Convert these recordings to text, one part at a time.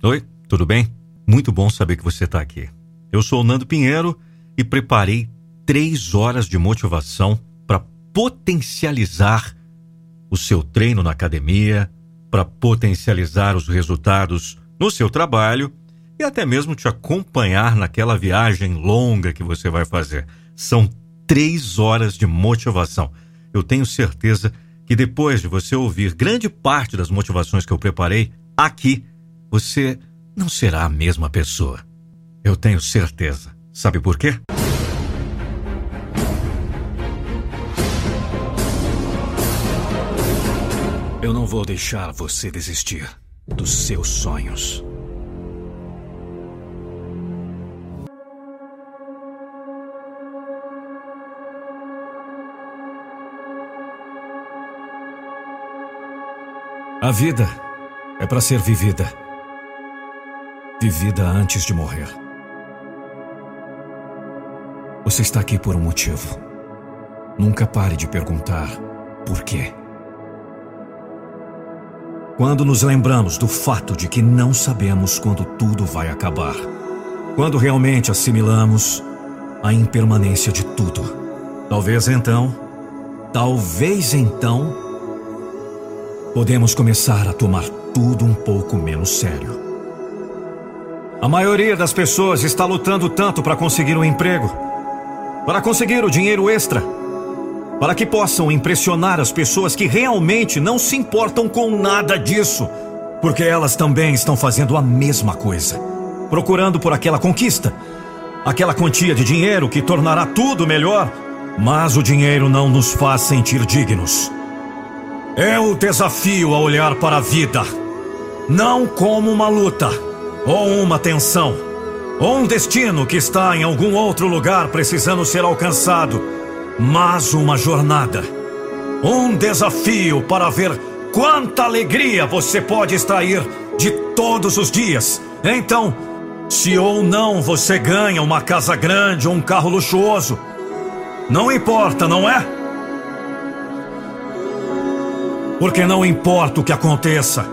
Oi, tudo bem? Muito bom saber que você está aqui. Eu sou o Nando Pinheiro e preparei três horas de motivação para potencializar o seu treino na academia, para potencializar os resultados no seu trabalho e até mesmo te acompanhar naquela viagem longa que você vai fazer. São três horas de motivação. Eu tenho certeza que depois de você ouvir grande parte das motivações que eu preparei aqui, você não será a mesma pessoa. Eu tenho certeza. Sabe por quê? Eu não vou deixar você desistir dos seus sonhos. A vida é para ser vivida vivida antes de morrer. Você está aqui por um motivo. Nunca pare de perguntar por quê. Quando nos lembramos do fato de que não sabemos quando tudo vai acabar, quando realmente assimilamos a impermanência de tudo, talvez então, talvez então, podemos começar a tomar tudo um pouco menos sério. A maioria das pessoas está lutando tanto para conseguir um emprego, para conseguir o dinheiro extra, para que possam impressionar as pessoas que realmente não se importam com nada disso, porque elas também estão fazendo a mesma coisa, procurando por aquela conquista, aquela quantia de dinheiro que tornará tudo melhor, mas o dinheiro não nos faz sentir dignos. É o desafio a olhar para a vida, não como uma luta ou uma tensão, ou um destino que está em algum outro lugar precisando ser alcançado, mas uma jornada, um desafio para ver quanta alegria você pode extrair de todos os dias. Então, se ou não você ganha uma casa grande ou um carro luxuoso, não importa, não é? Porque não importa o que aconteça,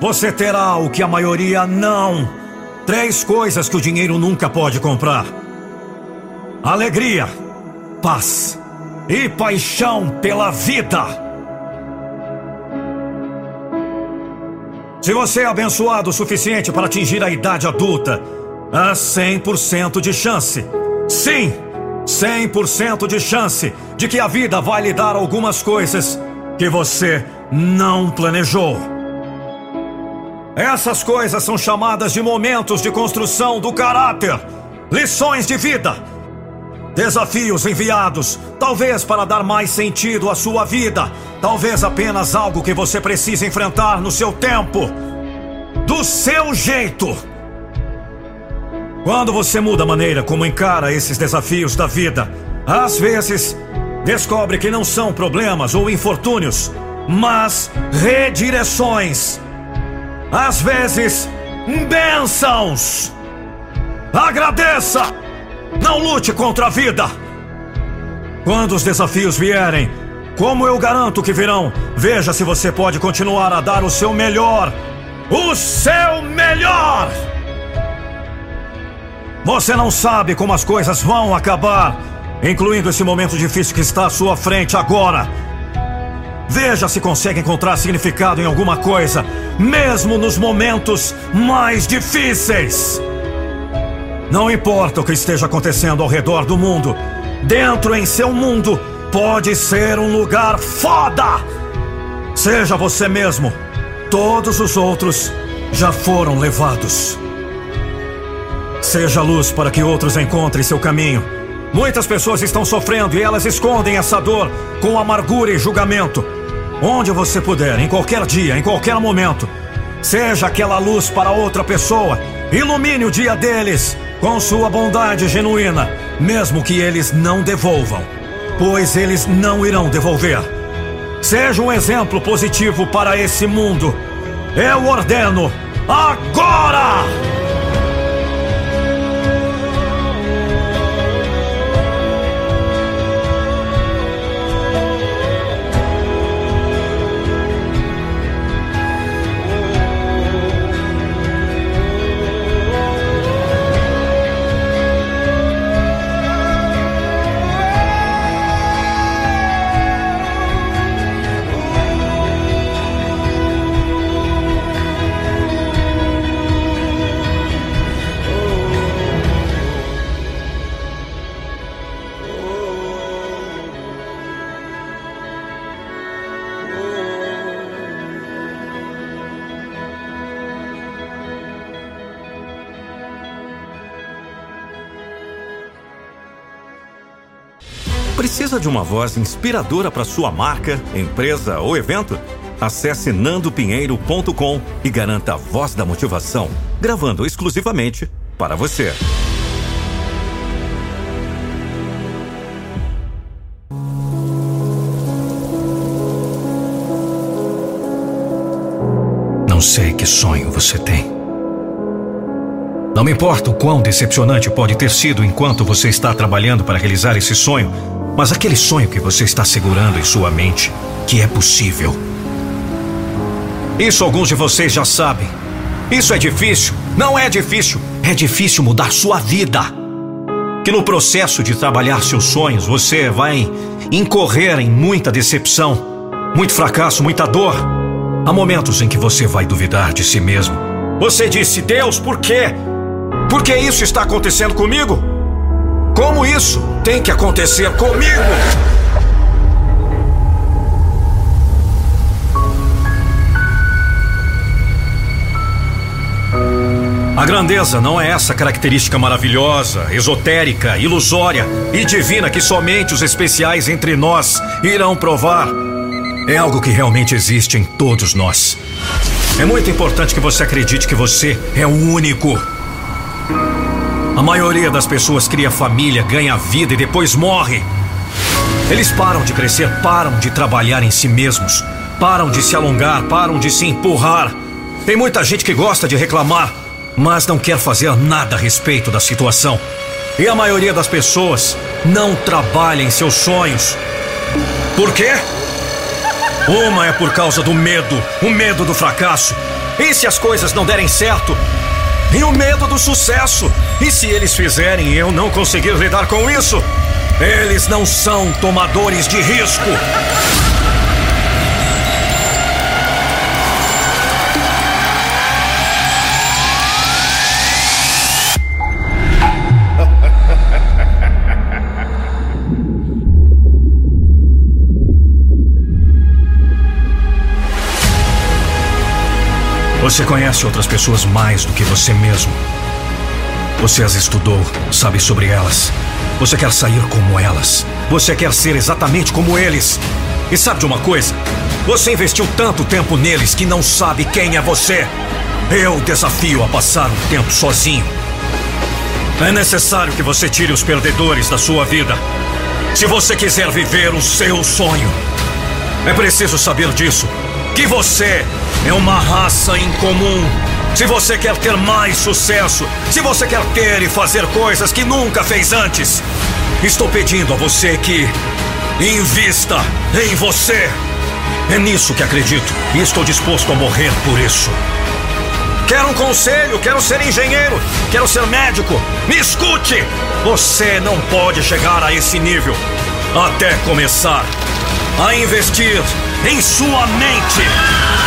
você terá o que a maioria não Três coisas que o dinheiro nunca pode comprar: alegria, paz e paixão pela vida. Se você é abençoado o suficiente para atingir a idade adulta, há 100% de chance. Sim, 100% de chance de que a vida vai lhe dar algumas coisas que você não planejou. Essas coisas são chamadas de momentos de construção do caráter, lições de vida, desafios enviados, talvez para dar mais sentido à sua vida, talvez apenas algo que você precisa enfrentar no seu tempo, do seu jeito. Quando você muda a maneira como encara esses desafios da vida, às vezes descobre que não são problemas ou infortúnios, mas redireções às vezes, bênçãos. Agradeça! Não lute contra a vida! Quando os desafios vierem, como eu garanto que virão, veja se você pode continuar a dar o seu melhor. O seu melhor! Você não sabe como as coisas vão acabar, incluindo esse momento difícil que está à sua frente agora. Veja se consegue encontrar significado em alguma coisa, mesmo nos momentos mais difíceis. Não importa o que esteja acontecendo ao redor do mundo, dentro em seu mundo pode ser um lugar foda. Seja você mesmo, todos os outros já foram levados. Seja luz para que outros encontrem seu caminho. Muitas pessoas estão sofrendo e elas escondem essa dor com amargura e julgamento. Onde você puder, em qualquer dia, em qualquer momento, seja aquela luz para outra pessoa. Ilumine o dia deles com sua bondade genuína, mesmo que eles não devolvam, pois eles não irão devolver. Seja um exemplo positivo para esse mundo. Eu ordeno agora! Precisa de uma voz inspiradora para sua marca, empresa ou evento? Acesse nandopinheiro.com e garanta a voz da motivação, gravando exclusivamente para você. Não sei que sonho você tem. Não me importa o quão decepcionante pode ter sido enquanto você está trabalhando para realizar esse sonho, mas aquele sonho que você está segurando em sua mente, que é possível. Isso alguns de vocês já sabem. Isso é difícil. Não é difícil. É difícil mudar sua vida. Que no processo de trabalhar seus sonhos você vai incorrer em muita decepção, muito fracasso, muita dor. Há momentos em que você vai duvidar de si mesmo. Você disse, Deus, por quê? Por que isso está acontecendo comigo? Como isso tem que acontecer comigo? A grandeza não é essa característica maravilhosa, esotérica, ilusória e divina que somente os especiais entre nós irão provar. É algo que realmente existe em todos nós. É muito importante que você acredite que você é o único. A maioria das pessoas cria família, ganha vida e depois morre. Eles param de crescer, param de trabalhar em si mesmos, param de se alongar, param de se empurrar. Tem muita gente que gosta de reclamar, mas não quer fazer nada a respeito da situação. E a maioria das pessoas não trabalha em seus sonhos. Por quê? Uma é por causa do medo, o medo do fracasso. E se as coisas não derem certo? E o medo do sucesso. E se eles fizerem e eu não conseguir lidar com isso? Eles não são tomadores de risco. Você conhece outras pessoas mais do que você mesmo. Você as estudou, sabe sobre elas. Você quer sair como elas. Você quer ser exatamente como eles. E sabe de uma coisa? Você investiu tanto tempo neles que não sabe quem é você. Eu desafio a passar um tempo sozinho. É necessário que você tire os perdedores da sua vida. Se você quiser viver o seu sonho, é preciso saber disso. Que você é uma raça incomum. Se você quer ter mais sucesso, se você quer ter e fazer coisas que nunca fez antes, estou pedindo a você que invista em você. É nisso que acredito e estou disposto a morrer por isso. Quero um conselho, quero ser engenheiro, quero ser médico. Me escute! Você não pode chegar a esse nível até começar a investir em sua mente.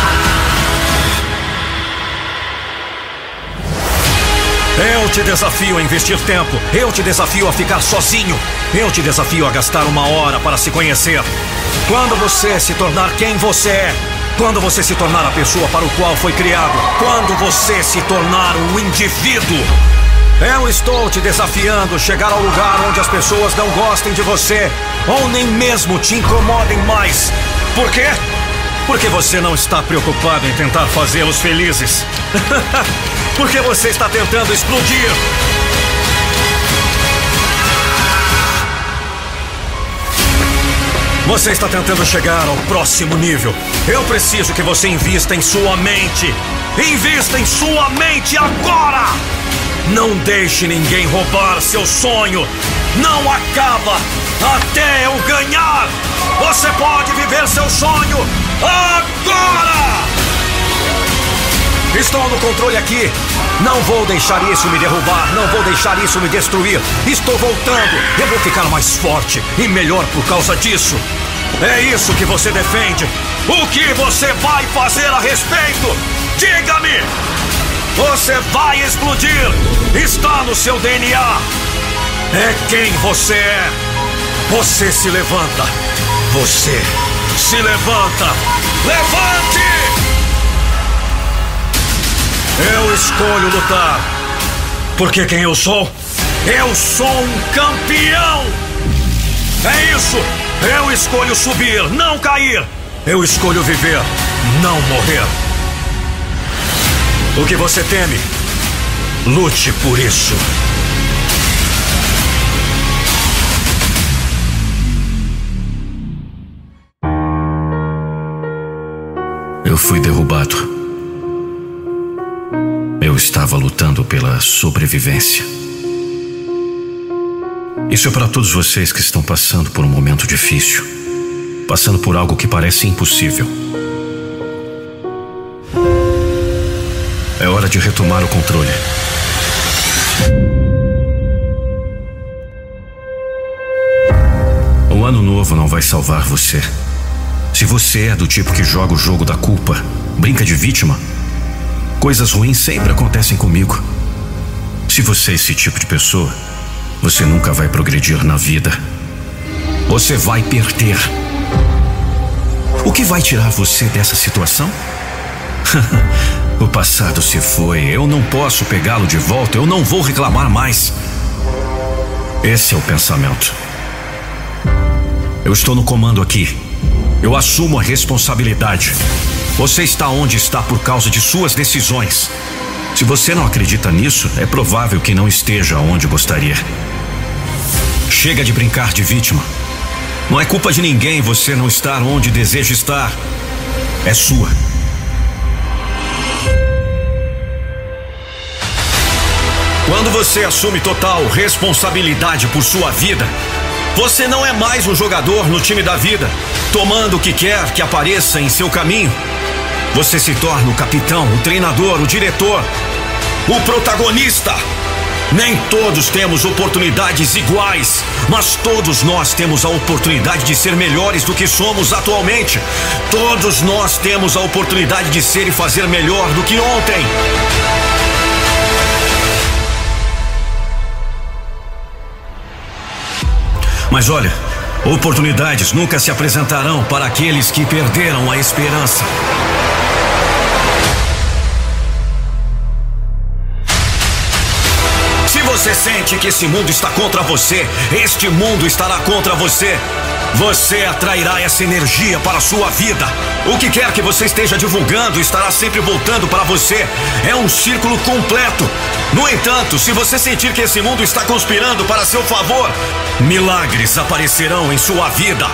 Eu te desafio a investir tempo. Eu te desafio a ficar sozinho. Eu te desafio a gastar uma hora para se conhecer. Quando você se tornar quem você é. Quando você se tornar a pessoa para o qual foi criado. Quando você se tornar um indivíduo. Eu estou te desafiando a chegar ao lugar onde as pessoas não gostem de você. Ou nem mesmo te incomodem mais. Por quê? Porque você não está preocupado em tentar fazê-los felizes. Porque você está tentando explodir. Você está tentando chegar ao próximo nível. Eu preciso que você invista em sua mente. Invista em sua mente agora! Não deixe ninguém roubar seu sonho. Não acaba até eu ganhar. Você pode viver seu sonho agora! Estou no controle aqui. Não vou deixar isso me derrubar. Não vou deixar isso me destruir. Estou voltando. Eu vou ficar mais forte e melhor por causa disso. É isso que você defende. O que você vai fazer a respeito? Diga-me! Você vai explodir! Está no seu DNA! É quem você é! Você se levanta! Você se levanta! Levante! Eu escolho lutar. Porque quem eu sou? Eu sou um campeão! É isso! Eu escolho subir, não cair! Eu escolho viver, não morrer. O que você teme? Lute por isso. Eu fui derrubado. Eu estava lutando pela sobrevivência. Isso é para todos vocês que estão passando por um momento difícil, passando por algo que parece impossível. É hora de retomar o controle. O ano novo não vai salvar você. Se você é do tipo que joga o jogo da culpa, brinca de vítima, coisas ruins sempre acontecem comigo. Se você é esse tipo de pessoa, você nunca vai progredir na vida. Você vai perder. O que vai tirar você dessa situação? o passado se foi, eu não posso pegá-lo de volta, eu não vou reclamar mais. Esse é o pensamento. Eu estou no comando aqui. Eu assumo a responsabilidade. Você está onde está por causa de suas decisões. Se você não acredita nisso, é provável que não esteja onde gostaria. Chega de brincar de vítima. Não é culpa de ninguém você não estar onde deseja estar. É sua. Quando você assume total responsabilidade por sua vida, você não é mais um jogador no time da vida, tomando o que quer que apareça em seu caminho. Você se torna o capitão, o treinador, o diretor, o protagonista. Nem todos temos oportunidades iguais, mas todos nós temos a oportunidade de ser melhores do que somos atualmente. Todos nós temos a oportunidade de ser e fazer melhor do que ontem. Mas olha, oportunidades nunca se apresentarão para aqueles que perderam a esperança. Se você sente que esse mundo está contra você, este mundo estará contra você. Você atrairá essa energia para a sua vida. O que quer que você esteja divulgando estará sempre voltando para você. É um círculo completo. No entanto, se você sentir que esse mundo está conspirando para seu favor, milagres aparecerão em sua vida.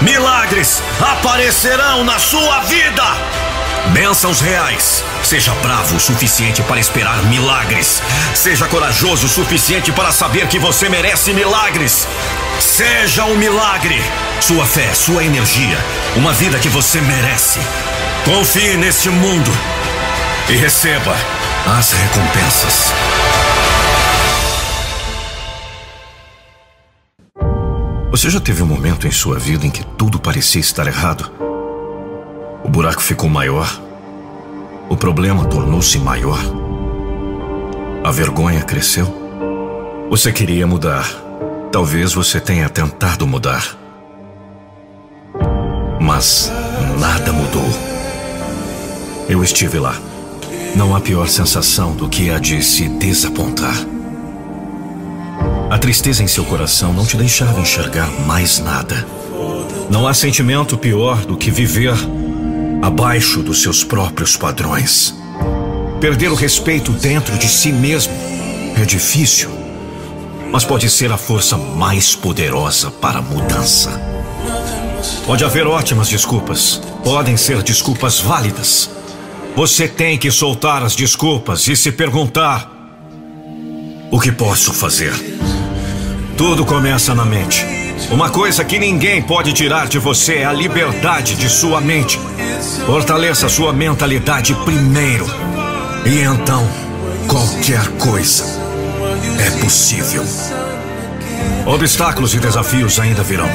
Milagres aparecerão na sua vida. Bênçãos reais. Seja bravo o suficiente para esperar milagres. Seja corajoso o suficiente para saber que você merece milagres. Seja um milagre. Sua fé, sua energia. Uma vida que você merece. Confie neste mundo e receba as recompensas. Você já teve um momento em sua vida em que tudo parecia estar errado? O buraco ficou maior. O problema tornou-se maior. A vergonha cresceu. Você queria mudar. Talvez você tenha tentado mudar. Mas nada mudou. Eu estive lá. Não há pior sensação do que a de se desapontar. A tristeza em seu coração não te deixava enxergar mais nada. Não há sentimento pior do que viver abaixo dos seus próprios padrões. Perder o respeito dentro de si mesmo é difícil, mas pode ser a força mais poderosa para a mudança. Pode haver ótimas desculpas, podem ser desculpas válidas. Você tem que soltar as desculpas e se perguntar: o que posso fazer? Tudo começa na mente. Uma coisa que ninguém pode tirar de você é a liberdade de sua mente. Fortaleça sua mentalidade primeiro. E então, qualquer coisa é possível. Obstáculos e desafios ainda virão.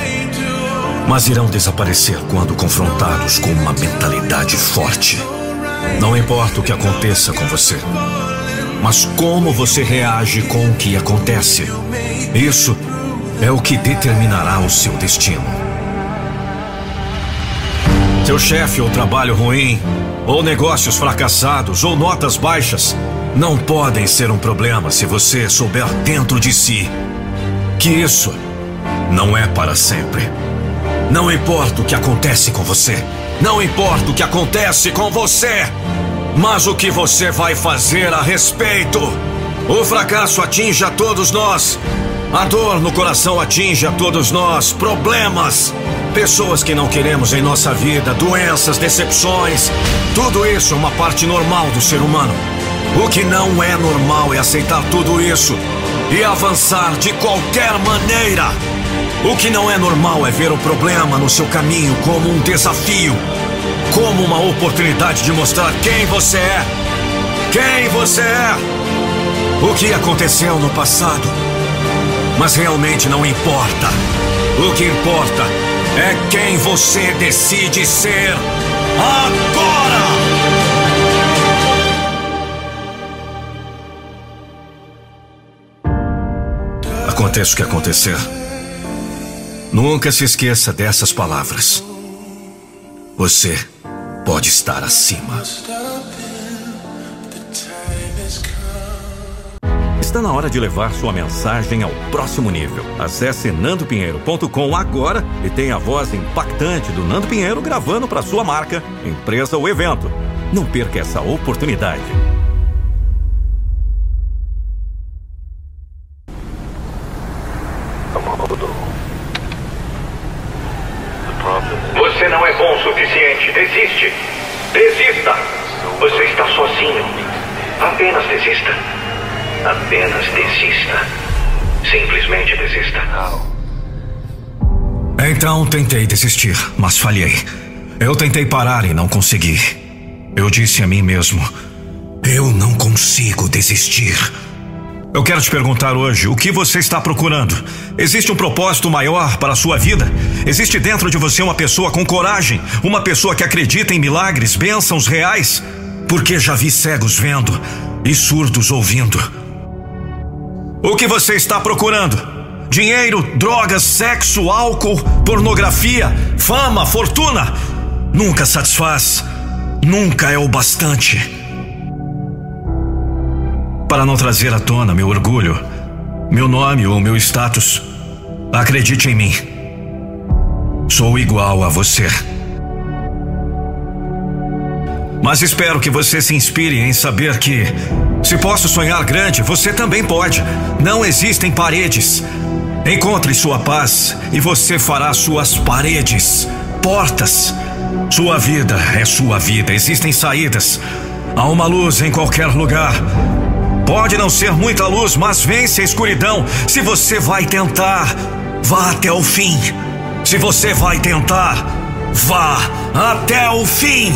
Mas irão desaparecer quando confrontados com uma mentalidade forte. Não importa o que aconteça com você, mas como você reage com o que acontece. Isso é o que determinará o seu destino. Seu chefe ou trabalho ruim, ou negócios fracassados, ou notas baixas, não podem ser um problema se você souber dentro de si que isso não é para sempre. Não importa o que acontece com você. Não importa o que acontece com você. Mas o que você vai fazer a respeito? O fracasso atinge a todos nós. A dor no coração atinge a todos nós. Problemas, pessoas que não queremos em nossa vida, doenças, decepções. Tudo isso é uma parte normal do ser humano. O que não é normal é aceitar tudo isso e avançar de qualquer maneira. O que não é normal é ver o problema no seu caminho como um desafio, como uma oportunidade de mostrar quem você é. Quem você é. O que aconteceu no passado. Mas realmente não importa. O que importa é quem você decide ser agora! Aconteça o que acontecer. Nunca se esqueça dessas palavras. Você pode estar acima. Está na hora de levar sua mensagem ao próximo nível. Acesse nandopinheiro.com agora e tenha a voz impactante do Nando Pinheiro gravando para sua marca, empresa ou evento. Não perca essa oportunidade. Tentei desistir, mas falhei. Eu tentei parar e não consegui. Eu disse a mim mesmo: Eu não consigo desistir. Eu quero te perguntar hoje: o que você está procurando? Existe um propósito maior para a sua vida? Existe dentro de você uma pessoa com coragem? Uma pessoa que acredita em milagres, bênçãos reais? Porque já vi cegos vendo e surdos ouvindo. O que você está procurando? Dinheiro, drogas, sexo, álcool, pornografia, fama, fortuna? Nunca satisfaz. Nunca é o bastante. Para não trazer à tona meu orgulho, meu nome ou meu status, acredite em mim. Sou igual a você. Mas espero que você se inspire em saber que, se posso sonhar grande, você também pode. Não existem paredes. Encontre sua paz e você fará suas paredes, portas. Sua vida é sua vida, existem saídas. Há uma luz em qualquer lugar. Pode não ser muita luz, mas vence a escuridão. Se você vai tentar, vá até o fim. Se você vai tentar, vá até o fim.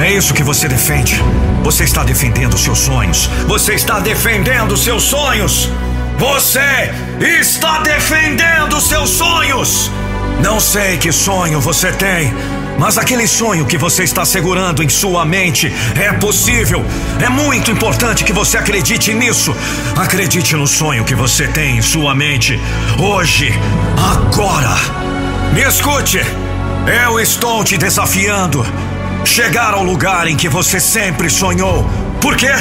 É isso que você defende. Você está defendendo seus sonhos. Você está defendendo seus sonhos. Você está defendendo seus sonhos. Não sei que sonho você tem, mas aquele sonho que você está segurando em sua mente é possível. É muito importante que você acredite nisso. Acredite no sonho que você tem em sua mente. Hoje, agora. Me escute. Eu estou te desafiando. Chegar ao lugar em que você sempre sonhou. Por quê?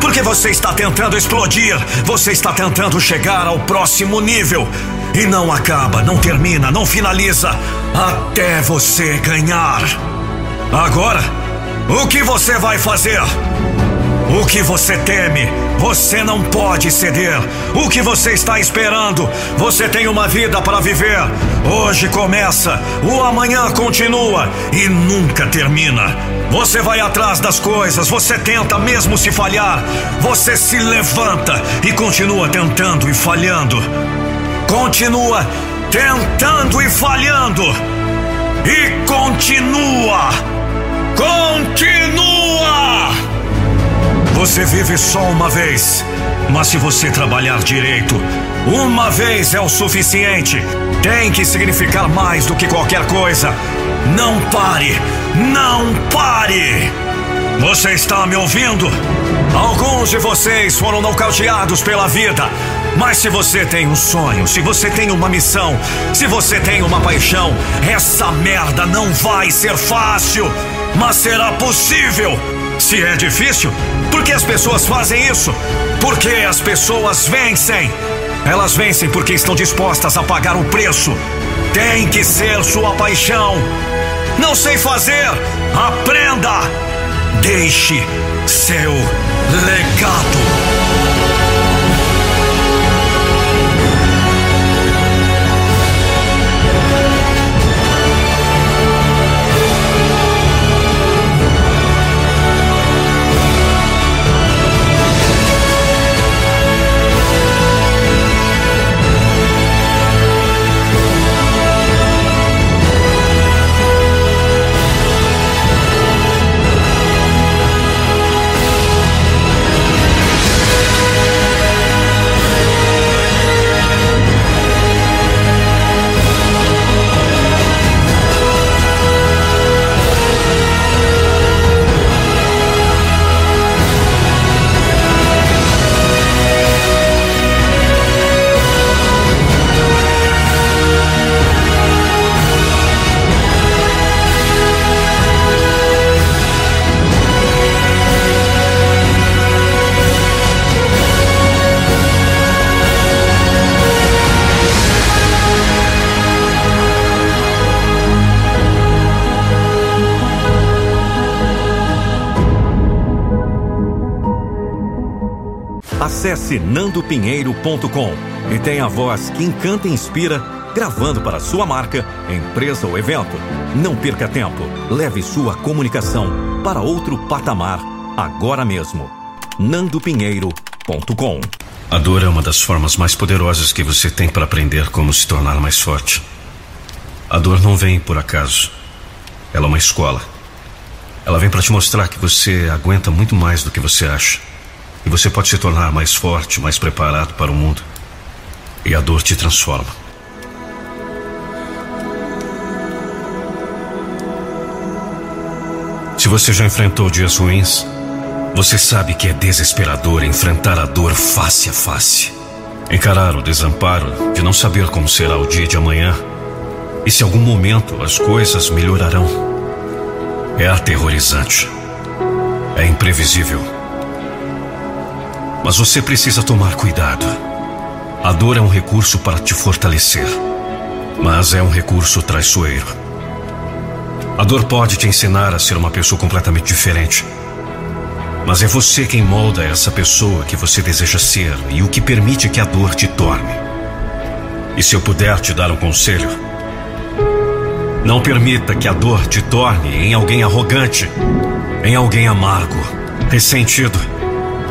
Porque você está tentando explodir, você está tentando chegar ao próximo nível. E não acaba, não termina, não finaliza até você ganhar. Agora, o que você vai fazer? O que você teme, você não pode ceder. O que você está esperando, você tem uma vida para viver. Hoje começa, o amanhã continua e nunca termina. Você vai atrás das coisas, você tenta mesmo se falhar. Você se levanta e continua tentando e falhando. Continua tentando e falhando. E continua. Continua! Você vive só uma vez, mas se você trabalhar direito, uma vez é o suficiente. Tem que significar mais do que qualquer coisa. Não pare! Não pare! Você está me ouvindo? Alguns de vocês foram nocauteados pela vida. Mas se você tem um sonho, se você tem uma missão, se você tem uma paixão, essa merda não vai ser fácil, mas será possível. Se é difícil, por que as pessoas fazem isso? Porque as pessoas vencem. Elas vencem porque estão dispostas a pagar o preço. Tem que ser sua paixão. Não sei fazer. Aprenda. Deixe seu legado. Acesse nandopinheiro.com e tenha a voz que encanta e inspira, gravando para sua marca, empresa ou evento. Não perca tempo. Leve sua comunicação para outro patamar agora mesmo. nandopinheiro.com A dor é uma das formas mais poderosas que você tem para aprender como se tornar mais forte. A dor não vem por acaso. Ela é uma escola. Ela vem para te mostrar que você aguenta muito mais do que você acha. E você pode se tornar mais forte, mais preparado para o mundo. E a dor te transforma. Se você já enfrentou dias ruins, você sabe que é desesperador enfrentar a dor face a face. Encarar o desamparo de não saber como será o dia de amanhã e se algum momento as coisas melhorarão. É aterrorizante. É imprevisível. Mas você precisa tomar cuidado. A dor é um recurso para te fortalecer, mas é um recurso traiçoeiro. A dor pode te ensinar a ser uma pessoa completamente diferente. Mas é você quem molda essa pessoa que você deseja ser e o que permite que a dor te torne. E se eu puder te dar um conselho, não permita que a dor te torne em alguém arrogante, em alguém amargo, ressentido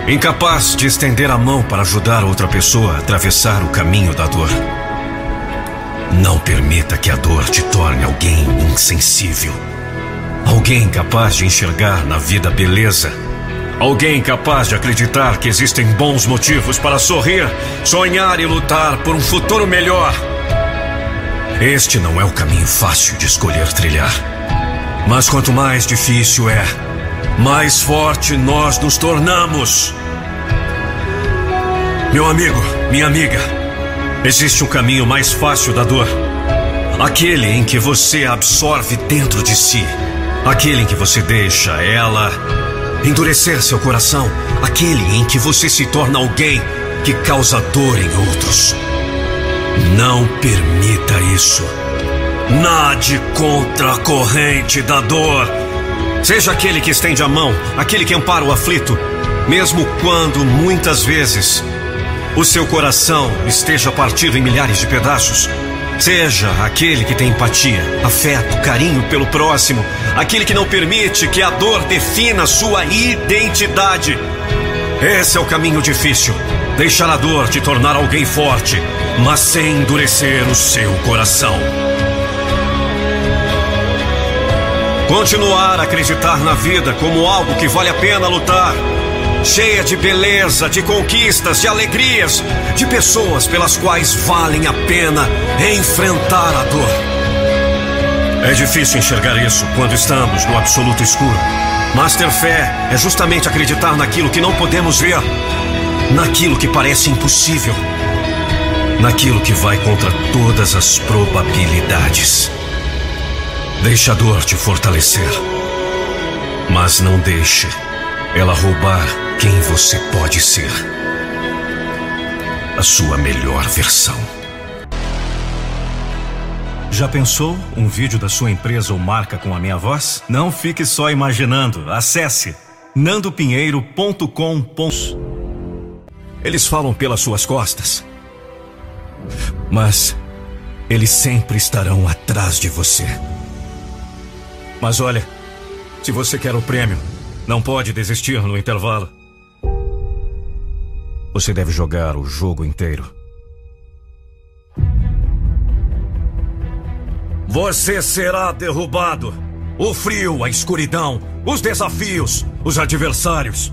Incapaz de estender a mão para ajudar outra pessoa a atravessar o caminho da dor. Não permita que a dor te torne alguém insensível. Alguém capaz de enxergar na vida beleza. Alguém capaz de acreditar que existem bons motivos para sorrir, sonhar e lutar por um futuro melhor. Este não é o caminho fácil de escolher trilhar. Mas quanto mais difícil é, mais forte nós nos tornamos. Meu amigo, minha amiga, existe um caminho mais fácil da dor. Aquele em que você absorve dentro de si. Aquele em que você deixa ela endurecer seu coração. Aquele em que você se torna alguém que causa dor em outros. Não permita isso. Nade contra a corrente da dor. Seja aquele que estende a mão, aquele que ampara o aflito, mesmo quando muitas vezes o seu coração esteja partido em milhares de pedaços. Seja aquele que tem empatia, afeto, carinho pelo próximo, aquele que não permite que a dor defina sua identidade. Esse é o caminho difícil. Deixar a dor te tornar alguém forte, mas sem endurecer o seu coração. Continuar a acreditar na vida como algo que vale a pena lutar. Cheia de beleza, de conquistas, de alegrias, de pessoas pelas quais valem a pena enfrentar a dor. É difícil enxergar isso quando estamos no absoluto escuro. Mas ter fé é justamente acreditar naquilo que não podemos ver, naquilo que parece impossível, naquilo que vai contra todas as probabilidades. Deixe a dor te fortalecer. Mas não deixe ela roubar quem você pode ser. a sua melhor versão. Já pensou um vídeo da sua empresa ou marca com a minha voz? Não fique só imaginando. Acesse nandopinheiro.com. Eles falam pelas suas costas. Mas eles sempre estarão atrás de você. Mas olha, se você quer o prêmio, não pode desistir no intervalo. Você deve jogar o jogo inteiro. Você será derrubado. O frio, a escuridão, os desafios, os adversários.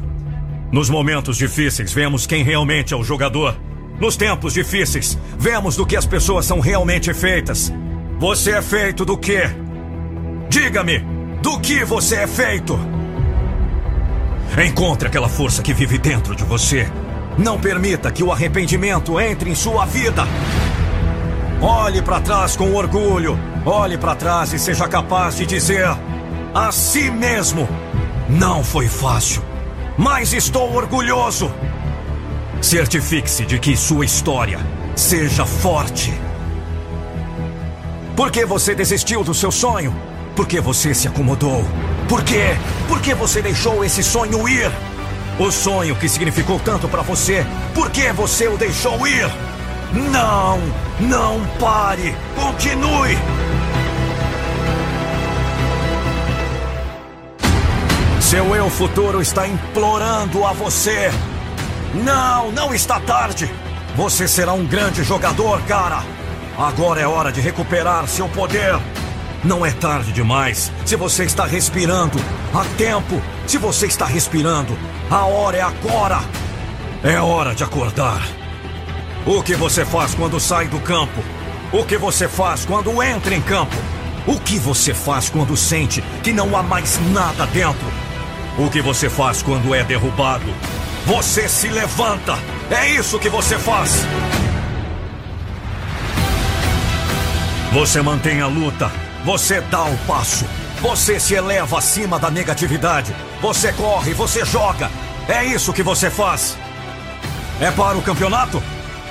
Nos momentos difíceis, vemos quem realmente é o jogador. Nos tempos difíceis, vemos do que as pessoas são realmente feitas. Você é feito do quê? Diga-me, do que você é feito? Encontre aquela força que vive dentro de você. Não permita que o arrependimento entre em sua vida. Olhe para trás com orgulho. Olhe para trás e seja capaz de dizer a si mesmo: Não foi fácil, mas estou orgulhoso. Certifique-se de que sua história seja forte. Por que você desistiu do seu sonho? Por que você se acomodou? Por quê? Por que você deixou esse sonho ir? O sonho que significou tanto para você, por que você o deixou ir? Não! Não pare! Continue! Seu eu futuro está implorando a você. Não, não está tarde. Você será um grande jogador, cara. Agora é hora de recuperar seu poder. Não é tarde demais. Se você está respirando, há tempo. Se você está respirando, a hora é agora. É hora de acordar. O que você faz quando sai do campo? O que você faz quando entra em campo? O que você faz quando sente que não há mais nada dentro? O que você faz quando é derrubado? Você se levanta. É isso que você faz. Você mantém a luta. Você dá o passo. Você se eleva acima da negatividade. Você corre, você joga. É isso que você faz. É para o campeonato?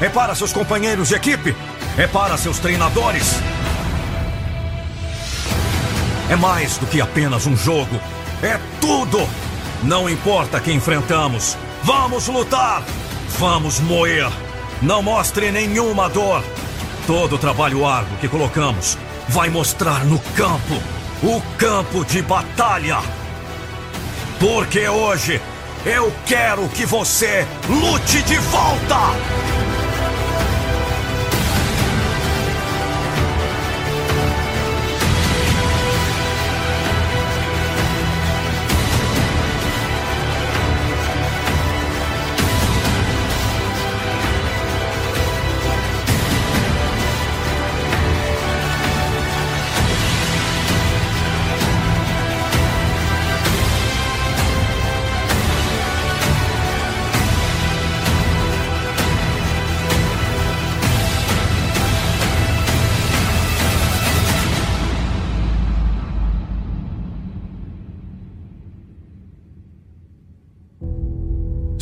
É para seus companheiros de equipe? É para seus treinadores? É mais do que apenas um jogo. É tudo! Não importa quem enfrentamos. Vamos lutar! Vamos moer! Não mostre nenhuma dor! Todo o trabalho árduo que colocamos vai mostrar no campo o campo de batalha. Porque hoje eu quero que você lute de volta!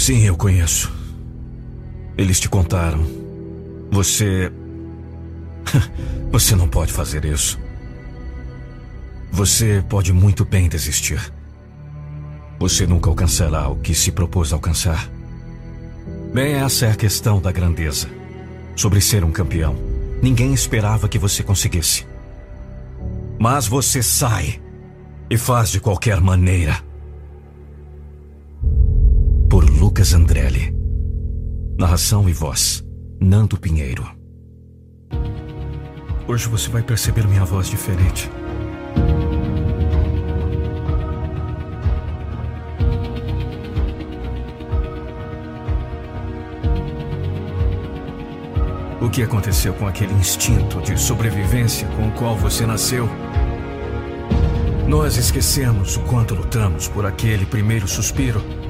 Sim, eu conheço. Eles te contaram. Você. Você não pode fazer isso. Você pode muito bem desistir. Você nunca alcançará o que se propôs alcançar. Bem, essa é a questão da grandeza. Sobre ser um campeão. Ninguém esperava que você conseguisse. Mas você sai e faz de qualquer maneira. Lucas Andrelli. Narração e voz: Nando Pinheiro. Hoje você vai perceber minha voz diferente. O que aconteceu com aquele instinto de sobrevivência com o qual você nasceu? Nós esquecemos o quanto lutamos por aquele primeiro suspiro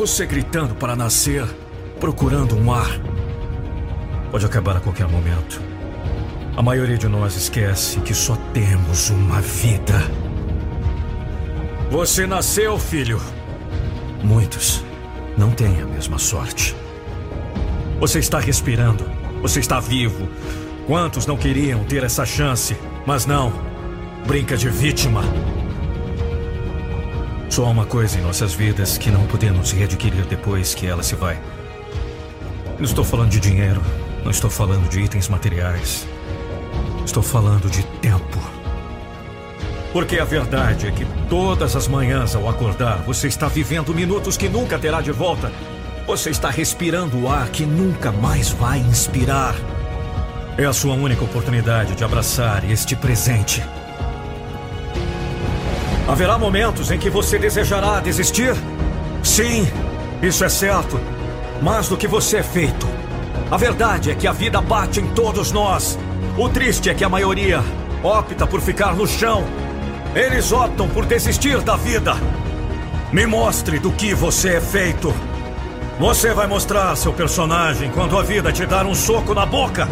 você gritando para nascer, procurando um ar. Pode acabar a qualquer momento. A maioria de nós esquece que só temos uma vida. Você nasceu, filho. Muitos não têm a mesma sorte. Você está respirando. Você está vivo. Quantos não queriam ter essa chance? Mas não. Brinca de vítima. Só há uma coisa em nossas vidas que não podemos readquirir depois que ela se vai. Não estou falando de dinheiro. Não estou falando de itens materiais. Estou falando de tempo. Porque a verdade é que todas as manhãs ao acordar, você está vivendo minutos que nunca terá de volta. Você está respirando o ar que nunca mais vai inspirar. É a sua única oportunidade de abraçar este presente. Haverá momentos em que você desejará desistir? Sim, isso é certo. Mas do que você é feito? A verdade é que a vida bate em todos nós. O triste é que a maioria opta por ficar no chão. Eles optam por desistir da vida. Me mostre do que você é feito. Você vai mostrar seu personagem quando a vida te dar um soco na boca.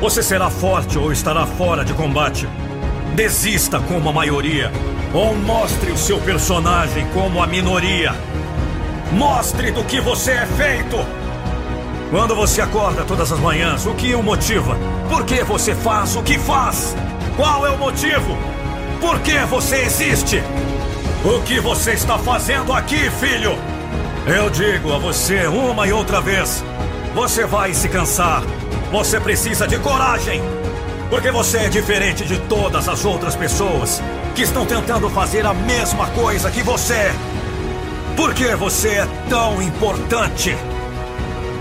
Você será forte ou estará fora de combate. Desista como a maioria. Ou mostre o seu personagem como a minoria. Mostre do que você é feito. Quando você acorda todas as manhãs, o que o motiva? Por que você faz o que faz? Qual é o motivo? Por que você existe? O que você está fazendo aqui, filho? Eu digo a você uma e outra vez: você vai se cansar. Você precisa de coragem. Porque você é diferente de todas as outras pessoas que estão tentando fazer a mesma coisa que você. Por que você é tão importante?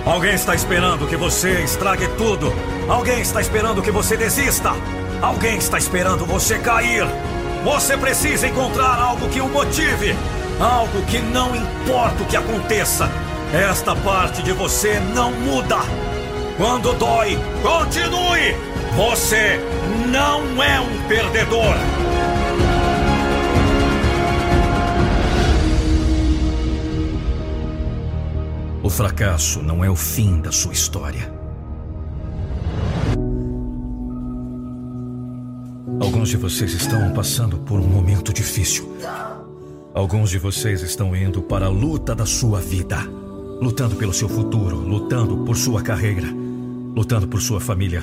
Alguém está esperando que você estrague tudo. Alguém está esperando que você desista. Alguém está esperando você cair. Você precisa encontrar algo que o motive. Algo que não importa o que aconteça. Esta parte de você não muda. Quando dói, continue. Você não é um perdedor. O fracasso não é o fim da sua história. Alguns de vocês estão passando por um momento difícil. Alguns de vocês estão indo para a luta da sua vida, lutando pelo seu futuro, lutando por sua carreira, lutando por sua família.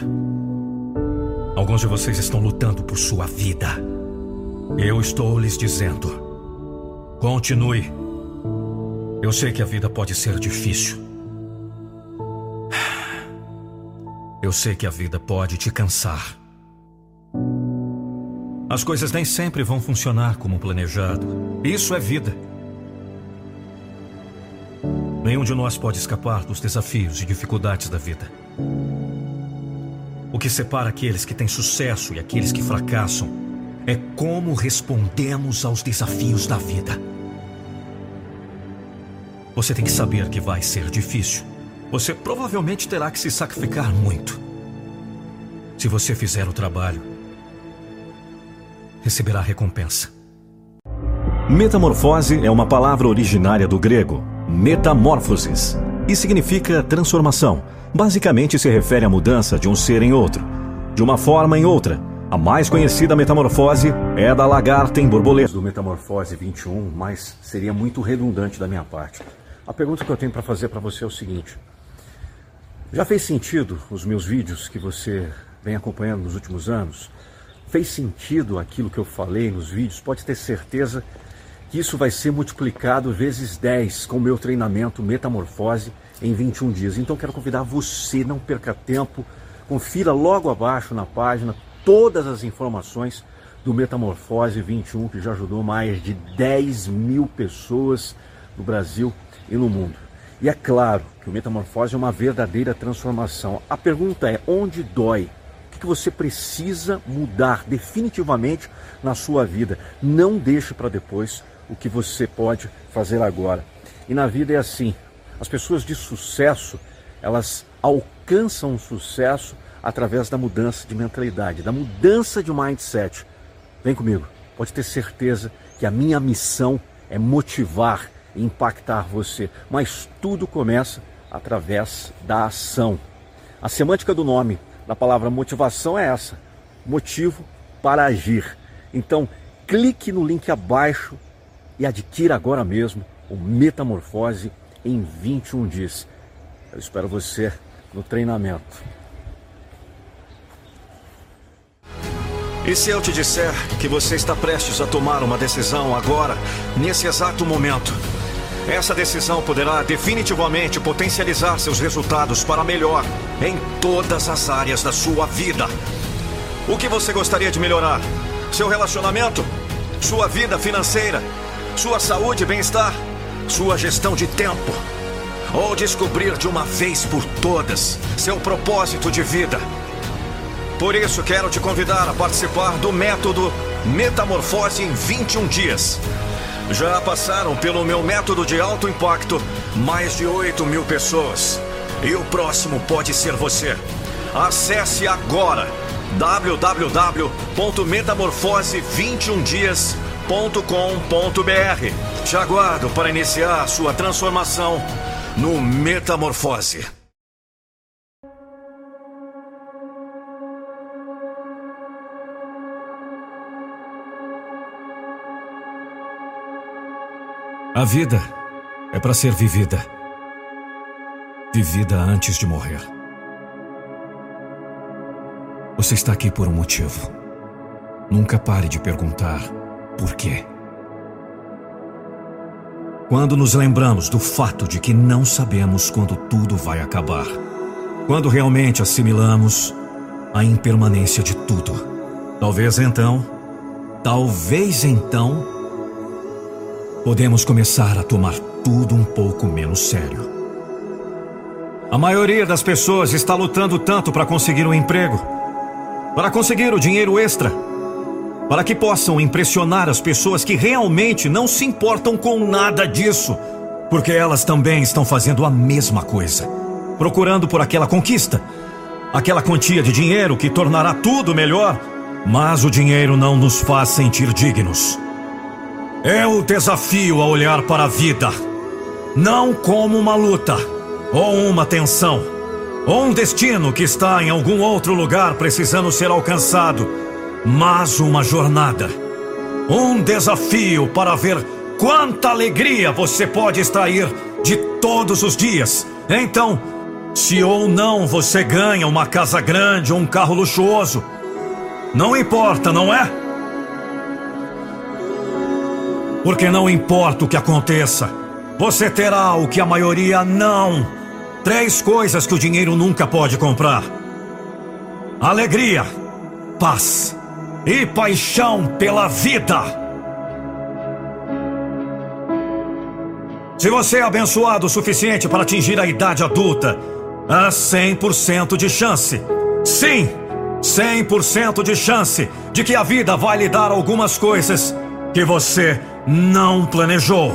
Alguns de vocês estão lutando por sua vida. Eu estou lhes dizendo: continue. Eu sei que a vida pode ser difícil. Eu sei que a vida pode te cansar. As coisas nem sempre vão funcionar como planejado. Isso é vida. Nenhum de nós pode escapar dos desafios e dificuldades da vida. O que separa aqueles que têm sucesso e aqueles que fracassam é como respondemos aos desafios da vida. Você tem que saber que vai ser difícil. Você provavelmente terá que se sacrificar muito. Se você fizer o trabalho, receberá recompensa. Metamorfose é uma palavra originária do grego, metamorphosis, e significa transformação. Basicamente se refere à mudança de um ser em outro, de uma forma em outra. A mais conhecida metamorfose é a da lagarta em borboleta. Do Metamorfose 21, mas seria muito redundante da minha parte. A pergunta que eu tenho para fazer para você é o seguinte: já fez sentido os meus vídeos que você vem acompanhando nos últimos anos? Fez sentido aquilo que eu falei nos vídeos? Pode ter certeza que isso vai ser multiplicado vezes 10 com o meu treinamento Metamorfose em 21 dias. Então quero convidar você, não perca tempo, confira logo abaixo na página todas as informações do Metamorfose 21, que já ajudou mais de 10 mil pessoas no Brasil e no mundo. E é claro que o metamorfose é uma verdadeira transformação. A pergunta é: onde dói? O que você precisa mudar definitivamente na sua vida? Não deixe para depois o que você pode fazer agora. E na vida é assim: as pessoas de sucesso elas alcançam o sucesso através da mudança de mentalidade, da mudança de mindset. Vem comigo, pode ter certeza que a minha missão é motivar impactar você, mas tudo começa através da ação. A semântica do nome da palavra motivação é essa: motivo para agir. Então, clique no link abaixo e adquira agora mesmo o Metamorfose em 21 dias. Eu espero você no treinamento. E se eu te disser que você está prestes a tomar uma decisão agora, nesse exato momento? Essa decisão poderá definitivamente potencializar seus resultados para melhor em todas as áreas da sua vida. O que você gostaria de melhorar? Seu relacionamento? Sua vida financeira? Sua saúde e bem-estar? Sua gestão de tempo? Ou descobrir de uma vez por todas seu propósito de vida? Por isso, quero te convidar a participar do método Metamorfose em 21 dias. Já passaram pelo meu método de alto impacto mais de 8 mil pessoas. E o próximo pode ser você. Acesse agora www.metamorfose21dias.com.br. Te aguardo para iniciar sua transformação no Metamorfose. A vida é para ser vivida. Vivida antes de morrer. Você está aqui por um motivo. Nunca pare de perguntar por quê. Quando nos lembramos do fato de que não sabemos quando tudo vai acabar, quando realmente assimilamos a impermanência de tudo, talvez então, talvez então, podemos começar a tomar tudo um pouco menos sério. A maioria das pessoas está lutando tanto para conseguir um emprego, para conseguir o dinheiro extra, para que possam impressionar as pessoas que realmente não se importam com nada disso, porque elas também estão fazendo a mesma coisa, procurando por aquela conquista, aquela quantia de dinheiro que tornará tudo melhor, mas o dinheiro não nos faz sentir dignos. É o desafio a olhar para a vida, não como uma luta, ou uma tensão, ou um destino que está em algum outro lugar precisando ser alcançado, mas uma jornada. Um desafio para ver quanta alegria você pode extrair de todos os dias. Então, se ou não você ganha uma casa grande ou um carro luxuoso, não importa, não é? Porque não importa o que aconteça, você terá o que a maioria não. Três coisas que o dinheiro nunca pode comprar: alegria, paz e paixão pela vida. Se você é abençoado o suficiente para atingir a idade adulta, há 100% de chance. Sim, 100% de chance de que a vida vai lhe dar algumas coisas que você não planejou.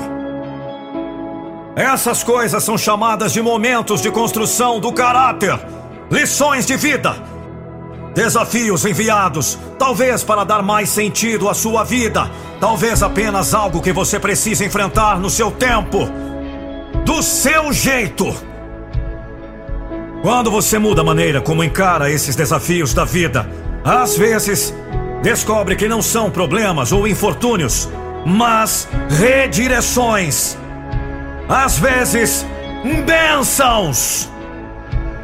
Essas coisas são chamadas de momentos de construção do caráter, lições de vida, desafios enviados, talvez para dar mais sentido à sua vida, talvez apenas algo que você precisa enfrentar no seu tempo, do seu jeito. Quando você muda a maneira como encara esses desafios da vida, às vezes descobre que não são problemas ou infortúnios, mas redireções. Às vezes, bênçãos.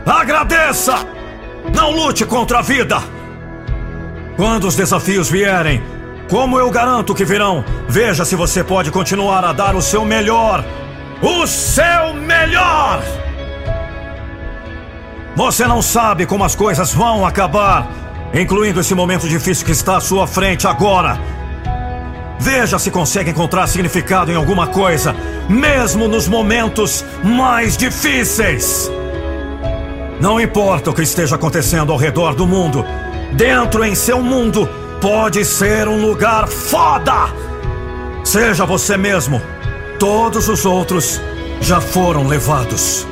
Agradeça! Não lute contra a vida! Quando os desafios vierem, como eu garanto que virão, veja se você pode continuar a dar o seu melhor. O seu melhor! Você não sabe como as coisas vão acabar, incluindo esse momento difícil que está à sua frente agora. Veja se consegue encontrar significado em alguma coisa, mesmo nos momentos mais difíceis. Não importa o que esteja acontecendo ao redor do mundo, dentro em seu mundo pode ser um lugar foda. Seja você mesmo, todos os outros já foram levados.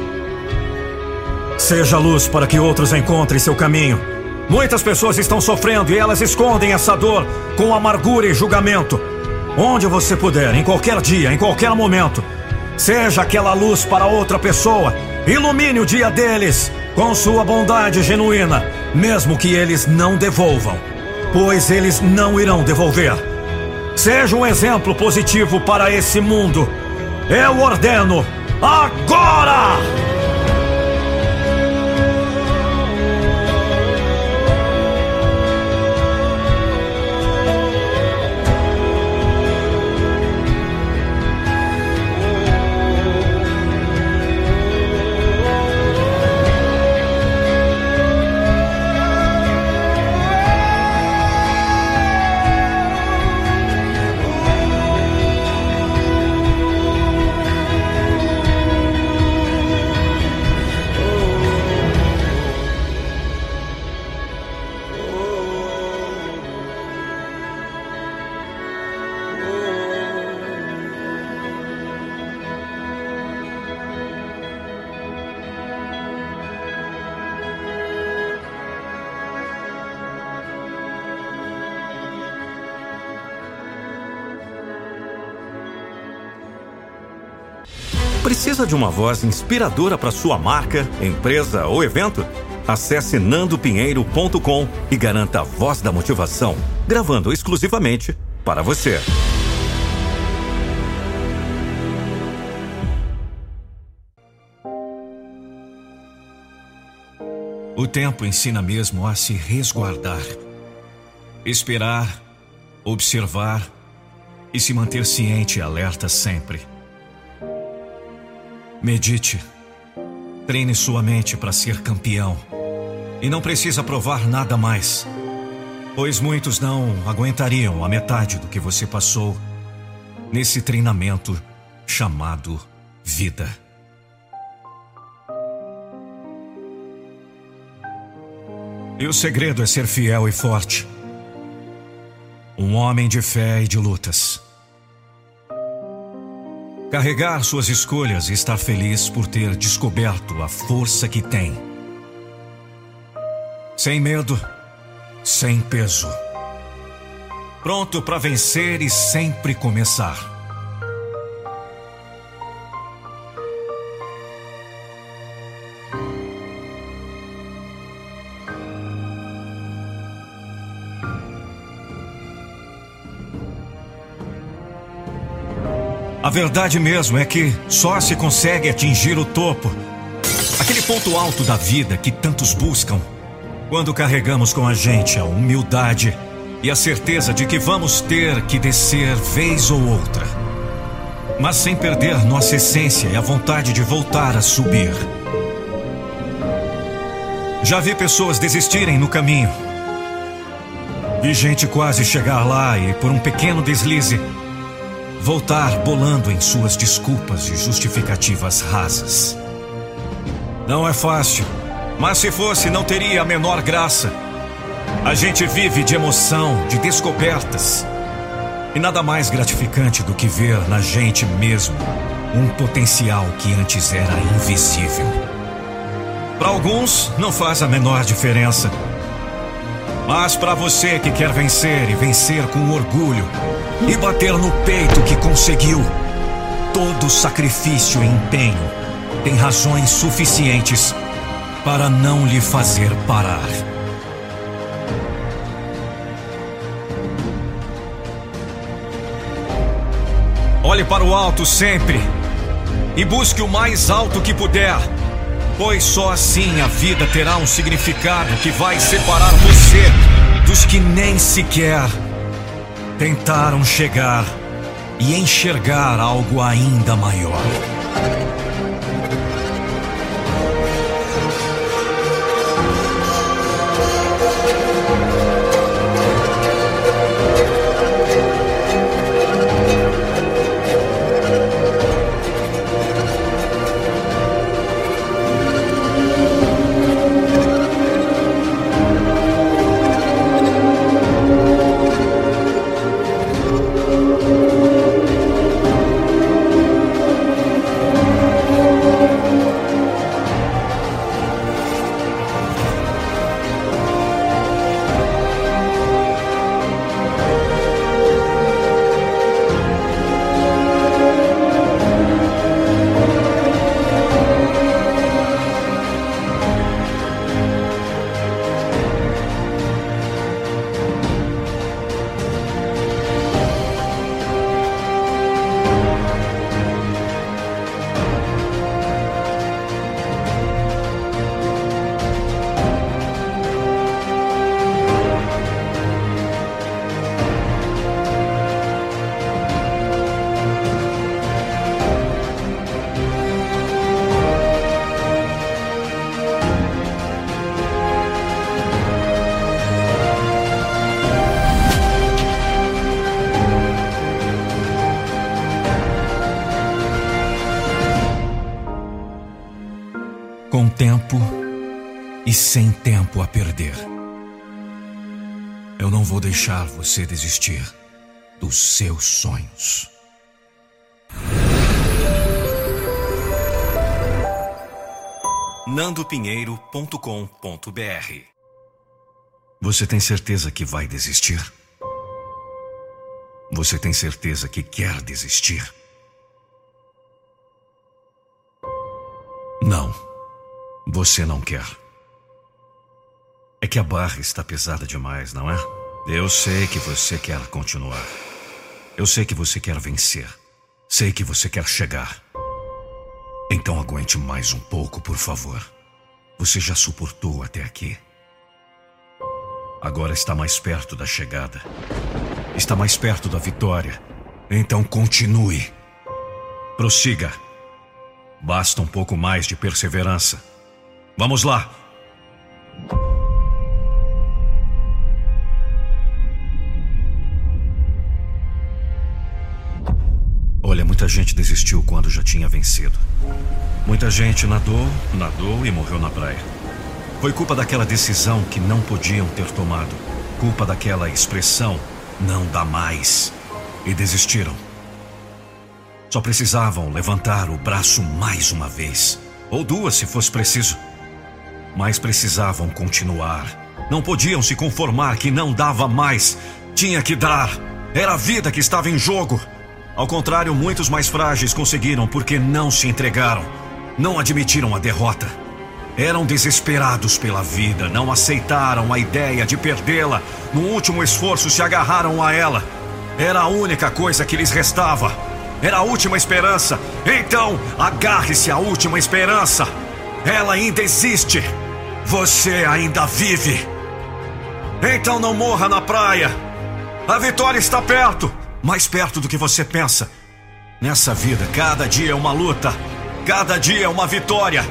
Seja luz para que outros encontrem seu caminho. Muitas pessoas estão sofrendo e elas escondem essa dor com amargura e julgamento. Onde você puder, em qualquer dia, em qualquer momento. Seja aquela luz para outra pessoa. Ilumine o dia deles com sua bondade genuína, mesmo que eles não devolvam, pois eles não irão devolver. Seja um exemplo positivo para esse mundo. Eu ordeno agora! Uma voz inspiradora para sua marca, empresa ou evento? Acesse nandopinheiro.com e garanta a voz da motivação, gravando exclusivamente para você. O tempo ensina mesmo a se resguardar, esperar, observar e se manter ciente e alerta sempre. Medite. Treine sua mente para ser campeão. E não precisa provar nada mais. Pois muitos não aguentariam a metade do que você passou nesse treinamento chamado vida. E o segredo é ser fiel e forte. Um homem de fé e de lutas. Carregar suas escolhas e estar feliz por ter descoberto a força que tem. Sem medo, sem peso. Pronto para vencer e sempre começar. A verdade mesmo é que só se consegue atingir o topo, aquele ponto alto da vida que tantos buscam, quando carregamos com a gente a humildade e a certeza de que vamos ter que descer vez ou outra, mas sem perder nossa essência e a vontade de voltar a subir. Já vi pessoas desistirem no caminho. Vi gente quase chegar lá e, por um pequeno deslize, voltar bolando em suas desculpas e justificativas rasas. Não é fácil, mas se fosse, não teria a menor graça. A gente vive de emoção, de descobertas. E nada mais gratificante do que ver na gente mesmo um potencial que antes era invisível. Para alguns, não faz a menor diferença. Mas para você que quer vencer e vencer com orgulho, e bater no peito que conseguiu. Todo sacrifício e empenho tem razões suficientes para não lhe fazer parar. Olhe para o alto sempre e busque o mais alto que puder, pois só assim a vida terá um significado que vai separar você dos que nem sequer tentaram chegar e enxergar algo ainda maior. Você desistir dos seus sonhos. nandopinheiro.com.br Você tem certeza que vai desistir? Você tem certeza que quer desistir? Não. Você não quer. É que a barra está pesada demais, não é? Eu sei que você quer continuar. Eu sei que você quer vencer. Sei que você quer chegar. Então aguente mais um pouco, por favor. Você já suportou até aqui. Agora está mais perto da chegada. Está mais perto da vitória. Então continue. Prossiga. Basta um pouco mais de perseverança. Vamos lá! Olha, muita gente desistiu quando já tinha vencido. Muita gente nadou, nadou e morreu na praia. Foi culpa daquela decisão que não podiam ter tomado. Culpa daquela expressão, não dá mais. E desistiram. Só precisavam levantar o braço mais uma vez. Ou duas, se fosse preciso. Mas precisavam continuar. Não podiam se conformar que não dava mais. Tinha que dar. Era a vida que estava em jogo. Ao contrário, muitos mais frágeis conseguiram porque não se entregaram, não admitiram a derrota. Eram desesperados pela vida, não aceitaram a ideia de perdê-la. No último esforço, se agarraram a ela. Era a única coisa que lhes restava. Era a última esperança. Então, agarre-se à última esperança. Ela ainda existe. Você ainda vive. Então não morra na praia. A vitória está perto mais perto do que você pensa. Nessa vida, cada dia é uma luta, cada dia é uma vitória.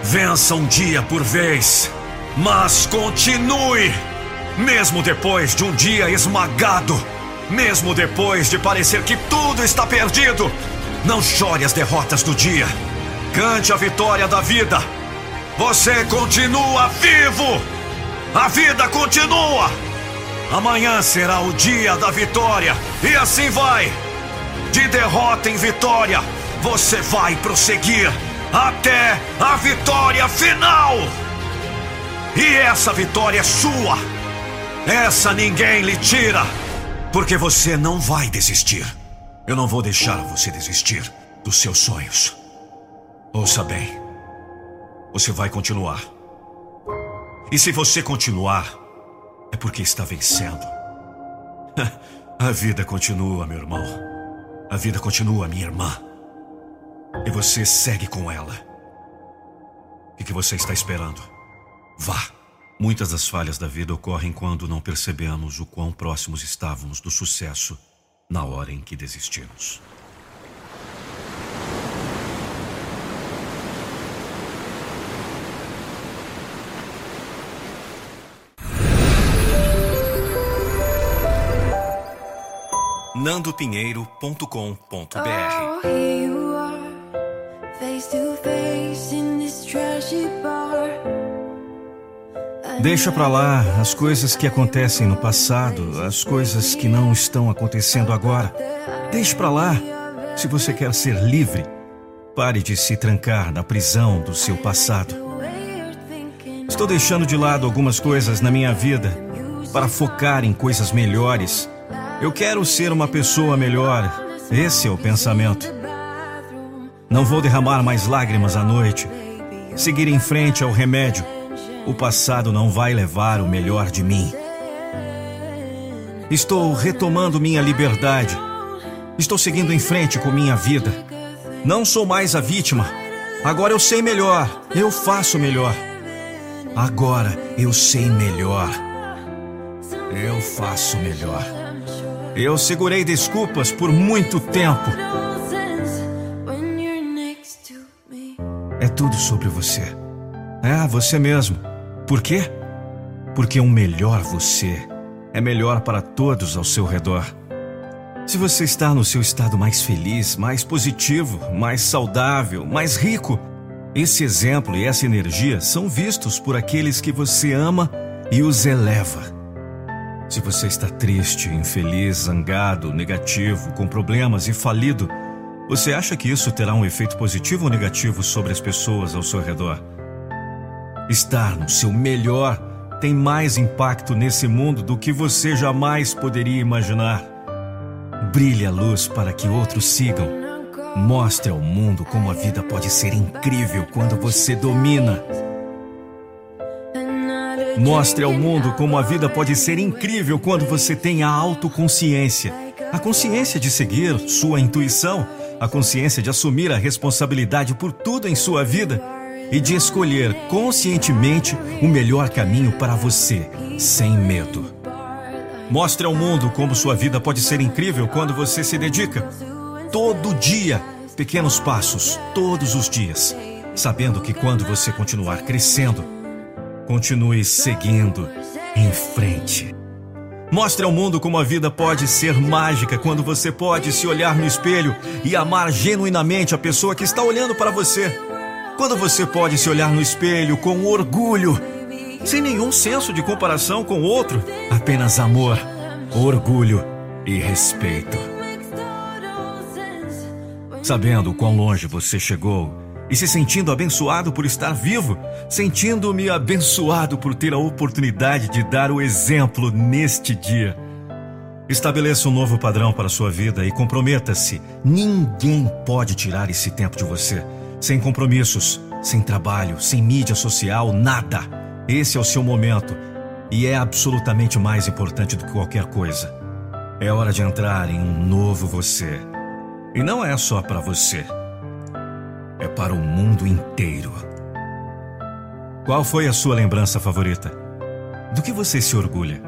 Vença um dia por vez, mas continue, mesmo depois de um dia esmagado, mesmo depois de parecer que tudo está perdido. Não chore as derrotas do dia, cante a vitória da vida. Você continua vivo! A vida continua! Amanhã será o dia da vitória. E assim vai. De derrota em vitória, você vai prosseguir até a vitória final. E essa vitória é sua. Essa ninguém lhe tira. Porque você não vai desistir. Eu não vou deixar você desistir dos seus sonhos. Ouça bem. Você vai continuar. E se você continuar, é porque está vencendo. A vida continua, meu irmão. A vida continua, minha irmã. E você segue com ela. O que você está esperando? Vá. Muitas das falhas da vida ocorrem quando não percebemos o quão próximos estávamos do sucesso na hora em que desistimos. nandopinheiro.com.br Deixa para lá as coisas que acontecem no passado, as coisas que não estão acontecendo agora. Deixe para lá. Se você quer ser livre, pare de se trancar na prisão do seu passado. Estou deixando de lado algumas coisas na minha vida para focar em coisas melhores eu quero ser uma pessoa melhor. Esse é o pensamento. Não vou derramar mais lágrimas à noite. Seguir em frente ao remédio. O passado não vai levar o melhor de mim. Estou retomando minha liberdade. Estou seguindo em frente com minha vida. Não sou mais a vítima. Agora eu sei melhor. Eu faço melhor. Agora eu sei melhor. Eu faço melhor. Eu segurei desculpas por muito tempo. É tudo sobre você. É, você mesmo. Por quê? Porque um melhor você é melhor para todos ao seu redor. Se você está no seu estado mais feliz, mais positivo, mais saudável, mais rico, esse exemplo e essa energia são vistos por aqueles que você ama e os eleva. Se você está triste, infeliz, zangado, negativo, com problemas e falido, você acha que isso terá um efeito positivo ou negativo sobre as pessoas ao seu redor? Estar no seu melhor tem mais impacto nesse mundo do que você jamais poderia imaginar. Brilhe a luz para que outros sigam. Mostre ao mundo como a vida pode ser incrível quando você domina. Mostre ao mundo como a vida pode ser incrível quando você tem a autoconsciência. A consciência de seguir sua intuição, a consciência de assumir a responsabilidade por tudo em sua vida e de escolher conscientemente o melhor caminho para você, sem medo. Mostre ao mundo como sua vida pode ser incrível quando você se dedica todo dia, pequenos passos, todos os dias, sabendo que quando você continuar crescendo, continue seguindo em frente. Mostre ao mundo como a vida pode ser mágica quando você pode se olhar no espelho e amar genuinamente a pessoa que está olhando para você. Quando você pode se olhar no espelho com orgulho, sem nenhum senso de comparação com outro, apenas amor, orgulho e respeito. Sabendo quão longe você chegou e se sentindo abençoado por estar vivo, sentindo-me abençoado por ter a oportunidade de dar o exemplo neste dia. Estabeleça um novo padrão para a sua vida e comprometa-se. Ninguém pode tirar esse tempo de você. Sem compromissos, sem trabalho, sem mídia social, nada. Esse é o seu momento e é absolutamente mais importante do que qualquer coisa. É hora de entrar em um novo você. E não é só para você é para o mundo inteiro. Qual foi a sua lembrança favorita? Do que você se orgulha?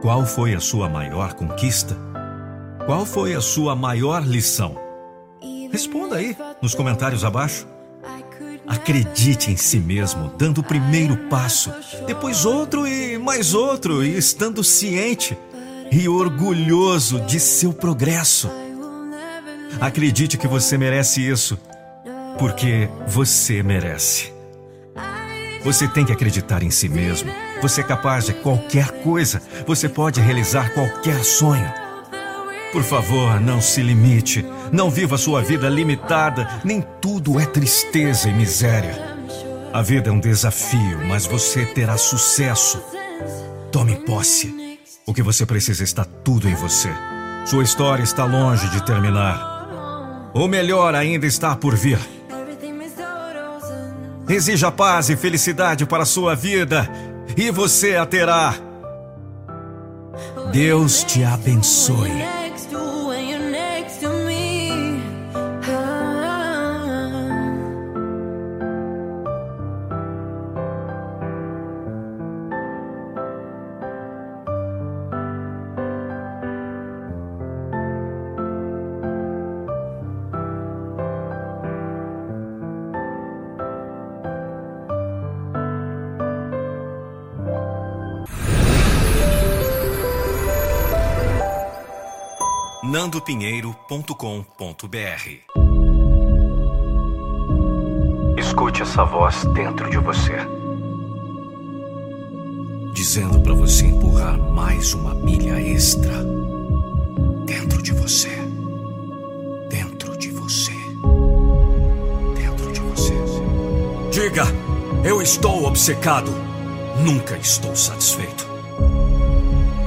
Qual foi a sua maior conquista? Qual foi a sua maior lição? Responda aí nos comentários abaixo. Acredite em si mesmo, dando o primeiro passo, depois outro e mais outro, e estando ciente e orgulhoso de seu progresso. Acredite que você merece isso porque você merece. Você tem que acreditar em si mesmo. Você é capaz de qualquer coisa. Você pode realizar qualquer sonho. Por favor, não se limite. Não viva sua vida limitada. Nem tudo é tristeza e miséria. A vida é um desafio, mas você terá sucesso. Tome posse. O que você precisa está tudo em você. Sua história está longe de terminar. O melhor ainda está por vir. Exija paz e felicidade para a sua vida e você a terá. Deus te abençoe. nandopinheiro.com.br Escute essa voz dentro de você, dizendo para você empurrar mais uma milha extra dentro de você. Dentro de você. Dentro de você. Diga: Eu estou obcecado. Nunca estou satisfeito.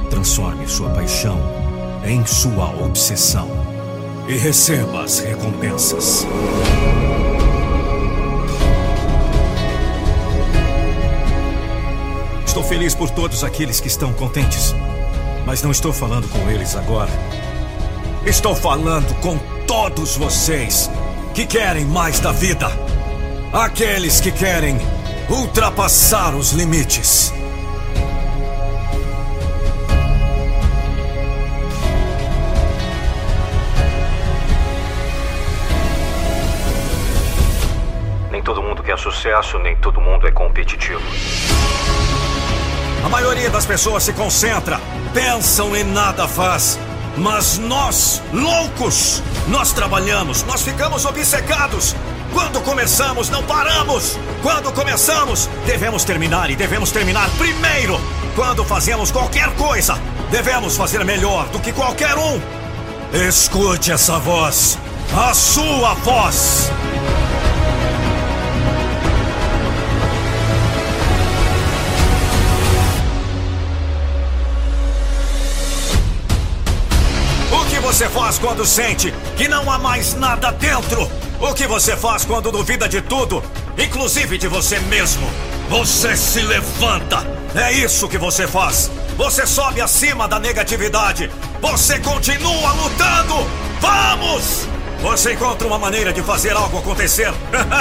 Transforme sua paixão em sua obsessão e receba as recompensas. Estou feliz por todos aqueles que estão contentes, mas não estou falando com eles agora. Estou falando com todos vocês que querem mais da vida. Aqueles que querem ultrapassar os limites. Sucesso, nem todo mundo é competitivo. A maioria das pessoas se concentra, pensam e nada faz. Mas nós, loucos, nós trabalhamos, nós ficamos obcecados. Quando começamos, não paramos. Quando começamos, devemos terminar e devemos terminar primeiro. Quando fazemos qualquer coisa, devemos fazer melhor do que qualquer um. Escute essa voz, a sua voz. Você faz quando sente que não há mais nada dentro? O que você faz quando duvida de tudo, inclusive de você mesmo? Você se levanta. É isso que você faz. Você sobe acima da negatividade. Você continua lutando. Vamos! Você encontra uma maneira de fazer algo acontecer.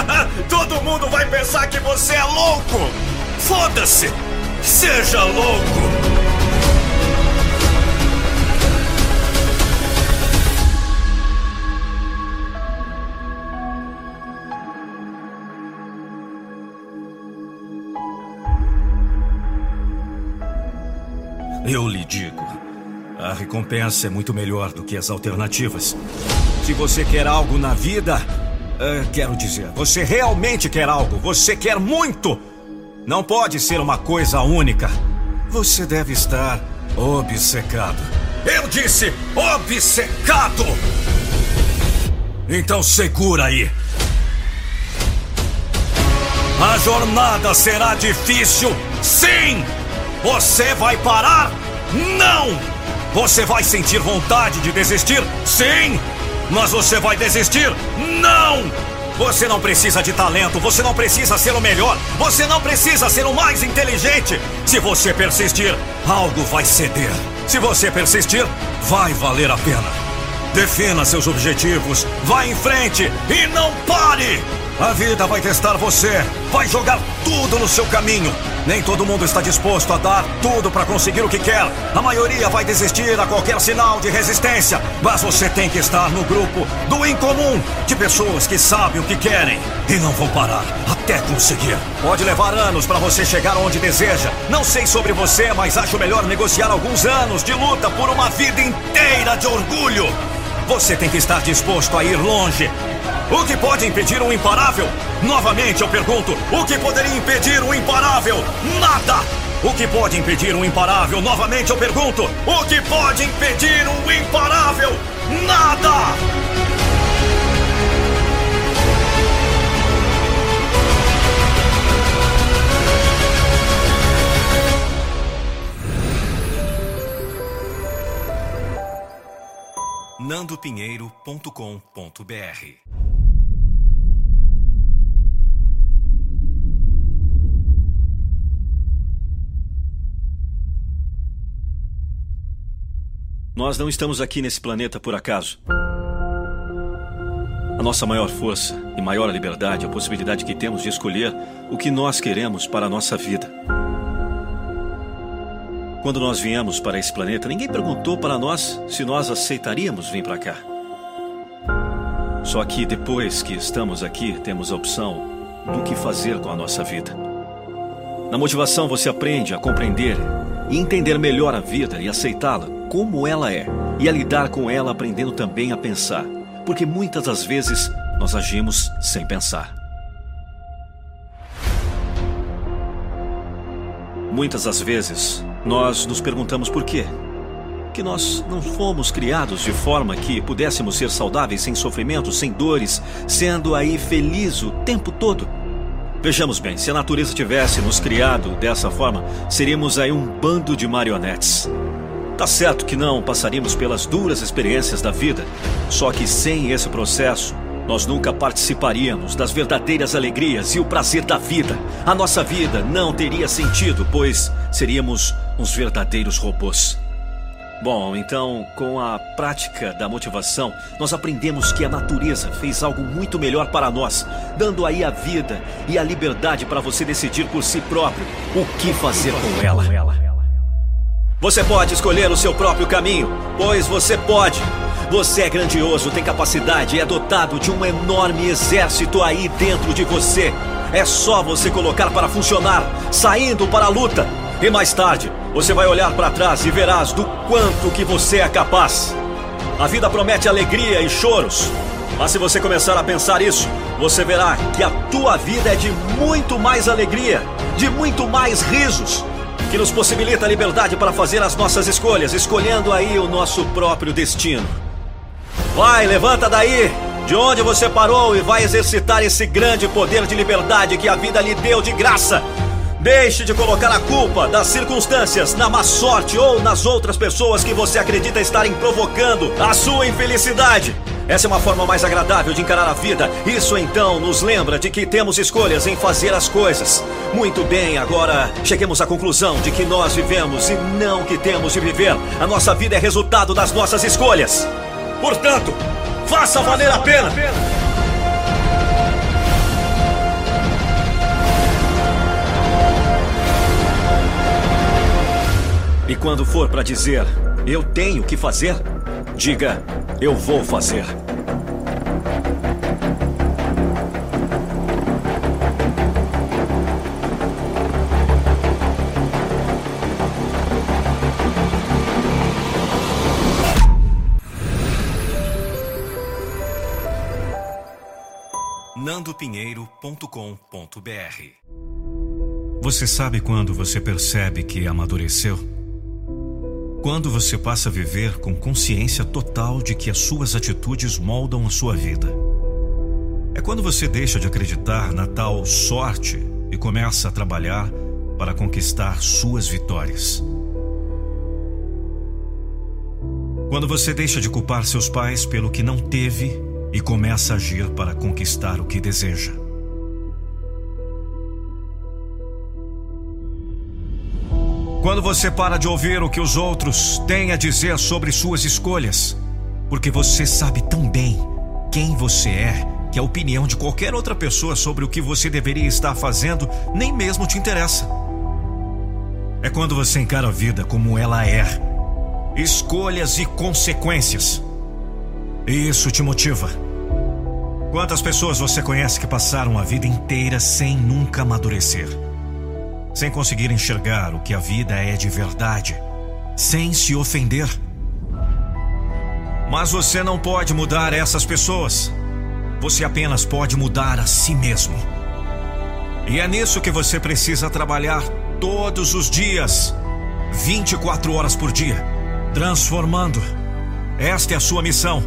Todo mundo vai pensar que você é louco. Foda-se! Seja louco! Eu lhe digo, a recompensa é muito melhor do que as alternativas. Se você quer algo na vida, uh, quero dizer, você realmente quer algo, você quer muito. Não pode ser uma coisa única. Você deve estar obcecado. Eu disse obcecado! Então segura aí. A jornada será difícil, sim! Você vai parar? Não! Você vai sentir vontade de desistir? Sim! Mas você vai desistir? Não! Você não precisa de talento, você não precisa ser o melhor, você não precisa ser o mais inteligente. Se você persistir, algo vai ceder. Se você persistir, vai valer a pena. Defina seus objetivos, vá em frente e não pare! A vida vai testar você, vai jogar tudo no seu caminho. Nem todo mundo está disposto a dar tudo para conseguir o que quer. A maioria vai desistir a qualquer sinal de resistência. Mas você tem que estar no grupo do incomum, de pessoas que sabem o que querem e não vão parar até conseguir. Pode levar anos para você chegar onde deseja. Não sei sobre você, mas acho melhor negociar alguns anos de luta por uma vida inteira de orgulho. Você tem que estar disposto a ir longe o que pode impedir um imparável? Novamente eu pergunto: o que poderia impedir um imparável? Nada! O que pode impedir um imparável? Novamente eu pergunto: o que pode impedir um imparável? Nada! nandopinheiro.com.br Nós não estamos aqui nesse planeta por acaso. A nossa maior força e maior liberdade é a possibilidade que temos de escolher o que nós queremos para a nossa vida. Quando nós viemos para esse planeta, ninguém perguntou para nós se nós aceitaríamos vir para cá. Só que depois que estamos aqui, temos a opção do que fazer com a nossa vida. Na motivação, você aprende a compreender e entender melhor a vida e aceitá-la como ela é e a lidar com ela aprendendo também a pensar, porque muitas das vezes nós agimos sem pensar. Muitas das vezes nós nos perguntamos por quê. Que nós não fomos criados de forma que pudéssemos ser saudáveis sem sofrimento, sem dores, sendo aí felizes o tempo todo. Vejamos bem, se a natureza tivesse nos criado dessa forma, seríamos aí um bando de marionetes. Tá certo que não passaríamos pelas duras experiências da vida, só que sem esse processo, nós nunca participaríamos das verdadeiras alegrias e o prazer da vida. A nossa vida não teria sentido, pois seríamos uns verdadeiros robôs. Bom, então, com a prática da motivação, nós aprendemos que a natureza fez algo muito melhor para nós, dando aí a vida e a liberdade para você decidir por si próprio o que fazer com ela. Você pode escolher o seu próprio caminho, pois você pode. Você é grandioso, tem capacidade e é dotado de um enorme exército aí dentro de você. É só você colocar para funcionar, saindo para a luta. E mais tarde, você vai olhar para trás e verás do quanto que você é capaz. A vida promete alegria e choros. Mas se você começar a pensar isso, você verá que a tua vida é de muito mais alegria, de muito mais risos, que nos possibilita a liberdade para fazer as nossas escolhas, escolhendo aí o nosso próprio destino. Vai, levanta daí, de onde você parou e vai exercitar esse grande poder de liberdade que a vida lhe deu de graça. Deixe de colocar a culpa das circunstâncias na má sorte ou nas outras pessoas que você acredita estarem provocando a sua infelicidade. Essa é uma forma mais agradável de encarar a vida. Isso então nos lembra de que temos escolhas em fazer as coisas. Muito bem, agora cheguemos à conclusão de que nós vivemos e não que temos de viver. A nossa vida é resultado das nossas escolhas. Portanto, faça valer a pena. E quando for para dizer eu tenho que fazer, diga eu vou fazer. nandopinheiro.com.br Você sabe quando você percebe que amadureceu? Quando você passa a viver com consciência total de que as suas atitudes moldam a sua vida. É quando você deixa de acreditar na tal sorte e começa a trabalhar para conquistar suas vitórias. Quando você deixa de culpar seus pais pelo que não teve e começa a agir para conquistar o que deseja. Quando você para de ouvir o que os outros têm a dizer sobre suas escolhas, porque você sabe tão bem quem você é que a opinião de qualquer outra pessoa sobre o que você deveria estar fazendo nem mesmo te interessa. É quando você encara a vida como ela é escolhas e consequências. E isso te motiva. Quantas pessoas você conhece que passaram a vida inteira sem nunca amadurecer? Sem conseguir enxergar o que a vida é de verdade, sem se ofender. Mas você não pode mudar essas pessoas. Você apenas pode mudar a si mesmo. E é nisso que você precisa trabalhar todos os dias, 24 horas por dia, transformando. Esta é a sua missão.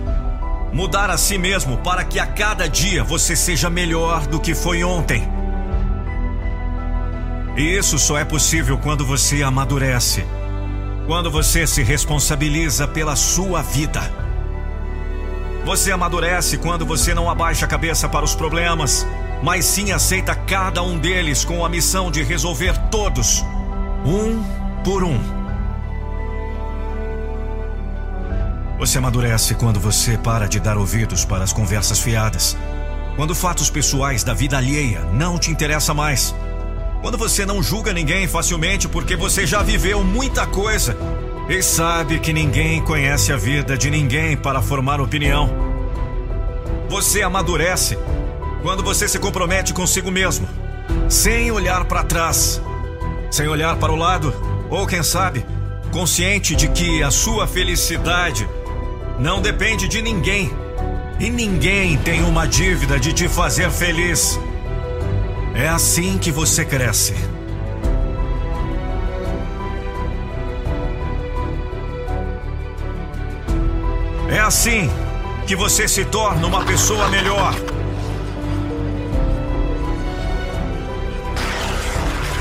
Mudar a si mesmo para que a cada dia você seja melhor do que foi ontem. E isso só é possível quando você amadurece. Quando você se responsabiliza pela sua vida. Você amadurece quando você não abaixa a cabeça para os problemas, mas sim aceita cada um deles com a missão de resolver todos, um por um. Você amadurece quando você para de dar ouvidos para as conversas fiadas. Quando fatos pessoais da vida alheia não te interessam mais quando você não julga ninguém facilmente porque você já viveu muita coisa e sabe que ninguém conhece a vida de ninguém para formar opinião. Você amadurece quando você se compromete consigo mesmo, sem olhar para trás, sem olhar para o lado, ou quem sabe, consciente de que a sua felicidade não depende de ninguém e ninguém tem uma dívida de te fazer feliz. É assim que você cresce. É assim que você se torna uma pessoa melhor.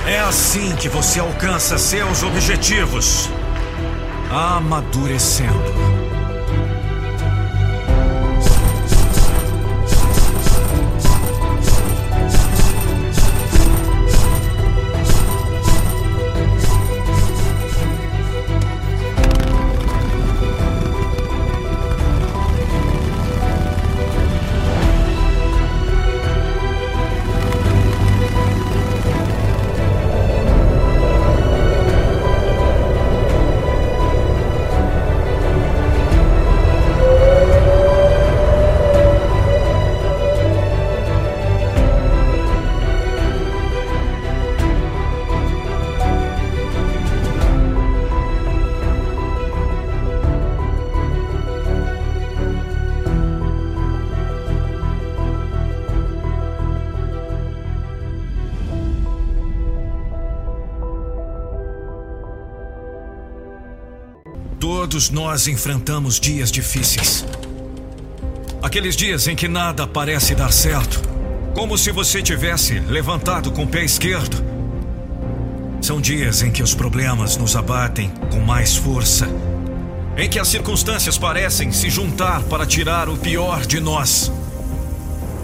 É assim que você alcança seus objetivos. Amadurecendo. Todos nós enfrentamos dias difíceis. Aqueles dias em que nada parece dar certo, como se você tivesse levantado com o pé esquerdo São dias em que os problemas nos abatem com mais força, em que as circunstâncias parecem se juntar para tirar o pior de nós.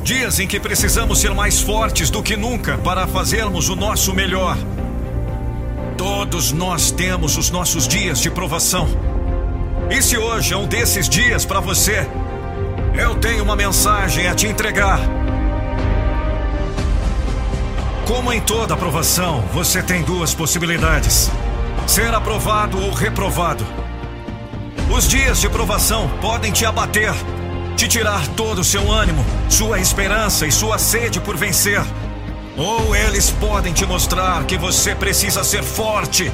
Dias em que precisamos ser mais fortes do que nunca para fazermos o nosso melhor. Todos nós temos os nossos dias de provação. E se hoje é um desses dias para você, eu tenho uma mensagem a te entregar. Como em toda aprovação, você tem duas possibilidades: ser aprovado ou reprovado. Os dias de provação podem te abater, te tirar todo o seu ânimo, sua esperança e sua sede por vencer. Ou eles podem te mostrar que você precisa ser forte,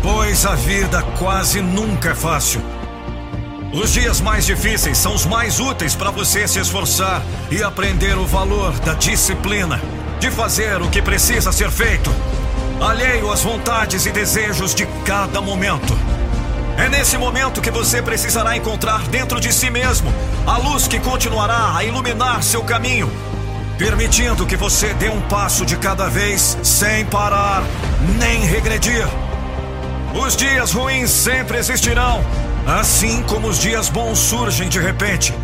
pois a vida quase nunca é fácil. Os dias mais difíceis são os mais úteis para você se esforçar e aprender o valor da disciplina, de fazer o que precisa ser feito, alheio às vontades e desejos de cada momento. É nesse momento que você precisará encontrar dentro de si mesmo a luz que continuará a iluminar seu caminho, permitindo que você dê um passo de cada vez sem parar nem regredir. Os dias ruins sempre existirão, assim como os dias bons surgem de repente.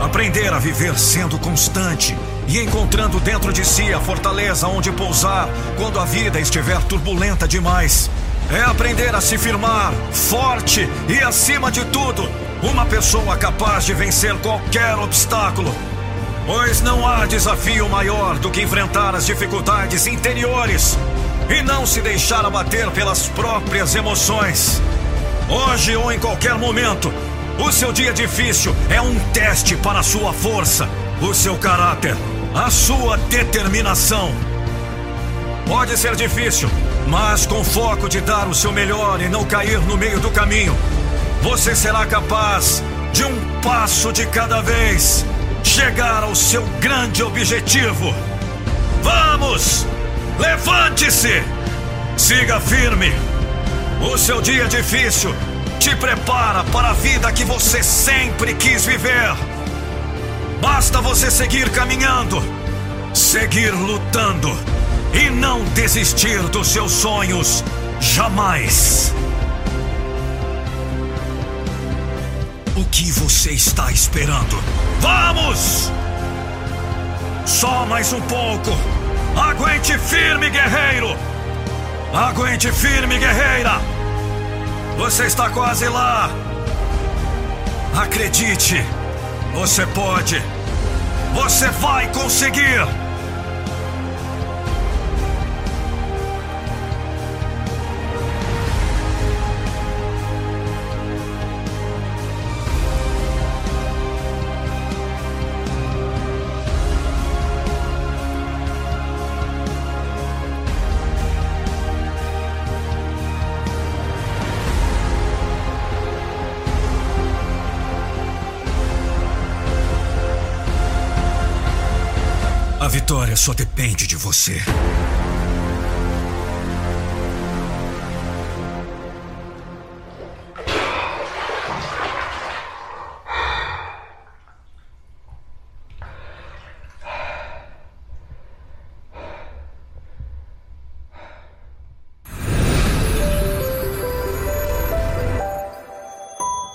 Aprender a viver sendo constante e encontrando dentro de si a fortaleza onde pousar quando a vida estiver turbulenta demais é aprender a se firmar, forte e, acima de tudo, uma pessoa capaz de vencer qualquer obstáculo. Pois não há desafio maior do que enfrentar as dificuldades interiores e não se deixar abater pelas próprias emoções. Hoje ou em qualquer momento, o seu dia difícil é um teste para a sua força, o seu caráter, a sua determinação. Pode ser difícil, mas com foco de dar o seu melhor e não cair no meio do caminho, você será capaz de um passo de cada vez chegar ao seu grande objetivo. Vamos! Levante-se! Siga firme! O seu dia difícil te prepara para a vida que você sempre quis viver. Basta você seguir caminhando, seguir lutando e não desistir dos seus sonhos jamais. O que você está esperando? Vamos! Só mais um pouco. Aguente firme, guerreiro! Aguente firme, guerreira! Você está quase lá! Acredite! Você pode! Você vai conseguir! Só depende de você.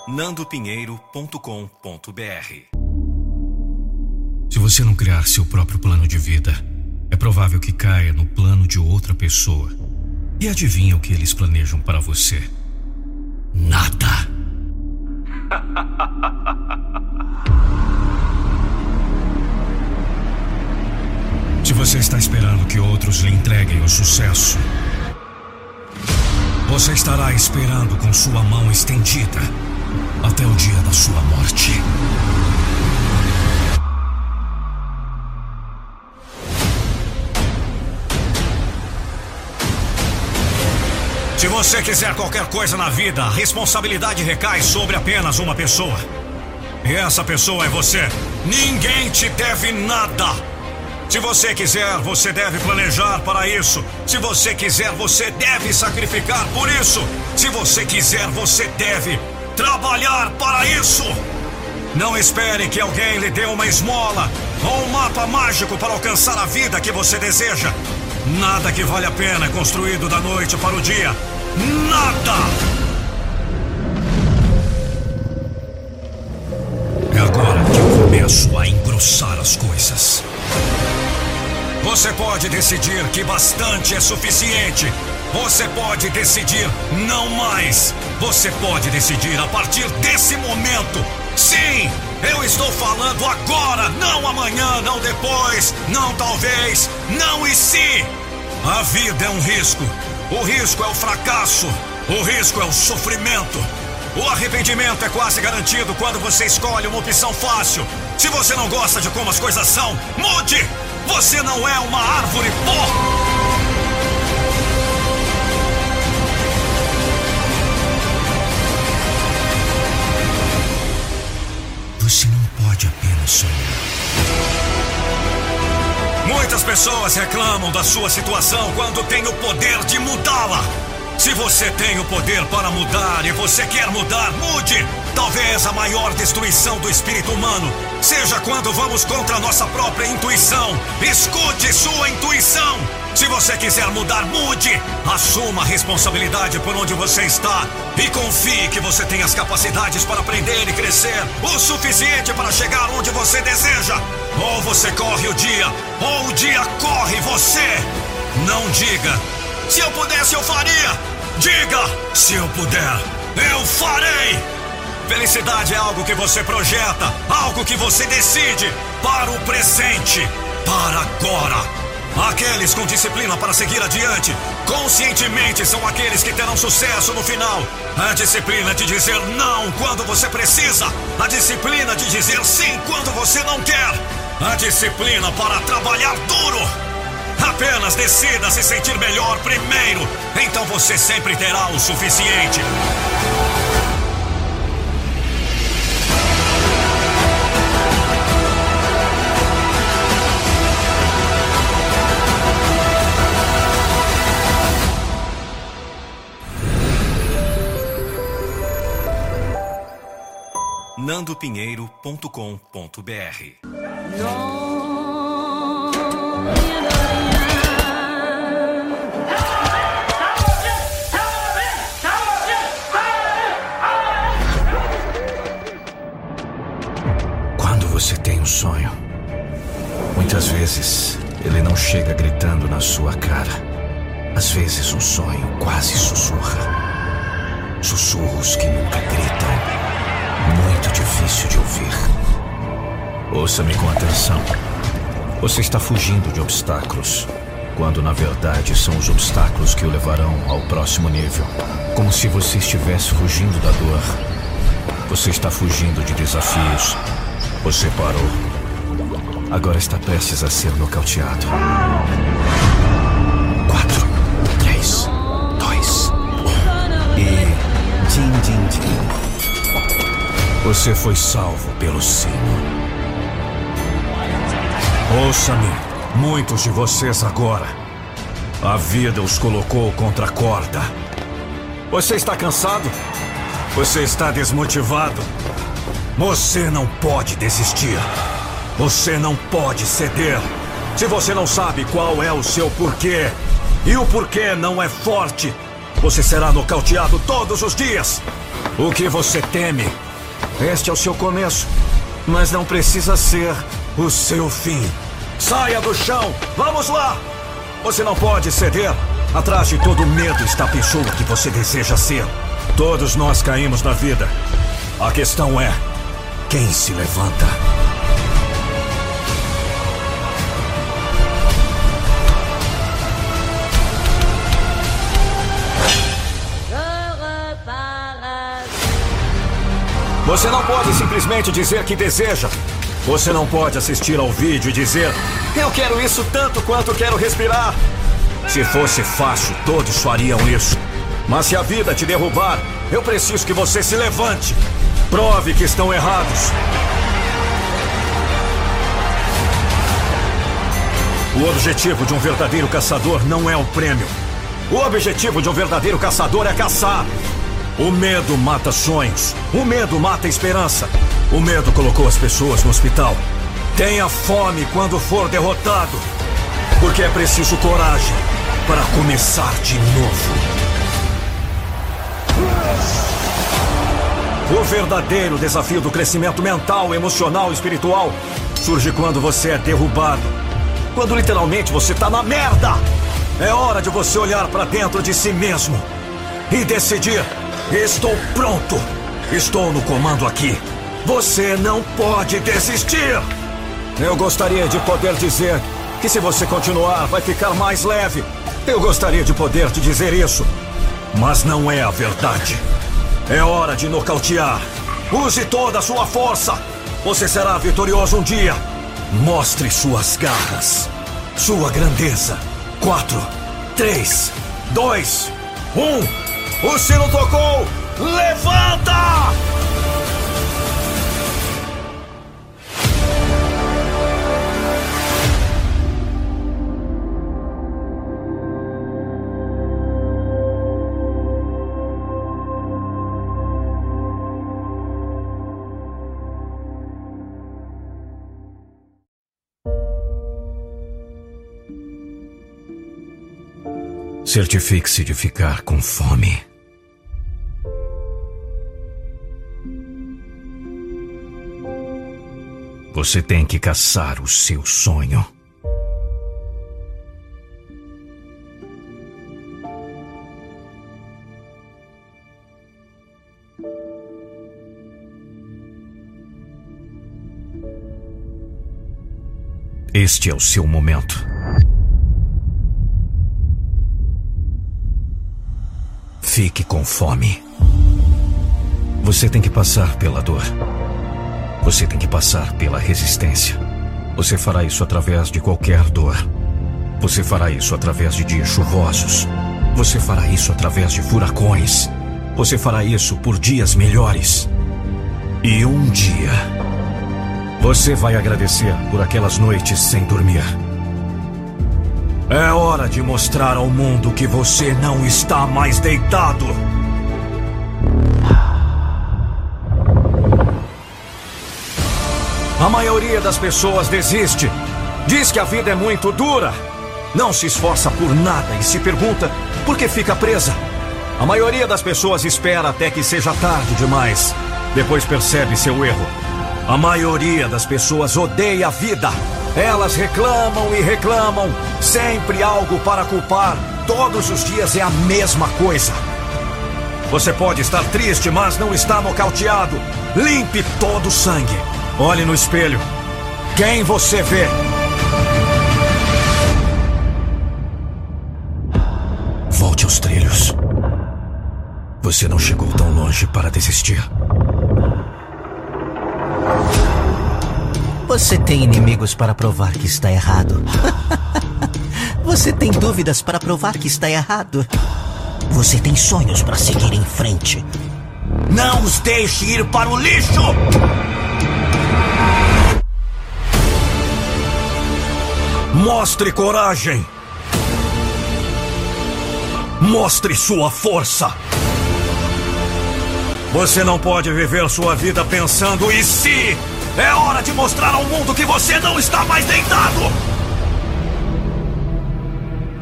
nandopinheiro.com.br Se você não criar seu próprio plano de vida, é provável que caia no plano de outra pessoa. E adivinha o que eles planejam para você? Nada. Se você está esperando que outros lhe entreguem o sucesso, você estará esperando com sua mão estendida até o dia da sua morte. Se você quiser qualquer coisa na vida, a responsabilidade recai sobre apenas uma pessoa. E essa pessoa é você. Ninguém te deve nada. Se você quiser, você deve planejar para isso. Se você quiser, você deve sacrificar por isso. Se você quiser, você deve trabalhar para isso. Não espere que alguém lhe dê uma esmola ou um mapa mágico para alcançar a vida que você deseja. Nada que vale a pena é construído da noite para o dia. Nada! É agora que eu começo a engrossar as coisas. Você pode decidir que bastante é suficiente. Você pode decidir não mais. Você pode decidir a partir desse momento. Sim, eu estou falando agora, não amanhã, não depois, não talvez, não e se. A vida é um risco. O risco é o fracasso. O risco é o sofrimento. O arrependimento é quase garantido quando você escolhe uma opção fácil. Se você não gosta de como as coisas são, mude! Você não é uma árvore pó! Sonhar. Muitas pessoas reclamam da sua situação quando têm o poder de mudá-la. Se você tem o poder para mudar e você quer mudar, mude! Talvez a maior destruição do espírito humano seja quando vamos contra a nossa própria intuição. Escute sua intuição! Se você quiser mudar, mude! Assuma a responsabilidade por onde você está e confie que você tem as capacidades para aprender e crescer o suficiente para chegar onde você deseja. Ou você corre o dia, ou o dia corre você. Não diga, se eu pudesse, eu faria. Diga, se eu puder, eu farei. Felicidade é algo que você projeta, algo que você decide para o presente, para agora. Aqueles com disciplina para seguir adiante, conscientemente são aqueles que terão sucesso no final. A disciplina de dizer não quando você precisa, a disciplina de dizer sim quando você não quer, a disciplina para trabalhar duro. Apenas decida se sentir melhor primeiro, então você sempre terá o suficiente. nandopinheiro.com.br Quando você tem um sonho, muitas vezes ele não chega gritando na sua cara. Às vezes um sonho quase sussurra. Sussurros que nunca gritam. Muito difícil de ouvir. Ouça-me com atenção. Você está fugindo de obstáculos, quando na verdade são os obstáculos que o levarão ao próximo nível. Como se você estivesse fugindo da dor. Você está fugindo de desafios. Você parou. Agora está prestes a ser nocauteado. Quatro, três, dois, um. E. Din, din, din. Você foi salvo pelo sino. Ouça-me, muitos de vocês agora. A vida os colocou contra a corda. Você está cansado? Você está desmotivado? Você não pode desistir. Você não pode ceder. Se você não sabe qual é o seu porquê, e o porquê não é forte, você será nocauteado todos os dias. O que você teme? Este é o seu começo, mas não precisa ser o seu fim. Saia do chão! Vamos lá! Você não pode ceder. Atrás de todo medo está a pessoa que você deseja ser. Todos nós caímos na vida. A questão é: quem se levanta? Você não pode simplesmente dizer que deseja. Você não pode assistir ao vídeo e dizer: Eu quero isso tanto quanto quero respirar. Se fosse fácil, todos fariam isso. Mas se a vida te derrubar, eu preciso que você se levante. Prove que estão errados. O objetivo de um verdadeiro caçador não é o prêmio. O objetivo de um verdadeiro caçador é caçar. O medo mata sonhos. O medo mata esperança. O medo colocou as pessoas no hospital. Tenha fome quando for derrotado. Porque é preciso coragem para começar de novo. O verdadeiro desafio do crescimento mental, emocional e espiritual surge quando você é derrubado. Quando literalmente você tá na merda. É hora de você olhar para dentro de si mesmo e decidir: estou pronto. Estou no comando aqui. Você não pode desistir. Eu gostaria de poder dizer que se você continuar, vai ficar mais leve. Eu gostaria de poder te dizer isso. Mas não é a verdade. É hora de nocautear. Use toda a sua força. Você será vitorioso um dia. Mostre suas garras. Sua grandeza. Quatro, três, dois, um. O sino tocou. Levanta! Certifique-se de ficar com fome. Você tem que caçar o seu sonho. Este é o seu momento. Fique com fome. Você tem que passar pela dor. Você tem que passar pela resistência. Você fará isso através de qualquer dor. Você fará isso através de dias chuvosos. Você fará isso através de furacões. Você fará isso por dias melhores. E um dia, você vai agradecer por aquelas noites sem dormir. É hora de mostrar ao mundo que você não está mais deitado. A maioria das pessoas desiste. Diz que a vida é muito dura. Não se esforça por nada e se pergunta por que fica presa. A maioria das pessoas espera até que seja tarde demais. Depois percebe seu erro. A maioria das pessoas odeia a vida. Elas reclamam e reclamam, sempre algo para culpar. Todos os dias é a mesma coisa. Você pode estar triste, mas não está nocauteado. Limpe todo o sangue. Olhe no espelho. Quem você vê? Volte aos trilhos. Você não chegou tão longe para desistir. Você tem inimigos para provar que está errado. Você tem dúvidas para provar que está errado. Você tem sonhos para seguir em frente. Não os deixe ir para o lixo! Mostre coragem! Mostre sua força! Você não pode viver sua vida pensando e se é hora de mostrar ao mundo que você não está mais deitado!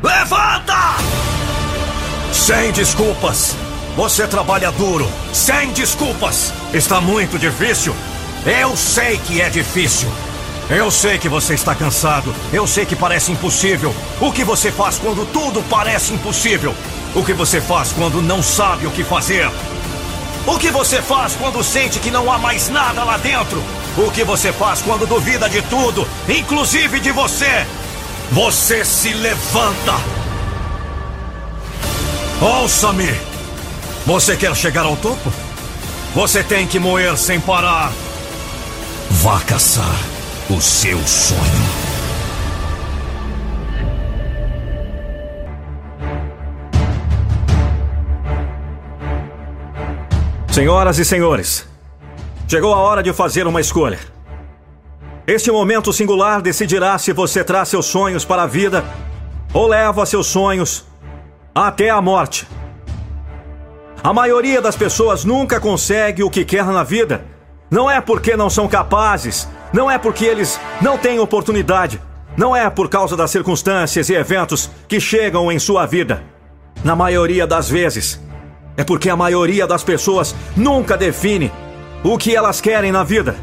Levanta! Sem desculpas! Você trabalha duro, sem desculpas! Está muito difícil? Eu sei que é difícil! Eu sei que você está cansado. Eu sei que parece impossível. O que você faz quando tudo parece impossível? O que você faz quando não sabe o que fazer? O que você faz quando sente que não há mais nada lá dentro? O que você faz quando duvida de tudo, inclusive de você? Você se levanta. Ouça-me. Você quer chegar ao topo? Você tem que moer sem parar. Vá caçar o seu sonho. Senhoras e senhores, chegou a hora de fazer uma escolha. Este momento singular decidirá se você traz seus sonhos para a vida ou leva seus sonhos até a morte. A maioria das pessoas nunca consegue o que quer na vida. Não é porque não são capazes, não é porque eles não têm oportunidade. Não é por causa das circunstâncias e eventos que chegam em sua vida. Na maioria das vezes, é porque a maioria das pessoas nunca define o que elas querem na vida.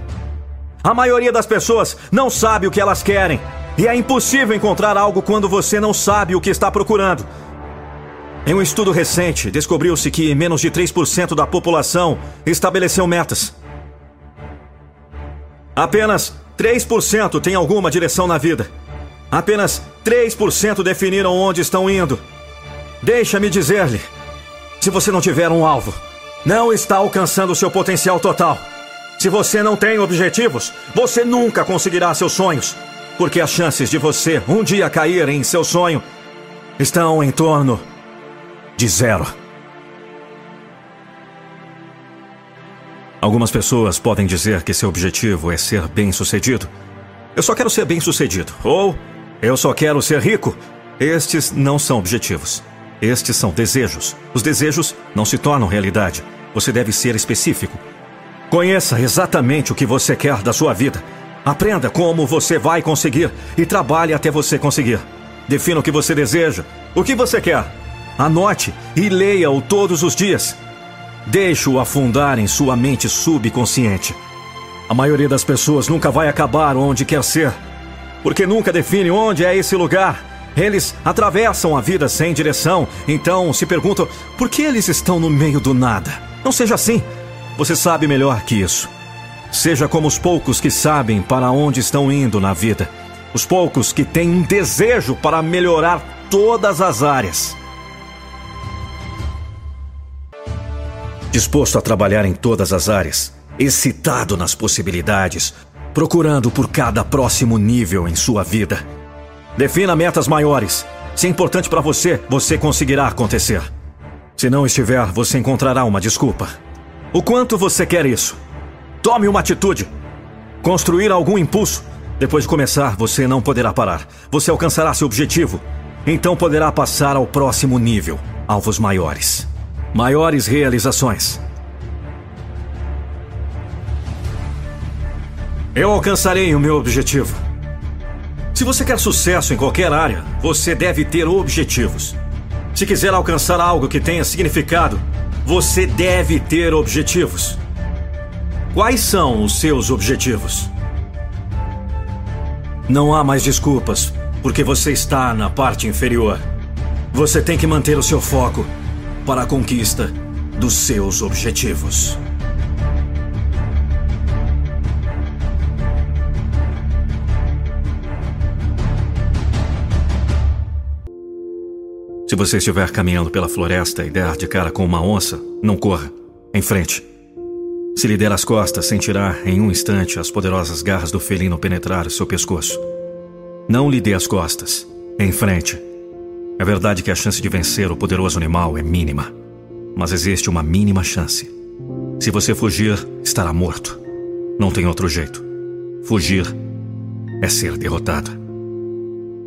A maioria das pessoas não sabe o que elas querem. E é impossível encontrar algo quando você não sabe o que está procurando. Em um estudo recente, descobriu-se que menos de 3% da população estabeleceu metas. Apenas 3% tem alguma direção na vida. Apenas 3% definiram onde estão indo. Deixa-me dizer-lhe: se você não tiver um alvo, não está alcançando seu potencial total. Se você não tem objetivos, você nunca conseguirá seus sonhos. Porque as chances de você um dia cair em seu sonho estão em torno de zero. Algumas pessoas podem dizer que seu objetivo é ser bem-sucedido. Eu só quero ser bem-sucedido. Ou eu só quero ser rico. Estes não são objetivos. Estes são desejos. Os desejos não se tornam realidade. Você deve ser específico. Conheça exatamente o que você quer da sua vida. Aprenda como você vai conseguir e trabalhe até você conseguir. Defina o que você deseja, o que você quer. Anote e leia-o todos os dias. Deixe-o afundar em sua mente subconsciente. A maioria das pessoas nunca vai acabar onde quer ser, porque nunca define onde é esse lugar. Eles atravessam a vida sem direção, então se perguntam por que eles estão no meio do nada. Não seja assim. Você sabe melhor que isso. Seja como os poucos que sabem para onde estão indo na vida. Os poucos que têm um desejo para melhorar todas as áreas. Disposto a trabalhar em todas as áreas, excitado nas possibilidades, procurando por cada próximo nível em sua vida. Defina metas maiores. Se é importante para você, você conseguirá acontecer. Se não estiver, você encontrará uma desculpa. O quanto você quer isso? Tome uma atitude. Construir algum impulso. Depois de começar, você não poderá parar. Você alcançará seu objetivo. Então poderá passar ao próximo nível alvos maiores maiores realizações. Eu alcançarei o meu objetivo. Se você quer sucesso em qualquer área, você deve ter objetivos. Se quiser alcançar algo que tenha significado, você deve ter objetivos. Quais são os seus objetivos? Não há mais desculpas, porque você está na parte inferior. Você tem que manter o seu foco para a conquista dos seus objetivos. Se você estiver caminhando pela floresta e der de cara com uma onça, não corra. Em frente. Se lhe der as costas, sentirá em um instante as poderosas garras do felino penetrar seu pescoço. Não lhe dê as costas. Em frente. É verdade que a chance de vencer o poderoso animal é mínima, mas existe uma mínima chance. Se você fugir, estará morto. Não tem outro jeito. Fugir é ser derrotado.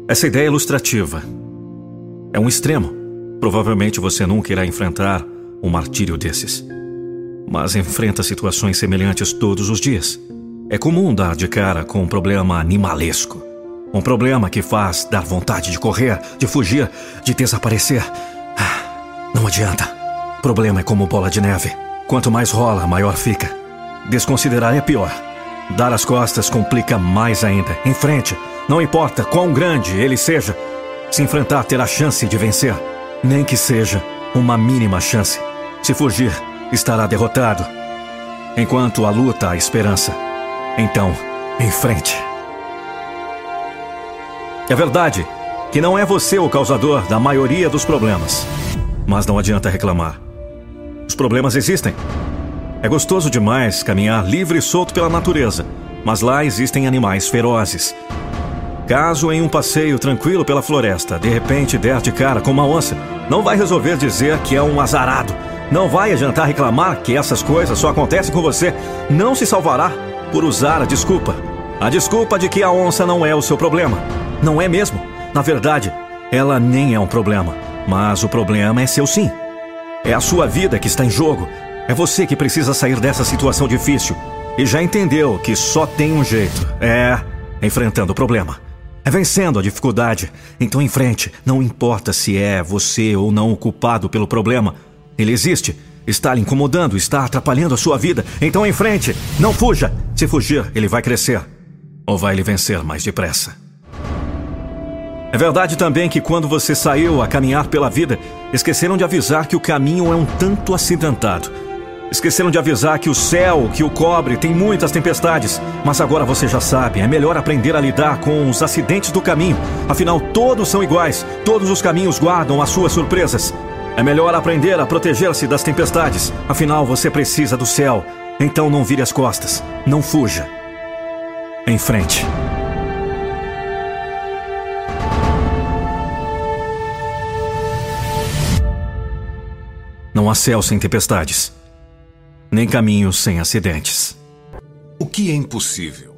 Essa ideia é ilustrativa. É um extremo. Provavelmente você nunca irá enfrentar um martírio desses. Mas enfrenta situações semelhantes todos os dias. É comum dar de cara com um problema animalesco um problema que faz dar vontade de correr, de fugir, de desaparecer. Ah, não adianta. Problema é como bola de neve. Quanto mais rola, maior fica. Desconsiderar é pior. Dar as costas complica mais ainda. Em frente, não importa quão grande ele seja, se enfrentar terá chance de vencer. Nem que seja uma mínima chance. Se fugir, estará derrotado. Enquanto a luta há esperança. Então, em frente. É verdade que não é você o causador da maioria dos problemas. Mas não adianta reclamar. Os problemas existem. É gostoso demais caminhar livre e solto pela natureza, mas lá existem animais ferozes. Caso em um passeio tranquilo pela floresta, de repente der de cara com uma onça, não vai resolver dizer que é um azarado. Não vai adiantar reclamar que essas coisas só acontecem com você. Não se salvará por usar a desculpa. A desculpa de que a onça não é o seu problema. Não é mesmo? Na verdade, ela nem é um problema. Mas o problema é seu sim. É a sua vida que está em jogo. É você que precisa sair dessa situação difícil. E já entendeu que só tem um jeito: é enfrentando o problema. É vencendo a dificuldade. Então em frente, não importa se é você ou não o culpado pelo problema. Ele existe. Está lhe incomodando, está atrapalhando a sua vida. Então em frente, não fuja. Se fugir, ele vai crescer. Ou vai lhe vencer mais depressa. É verdade também que quando você saiu a caminhar pela vida, esqueceram de avisar que o caminho é um tanto acidentado. Esqueceram de avisar que o céu que o cobre tem muitas tempestades. Mas agora você já sabe, é melhor aprender a lidar com os acidentes do caminho. Afinal, todos são iguais, todos os caminhos guardam as suas surpresas. É melhor aprender a proteger-se das tempestades. Afinal, você precisa do céu. Então não vire as costas, não fuja. Em frente. Não há céu sem tempestades, nem caminhos sem acidentes. O que é impossível?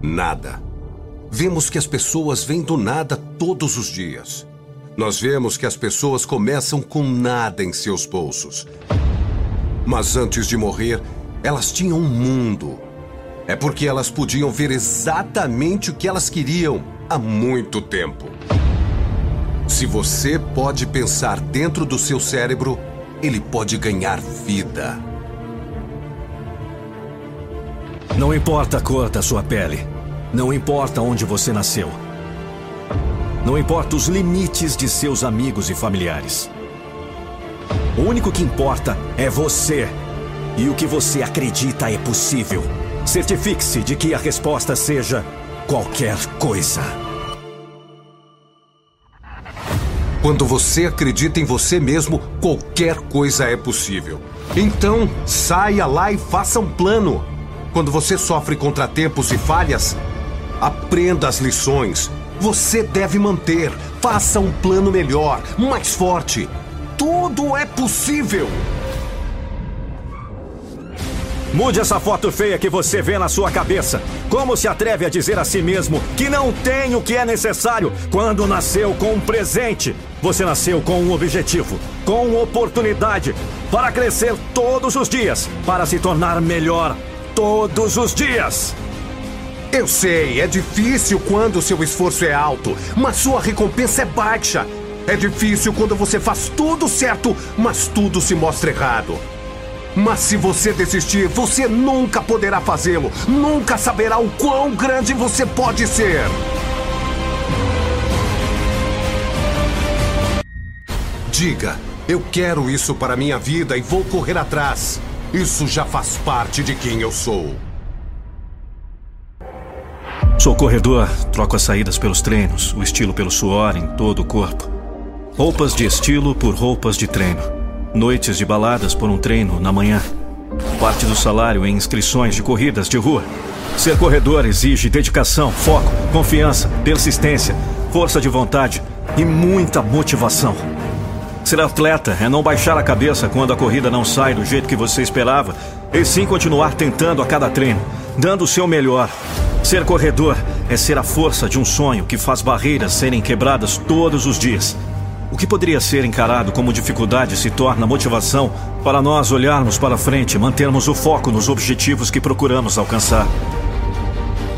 Nada. Vemos que as pessoas vêm do nada todos os dias. Nós vemos que as pessoas começam com nada em seus bolsos. Mas antes de morrer, elas tinham um mundo. É porque elas podiam ver exatamente o que elas queriam há muito tempo. Se você pode pensar dentro do seu cérebro, ele pode ganhar vida. Não importa a cor da sua pele. Não importa onde você nasceu. Não importa os limites de seus amigos e familiares. O único que importa é você. E o que você acredita é possível. Certifique-se de que a resposta seja qualquer coisa. Quando você acredita em você mesmo, qualquer coisa é possível. Então, saia lá e faça um plano. Quando você sofre contratempos e falhas, aprenda as lições. Você deve manter. Faça um plano melhor, mais forte. Tudo é possível. Mude essa foto feia que você vê na sua cabeça. Como se atreve a dizer a si mesmo que não tem o que é necessário quando nasceu com um presente? Você nasceu com um objetivo, com oportunidade para crescer todos os dias, para se tornar melhor todos os dias. Eu sei, é difícil quando seu esforço é alto, mas sua recompensa é baixa. É difícil quando você faz tudo certo, mas tudo se mostra errado. Mas se você desistir, você nunca poderá fazê-lo. Nunca saberá o quão grande você pode ser. Diga, eu quero isso para minha vida e vou correr atrás. Isso já faz parte de quem eu sou. Sou corredor, troco as saídas pelos treinos, o estilo pelo suor em todo o corpo. Roupas de estilo por roupas de treino. Noites de baladas por um treino na manhã. Parte do salário em inscrições de corridas de rua. Ser corredor exige dedicação, foco, confiança, persistência, força de vontade e muita motivação. Ser atleta é não baixar a cabeça quando a corrida não sai do jeito que você esperava, e sim continuar tentando a cada treino, dando o seu melhor. Ser corredor é ser a força de um sonho que faz barreiras serem quebradas todos os dias. O que poderia ser encarado como dificuldade se torna motivação para nós olharmos para frente e mantermos o foco nos objetivos que procuramos alcançar.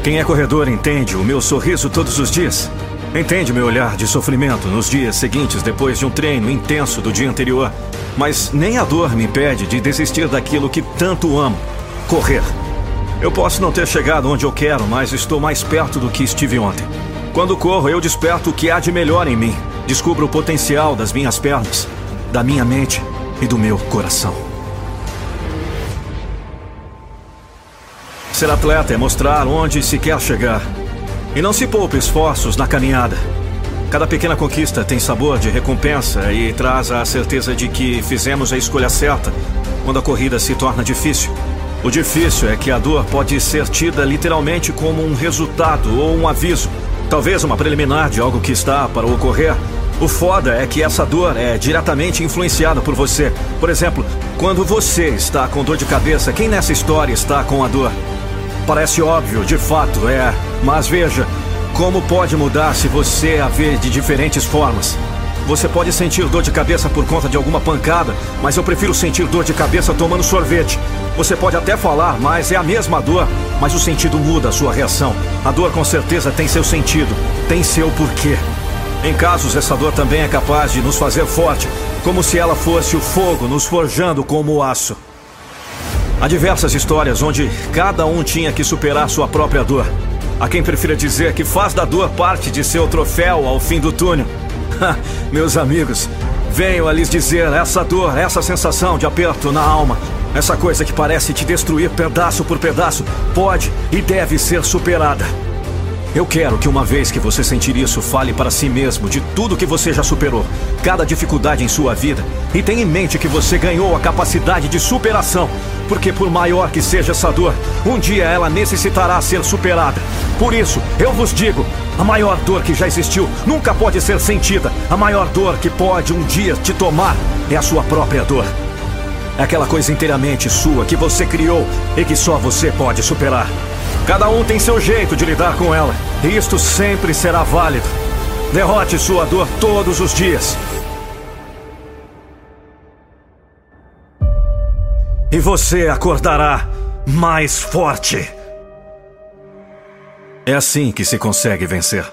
Quem é corredor entende o meu sorriso todos os dias. Entende meu olhar de sofrimento nos dias seguintes depois de um treino intenso do dia anterior. Mas nem a dor me impede de desistir daquilo que tanto amo: correr. Eu posso não ter chegado onde eu quero, mas estou mais perto do que estive ontem. Quando corro, eu desperto o que há de melhor em mim. Descubro o potencial das minhas pernas, da minha mente e do meu coração. Ser atleta é mostrar onde se quer chegar. E não se poupe esforços na caminhada. Cada pequena conquista tem sabor de recompensa e traz a certeza de que fizemos a escolha certa quando a corrida se torna difícil. O difícil é que a dor pode ser tida literalmente como um resultado ou um aviso, talvez uma preliminar de algo que está para ocorrer. O foda é que essa dor é diretamente influenciada por você. Por exemplo, quando você está com dor de cabeça, quem nessa história está com a dor? Parece óbvio, de fato é, mas veja como pode mudar se você a vê de diferentes formas. Você pode sentir dor de cabeça por conta de alguma pancada, mas eu prefiro sentir dor de cabeça tomando sorvete. Você pode até falar, mas é a mesma dor, mas o sentido muda a sua reação. A dor com certeza tem seu sentido, tem seu porquê. Em casos, essa dor também é capaz de nos fazer forte, como se ela fosse o fogo nos forjando como o aço. Há diversas histórias onde cada um tinha que superar sua própria dor. Há quem prefira dizer que faz da dor parte de seu troféu ao fim do túnel. Meus amigos, venho a lhes dizer essa dor, essa sensação de aperto na alma, essa coisa que parece te destruir pedaço por pedaço, pode e deve ser superada. Eu quero que uma vez que você sentir isso, fale para si mesmo de tudo que você já superou, cada dificuldade em sua vida, e tenha em mente que você ganhou a capacidade de superação, porque por maior que seja essa dor, um dia ela necessitará ser superada. Por isso, eu vos digo, a maior dor que já existiu nunca pode ser sentida. A maior dor que pode um dia te tomar é a sua própria dor. Aquela coisa inteiramente sua que você criou e que só você pode superar. Cada um tem seu jeito de lidar com ela, isto sempre será válido. Derrote sua dor todos os dias. E você acordará mais forte. É assim que se consegue vencer.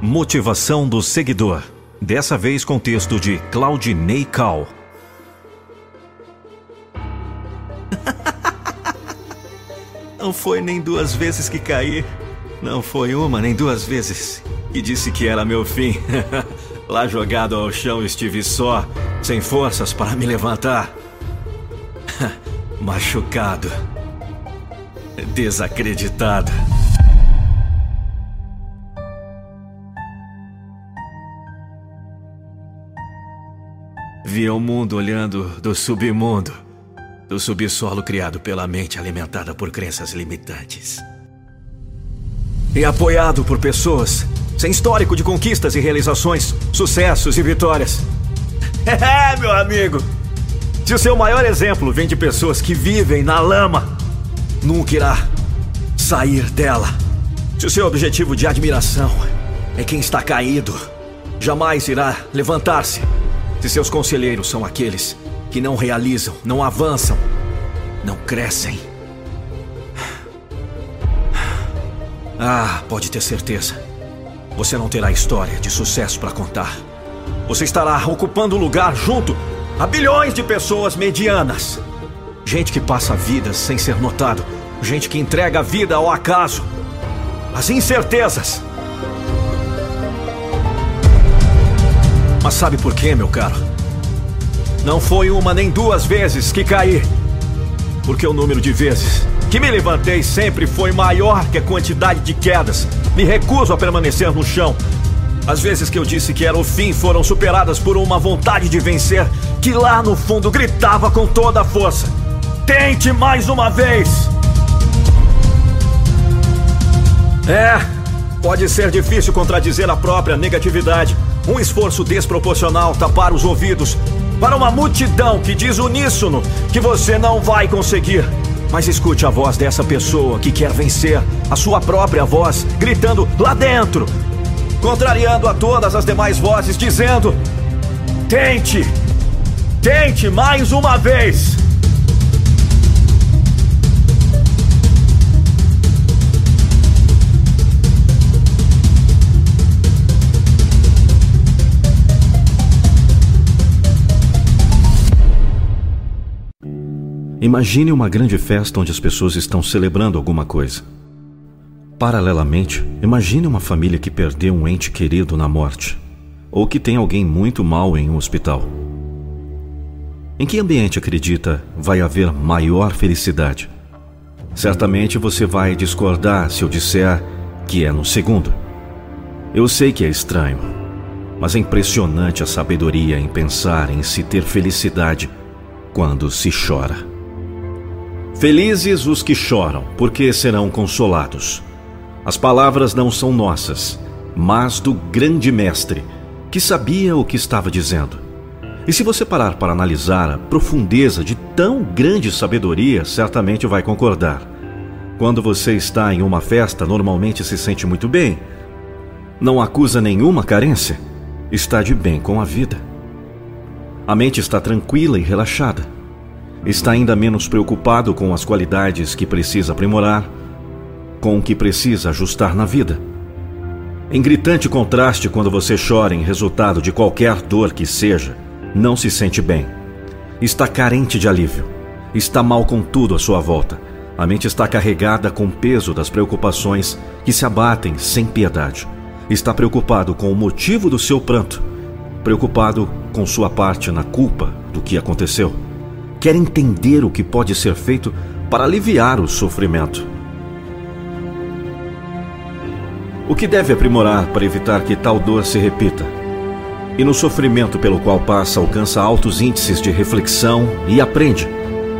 Motivação do seguidor. Dessa vez com texto de Claudinei Cal. Não foi nem duas vezes que caí. Não foi uma nem duas vezes. E disse que era meu fim. Lá jogado ao chão estive só, sem forças para me levantar. Machucado. Desacreditado. Via o mundo olhando do submundo do subsolo criado pela mente alimentada por crenças limitantes. E apoiado por pessoas sem histórico de conquistas e realizações, sucessos e vitórias. É, meu amigo! Se o seu maior exemplo vem de pessoas que vivem na lama, nunca irá sair dela. Se o seu objetivo de admiração é quem está caído, jamais irá levantar-se. Se seus conselheiros são aqueles que não realizam, não avançam, não crescem. Ah, pode ter certeza. Você não terá história de sucesso para contar. Você estará ocupando lugar junto a bilhões de pessoas medianas. Gente que passa vidas sem ser notado. Gente que entrega a vida ao acaso. As incertezas. Mas sabe por quê, meu caro? Não foi uma nem duas vezes que caí. Porque o número de vezes que me levantei sempre foi maior que a quantidade de quedas. Me recuso a permanecer no chão. As vezes que eu disse que era o fim foram superadas por uma vontade de vencer que lá no fundo gritava com toda a força: Tente mais uma vez! É, pode ser difícil contradizer a própria negatividade. Um esforço desproporcional tapar os ouvidos para uma multidão que diz uníssono que você não vai conseguir. Mas escute a voz dessa pessoa que quer vencer, a sua própria voz, gritando lá dentro, contrariando a todas as demais vozes, dizendo: Tente! Tente mais uma vez! Imagine uma grande festa onde as pessoas estão celebrando alguma coisa. Paralelamente, imagine uma família que perdeu um ente querido na morte, ou que tem alguém muito mal em um hospital. Em que ambiente acredita vai haver maior felicidade? Certamente você vai discordar se eu disser que é no segundo. Eu sei que é estranho, mas é impressionante a sabedoria em pensar em se ter felicidade quando se chora. Felizes os que choram, porque serão consolados. As palavras não são nossas, mas do grande mestre, que sabia o que estava dizendo. E se você parar para analisar a profundeza de tão grande sabedoria, certamente vai concordar. Quando você está em uma festa, normalmente se sente muito bem. Não acusa nenhuma carência, está de bem com a vida. A mente está tranquila e relaxada. Está ainda menos preocupado com as qualidades que precisa aprimorar, com o que precisa ajustar na vida. Em gritante contraste quando você chora em resultado de qualquer dor que seja, não se sente bem. Está carente de alívio. Está mal com tudo à sua volta. A mente está carregada com o peso das preocupações que se abatem sem piedade. Está preocupado com o motivo do seu pranto, preocupado com sua parte na culpa do que aconteceu. Quer entender o que pode ser feito para aliviar o sofrimento. O que deve aprimorar para evitar que tal dor se repita? E no sofrimento pelo qual passa, alcança altos índices de reflexão e aprende.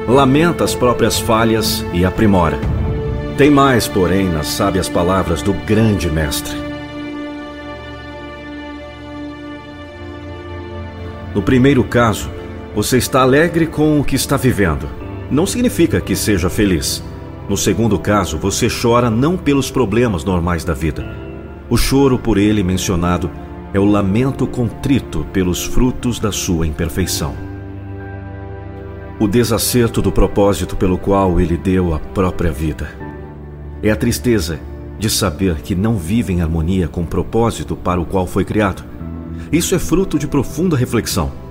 Lamenta as próprias falhas e aprimora. Tem mais, porém, nas sábias palavras do grande mestre. No primeiro caso, você está alegre com o que está vivendo. Não significa que seja feliz. No segundo caso, você chora não pelos problemas normais da vida. O choro por ele mencionado é o lamento contrito pelos frutos da sua imperfeição. O desacerto do propósito pelo qual ele deu a própria vida. É a tristeza de saber que não vive em harmonia com o propósito para o qual foi criado. Isso é fruto de profunda reflexão.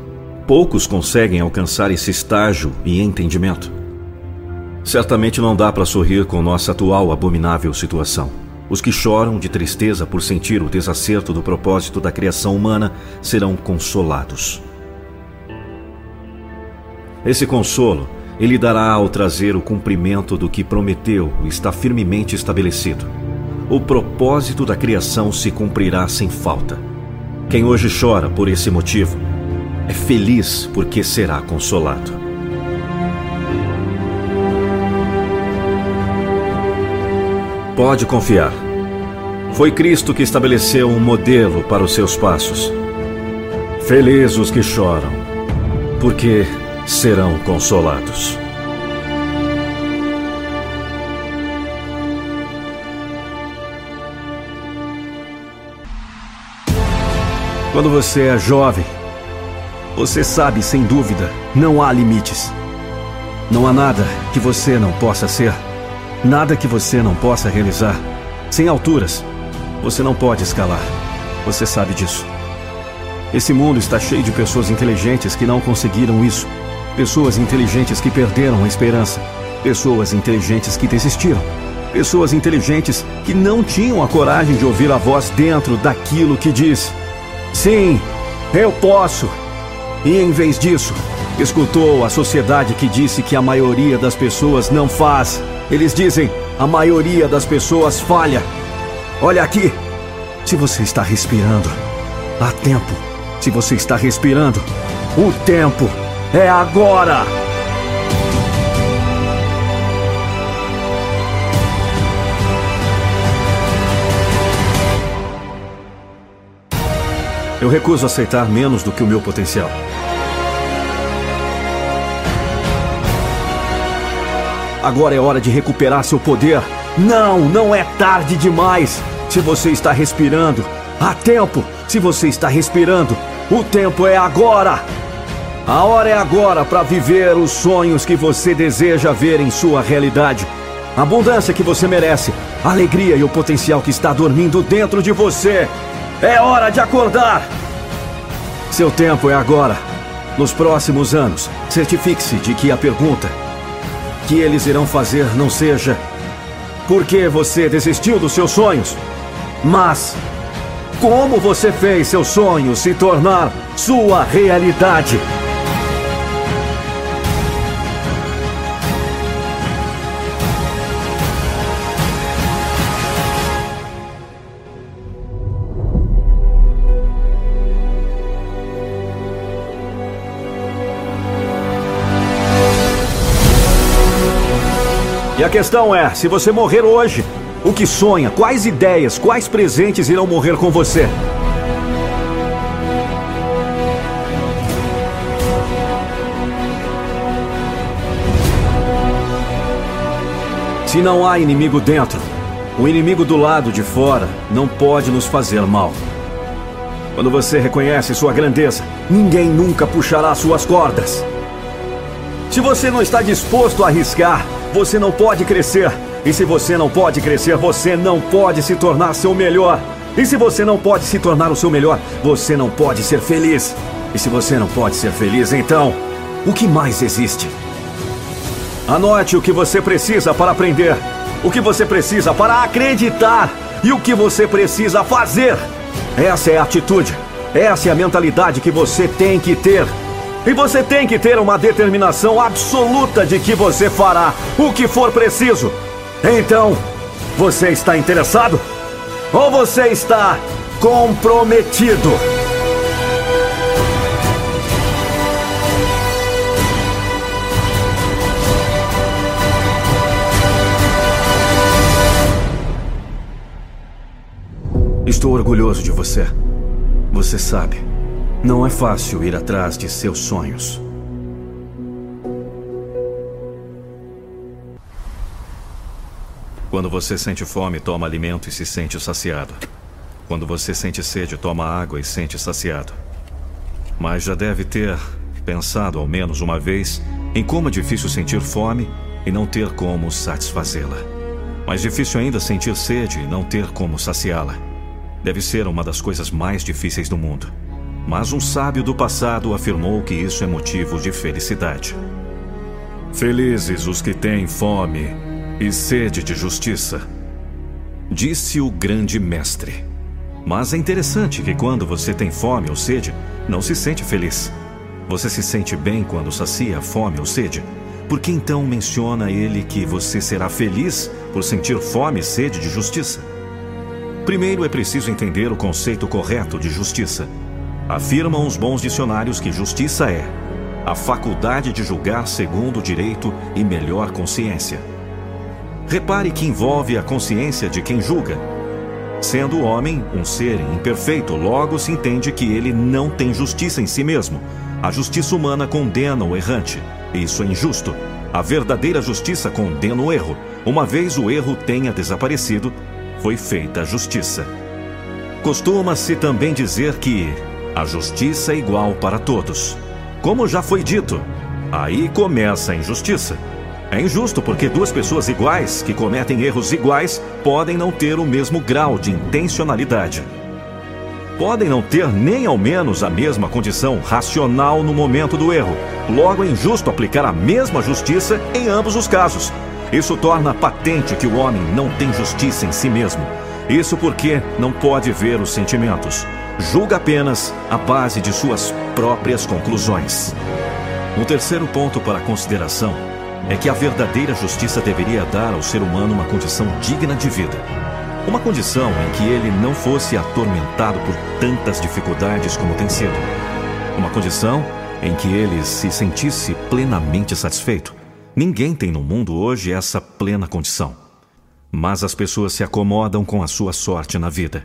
Poucos conseguem alcançar esse estágio e entendimento. Certamente não dá para sorrir com nossa atual abominável situação. Os que choram de tristeza por sentir o desacerto do propósito da criação humana serão consolados. Esse consolo ele dará ao trazer o cumprimento do que prometeu está firmemente estabelecido. O propósito da criação se cumprirá sem falta. Quem hoje chora por esse motivo é feliz porque será consolado. Pode confiar. Foi Cristo que estabeleceu um modelo para os seus passos. Felizes os que choram, porque serão consolados. Quando você é jovem, você sabe sem dúvida, não há limites. Não há nada que você não possa ser, nada que você não possa realizar. Sem alturas, você não pode escalar. Você sabe disso. Esse mundo está cheio de pessoas inteligentes que não conseguiram isso. Pessoas inteligentes que perderam a esperança. Pessoas inteligentes que desistiram. Pessoas inteligentes que não tinham a coragem de ouvir a voz dentro daquilo que diz. Sim, eu posso. E em vez disso, escutou a sociedade que disse que a maioria das pessoas não faz. Eles dizem: a maioria das pessoas falha. Olha aqui. Se você está respirando, há tempo. Se você está respirando, o tempo é agora. Eu recuso aceitar menos do que o meu potencial. Agora é hora de recuperar seu poder. Não, não é tarde demais. Se você está respirando, há tempo. Se você está respirando, o tempo é agora. A hora é agora para viver os sonhos que você deseja ver em sua realidade. A abundância que você merece, a alegria e o potencial que está dormindo dentro de você. É hora de acordar! Seu tempo é agora. Nos próximos anos, certifique-se de que a pergunta que eles irão fazer não seja por que você desistiu dos seus sonhos, mas como você fez seu sonho se tornar sua realidade. E a questão é: se você morrer hoje, o que sonha, quais ideias, quais presentes irão morrer com você? Se não há inimigo dentro, O inimigo do lado de fora não pode nos fazer mal. Quando você reconhece sua grandeza, ninguém nunca puxará suas cordas. Se você não está disposto a arriscar, você não pode crescer. E se você não pode crescer, você não pode se tornar seu melhor. E se você não pode se tornar o seu melhor, você não pode ser feliz. E se você não pode ser feliz, então, o que mais existe? Anote o que você precisa para aprender, o que você precisa para acreditar e o que você precisa fazer. Essa é a atitude, essa é a mentalidade que você tem que ter. E você tem que ter uma determinação absoluta de que você fará o que for preciso. Então, você está interessado? Ou você está comprometido? Estou orgulhoso de você. Você sabe, não é fácil ir atrás de seus sonhos. Quando você sente fome, toma alimento e se sente saciado. Quando você sente sede, toma água e sente saciado. Mas já deve ter pensado ao menos uma vez em como é difícil sentir fome e não ter como satisfazê-la. Mais difícil ainda sentir sede e não ter como saciá-la. Deve ser uma das coisas mais difíceis do mundo. Mas um sábio do passado afirmou que isso é motivo de felicidade. Felizes os que têm fome e sede de justiça, disse o grande mestre. Mas é interessante que quando você tem fome ou sede, não se sente feliz. Você se sente bem quando sacia a fome ou sede. Porque então menciona ele que você será feliz por sentir fome e sede de justiça? Primeiro é preciso entender o conceito correto de justiça. Afirmam os bons dicionários que justiça é a faculdade de julgar segundo o direito e melhor consciência. Repare que envolve a consciência de quem julga. Sendo o homem um ser imperfeito, logo se entende que ele não tem justiça em si mesmo. A justiça humana condena o errante. Isso é injusto. A verdadeira justiça condena o erro. Uma vez o erro tenha desaparecido, foi feita a justiça. Costuma-se também dizer que a justiça é igual para todos. Como já foi dito, aí começa a injustiça. É injusto porque duas pessoas iguais, que cometem erros iguais, podem não ter o mesmo grau de intencionalidade. Podem não ter nem ao menos a mesma condição racional no momento do erro. Logo, é injusto aplicar a mesma justiça em ambos os casos. Isso torna patente que o homem não tem justiça em si mesmo. Isso porque não pode ver os sentimentos. Julga apenas a base de suas próprias conclusões. Um terceiro ponto para consideração é que a verdadeira justiça deveria dar ao ser humano uma condição digna de vida. Uma condição em que ele não fosse atormentado por tantas dificuldades como tem sido. Uma condição em que ele se sentisse plenamente satisfeito. Ninguém tem no mundo hoje essa plena condição. Mas as pessoas se acomodam com a sua sorte na vida.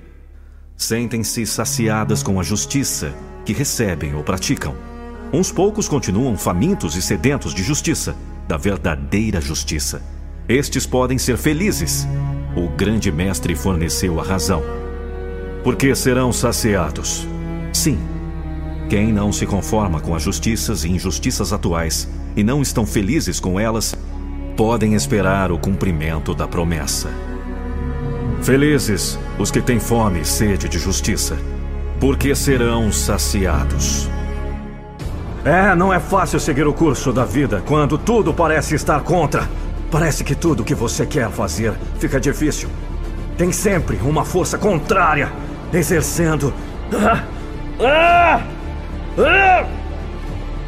Sentem-se saciadas com a justiça que recebem ou praticam. Uns poucos continuam famintos e sedentos de justiça, da verdadeira justiça. Estes podem ser felizes. O grande mestre forneceu a razão. Porque serão saciados. Sim. Quem não se conforma com as justiças e injustiças atuais e não estão felizes com elas, podem esperar o cumprimento da promessa. Felizes os que têm fome e sede de justiça, porque serão saciados. É, não é fácil seguir o curso da vida quando tudo parece estar contra. Parece que tudo que você quer fazer fica difícil. Tem sempre uma força contrária exercendo. Ah, ah, ah,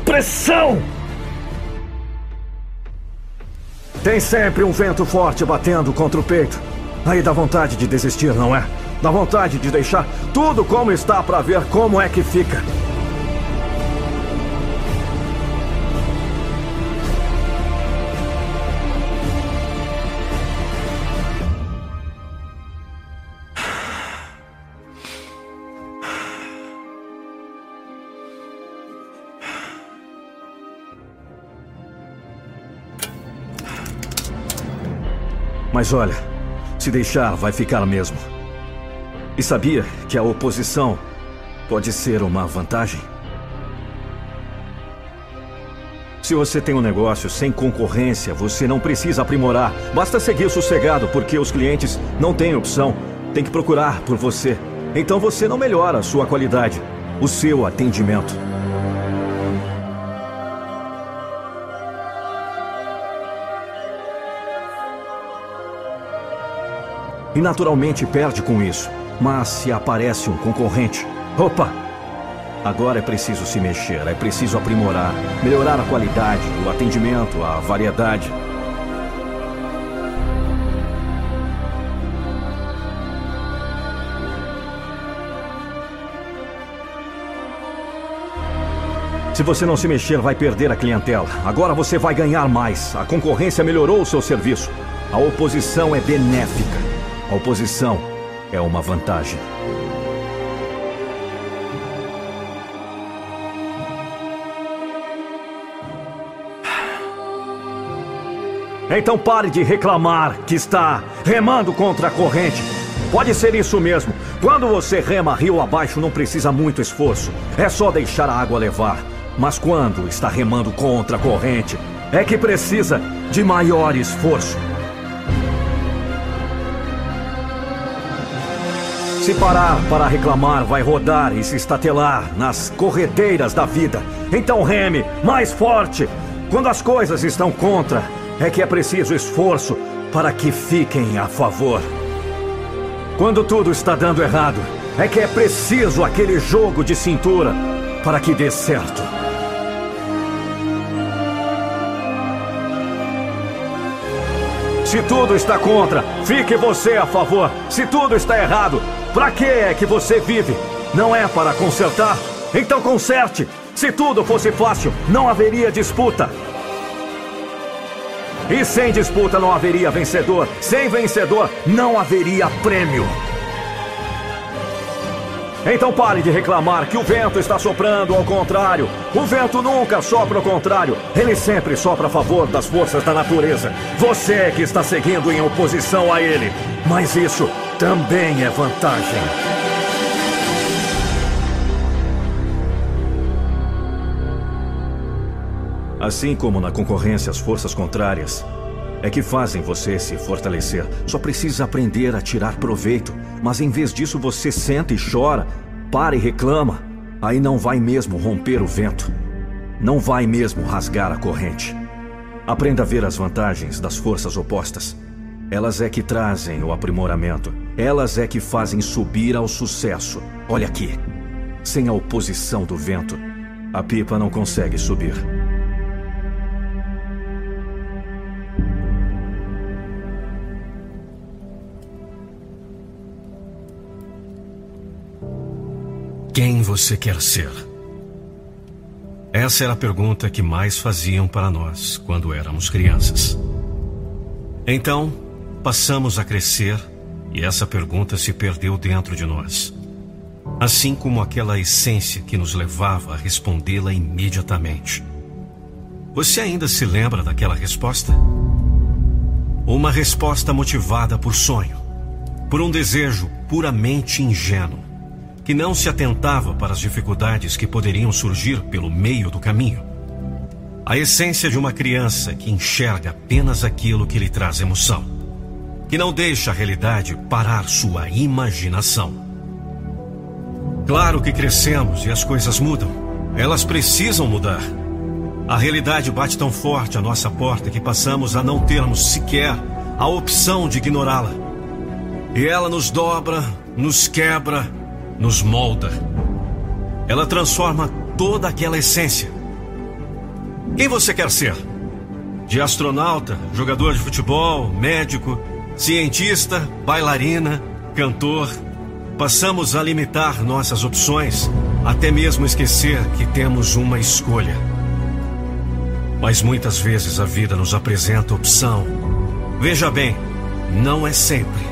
pressão! Tem sempre um vento forte batendo contra o peito. Aí dá vontade de desistir, não é? Dá vontade de deixar tudo como está para ver como é que fica. Mas olha, se deixar, vai ficar mesmo. E sabia que a oposição pode ser uma vantagem? Se você tem um negócio sem concorrência, você não precisa aprimorar. Basta seguir sossegado, porque os clientes não têm opção. Tem que procurar por você. Então você não melhora a sua qualidade, o seu atendimento. E naturalmente perde com isso. Mas se aparece um concorrente, opa! Agora é preciso se mexer, é preciso aprimorar, melhorar a qualidade, o atendimento, a variedade. Se você não se mexer, vai perder a clientela. Agora você vai ganhar mais. A concorrência melhorou o seu serviço. A oposição é benéfica. A oposição é uma vantagem. Então pare de reclamar que está remando contra a corrente. Pode ser isso mesmo. Quando você rema rio abaixo, não precisa muito esforço. É só deixar a água levar. Mas quando está remando contra a corrente, é que precisa de maior esforço. Se parar para reclamar, vai rodar e se estatelar nas corredeiras da vida. Então reme mais forte. Quando as coisas estão contra, é que é preciso esforço para que fiquem a favor. Quando tudo está dando errado, é que é preciso aquele jogo de cintura para que dê certo. Se tudo está contra, fique você a favor. Se tudo está errado, para que é que você vive? Não é para consertar? Então conserte. Se tudo fosse fácil, não haveria disputa. E sem disputa não haveria vencedor. Sem vencedor não haveria prêmio. Então pare de reclamar que o vento está soprando ao contrário. O vento nunca sopra ao contrário. Ele sempre sopra a favor das forças da natureza. Você é que está seguindo em oposição a ele. Mas isso também é vantagem. Assim como na concorrência as forças contrárias é que fazem você se fortalecer. Só precisa aprender a tirar proveito. Mas em vez disso você senta e chora, para e reclama. Aí não vai mesmo romper o vento. Não vai mesmo rasgar a corrente. Aprenda a ver as vantagens das forças opostas. Elas é que trazem o aprimoramento. Elas é que fazem subir ao sucesso. Olha aqui. Sem a oposição do vento, a pipa não consegue subir. Quem você quer ser? Essa era a pergunta que mais faziam para nós quando éramos crianças. Então, passamos a crescer e essa pergunta se perdeu dentro de nós. Assim como aquela essência que nos levava a respondê-la imediatamente. Você ainda se lembra daquela resposta? Uma resposta motivada por sonho, por um desejo puramente ingênuo que não se atentava para as dificuldades que poderiam surgir pelo meio do caminho. A essência de uma criança que enxerga apenas aquilo que lhe traz emoção, que não deixa a realidade parar sua imaginação. Claro que crescemos e as coisas mudam. Elas precisam mudar. A realidade bate tão forte à nossa porta que passamos a não termos sequer a opção de ignorá-la. E ela nos dobra, nos quebra, nos molda. Ela transforma toda aquela essência. Quem você quer ser? De astronauta, jogador de futebol, médico, cientista, bailarina, cantor. Passamos a limitar nossas opções, até mesmo esquecer que temos uma escolha. Mas muitas vezes a vida nos apresenta opção. Veja bem, não é sempre.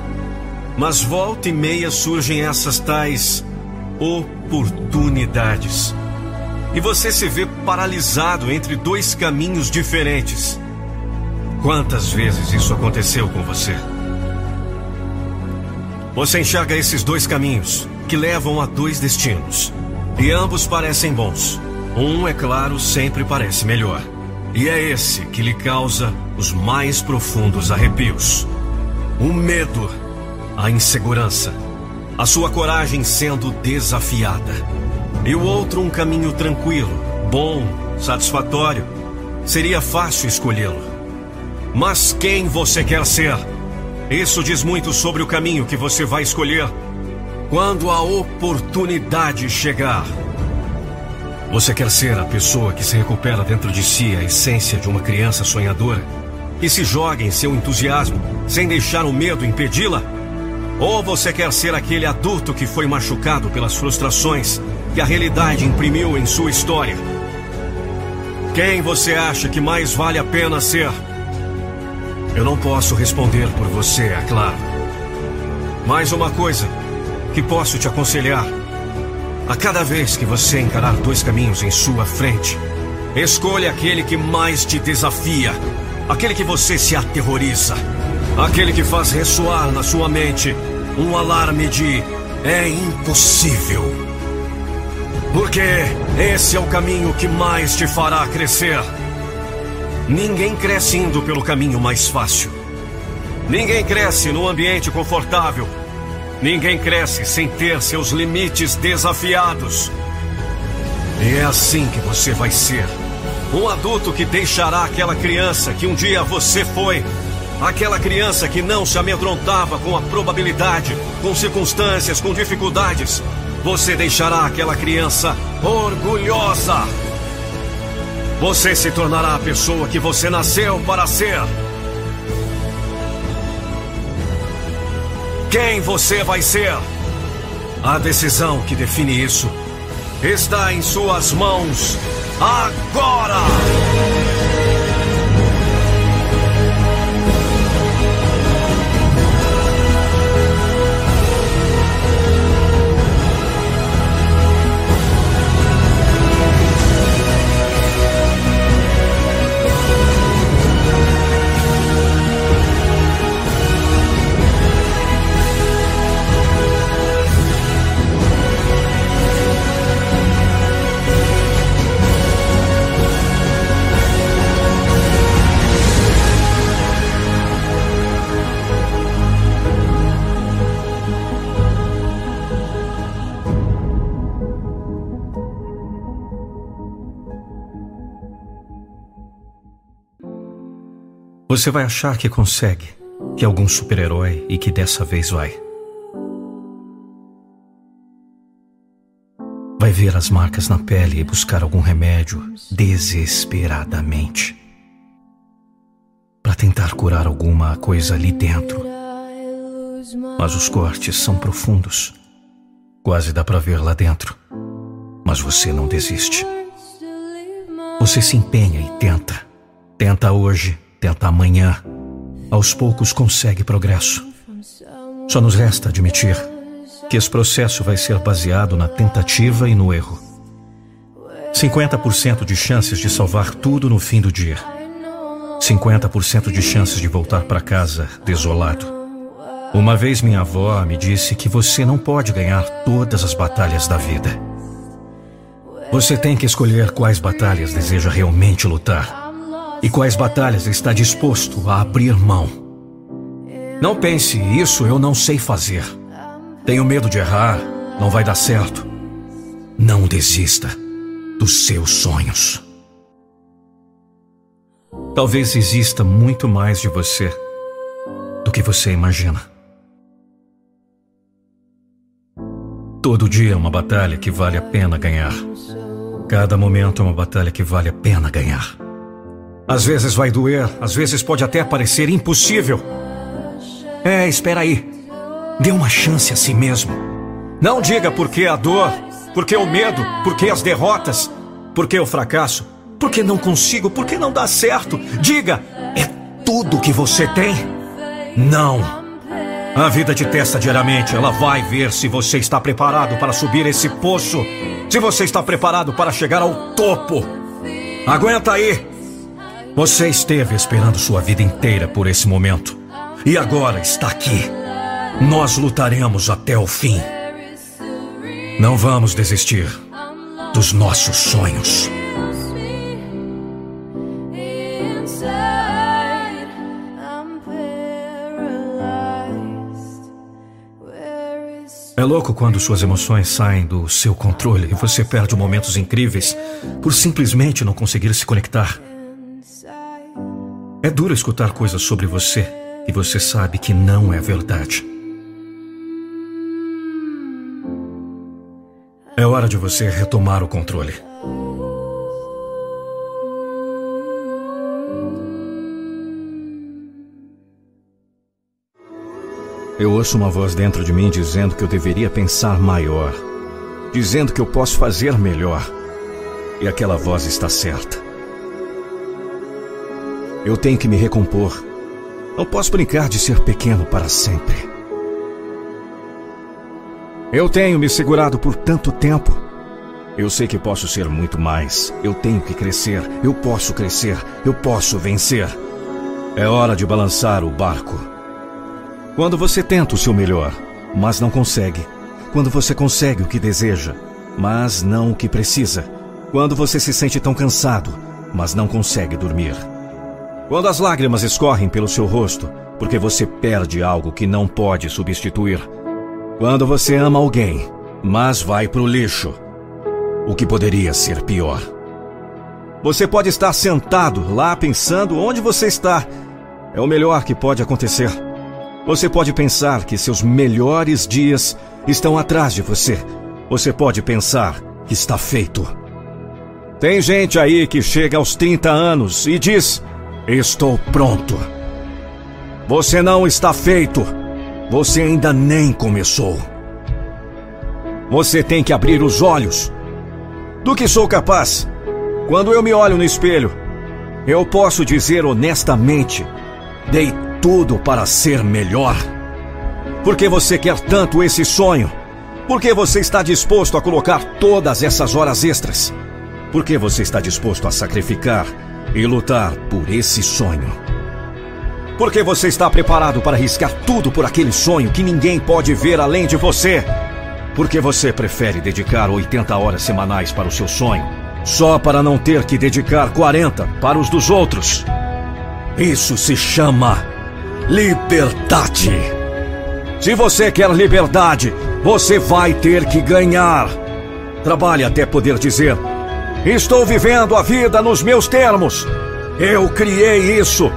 Mas volta e meia surgem essas tais oportunidades. E você se vê paralisado entre dois caminhos diferentes. Quantas vezes isso aconteceu com você? Você enxerga esses dois caminhos que levam a dois destinos. E ambos parecem bons. Um, é claro, sempre parece melhor. E é esse que lhe causa os mais profundos arrepios. O medo, a insegurança, a sua coragem sendo desafiada. E o outro, um caminho tranquilo, bom, satisfatório. Seria fácil escolhê-lo. Mas quem você quer ser? Isso diz muito sobre o caminho que você vai escolher quando a oportunidade chegar. Você quer ser a pessoa que se recupera dentro de si a essência de uma criança sonhadora? Que se joga em seu entusiasmo sem deixar o medo impedi-la? Ou você quer ser aquele adulto que foi machucado pelas frustrações que a realidade imprimiu em sua história? Quem você acha que mais vale a pena ser? Eu não posso responder por você, é claro. Mais uma coisa que posso te aconselhar. A cada vez que você encarar dois caminhos em sua frente, escolha aquele que mais te desafia, aquele que você se aterroriza, aquele que faz ressoar na sua mente um alarme de é impossível. Porque esse é o caminho que mais te fará crescer. Ninguém cresce indo pelo caminho mais fácil. Ninguém cresce num ambiente confortável Ninguém cresce sem ter seus limites desafiados. E é assim que você vai ser. Um adulto que deixará aquela criança que um dia você foi. Aquela criança que não se amedrontava com a probabilidade, com circunstâncias, com dificuldades. Você deixará aquela criança orgulhosa. Você se tornará a pessoa que você nasceu para ser. Quem você vai ser? A decisão que define isso está em suas mãos agora! Você vai achar que consegue, que é algum super-herói e que dessa vez vai. Vai ver as marcas na pele e buscar algum remédio desesperadamente para tentar curar alguma coisa ali dentro. Mas os cortes são profundos. Quase dá para ver lá dentro. Mas você não desiste. Você se empenha e tenta. Tenta hoje, tenta amanhã, aos poucos consegue progresso. Só nos resta admitir que esse processo vai ser baseado na tentativa e no erro. 50% de chances de salvar tudo no fim do dia. 50% de chances de voltar para casa desolado. Uma vez minha avó me disse que você não pode ganhar todas as batalhas da vida. Você tem que escolher quais batalhas deseja realmente lutar e quais batalhas está disposto a abrir mão. Não pense, isso eu não sei fazer. Tenho medo de errar, não vai dar certo. Não desista dos seus sonhos. Talvez exista muito mais de você do que você imagina. Todo dia é uma batalha que vale a pena ganhar. Cada momento é uma batalha que vale a pena ganhar. Às vezes vai doer, às vezes pode até parecer impossível. É, espera aí. Dê uma chance a si mesmo. Não diga por que a dor, por que o medo, por que as derrotas, por que o fracasso, por que não consigo, por que não dá certo. Diga, é tudo que você tem? Não. A vida te testa diariamente, ela vai ver se você está preparado para subir esse poço, se você está preparado para chegar ao topo. Aguenta aí. Você esteve esperando sua vida inteira por esse momento. E agora está aqui. Nós lutaremos até o fim. Não vamos desistir dos nossos sonhos. É louco quando suas emoções saem do seu controle e você perde momentos incríveis por simplesmente não conseguir se conectar. É duro escutar coisas sobre você e você sabe que não é verdade. É hora de você retomar o controle. Eu ouço uma voz dentro de mim dizendo que eu deveria pensar maior, dizendo que eu posso fazer melhor. E aquela voz está certa. Eu tenho que me recompor. Não posso brincar de ser pequeno para sempre. Eu tenho me segurado por tanto tempo. Eu sei que posso ser muito mais. Eu tenho que crescer. Eu posso crescer. Eu posso vencer. É hora de balançar o barco. Quando você tenta o seu melhor, mas não consegue. Quando você consegue o que deseja, mas não o que precisa. Quando você se sente tão cansado, mas não consegue dormir. Quando as lágrimas escorrem pelo seu rosto, porque você perde algo que não pode substituir. Quando você ama alguém, mas vai pro lixo. O que poderia ser pior. Você pode estar sentado lá pensando onde você está. É o melhor que pode acontecer. Você pode pensar que seus melhores dias estão atrás de você. Você pode pensar que está feito. Tem gente aí que chega aos 30 anos e diz: Estou pronto. Você não está feito. Você ainda nem começou. Você tem que abrir os olhos. Do que sou capaz? Quando eu me olho no espelho, eu posso dizer honestamente: dei tudo para ser melhor? Por que você quer tanto esse sonho? Por que você está disposto a colocar todas essas horas extras? Por que você está disposto a sacrificar e lutar por esse sonho? Por que você está preparado para arriscar tudo por aquele sonho que ninguém pode ver além de você? Por que você prefere dedicar 80 horas semanais para o seu sonho, só para não ter que dedicar 40 para os dos outros? Isso se chama liberdade. Se você quer liberdade, você vai ter que ganhar. Trabalhe até poder dizer: Estou vivendo a vida nos meus termos. Eu criei isso.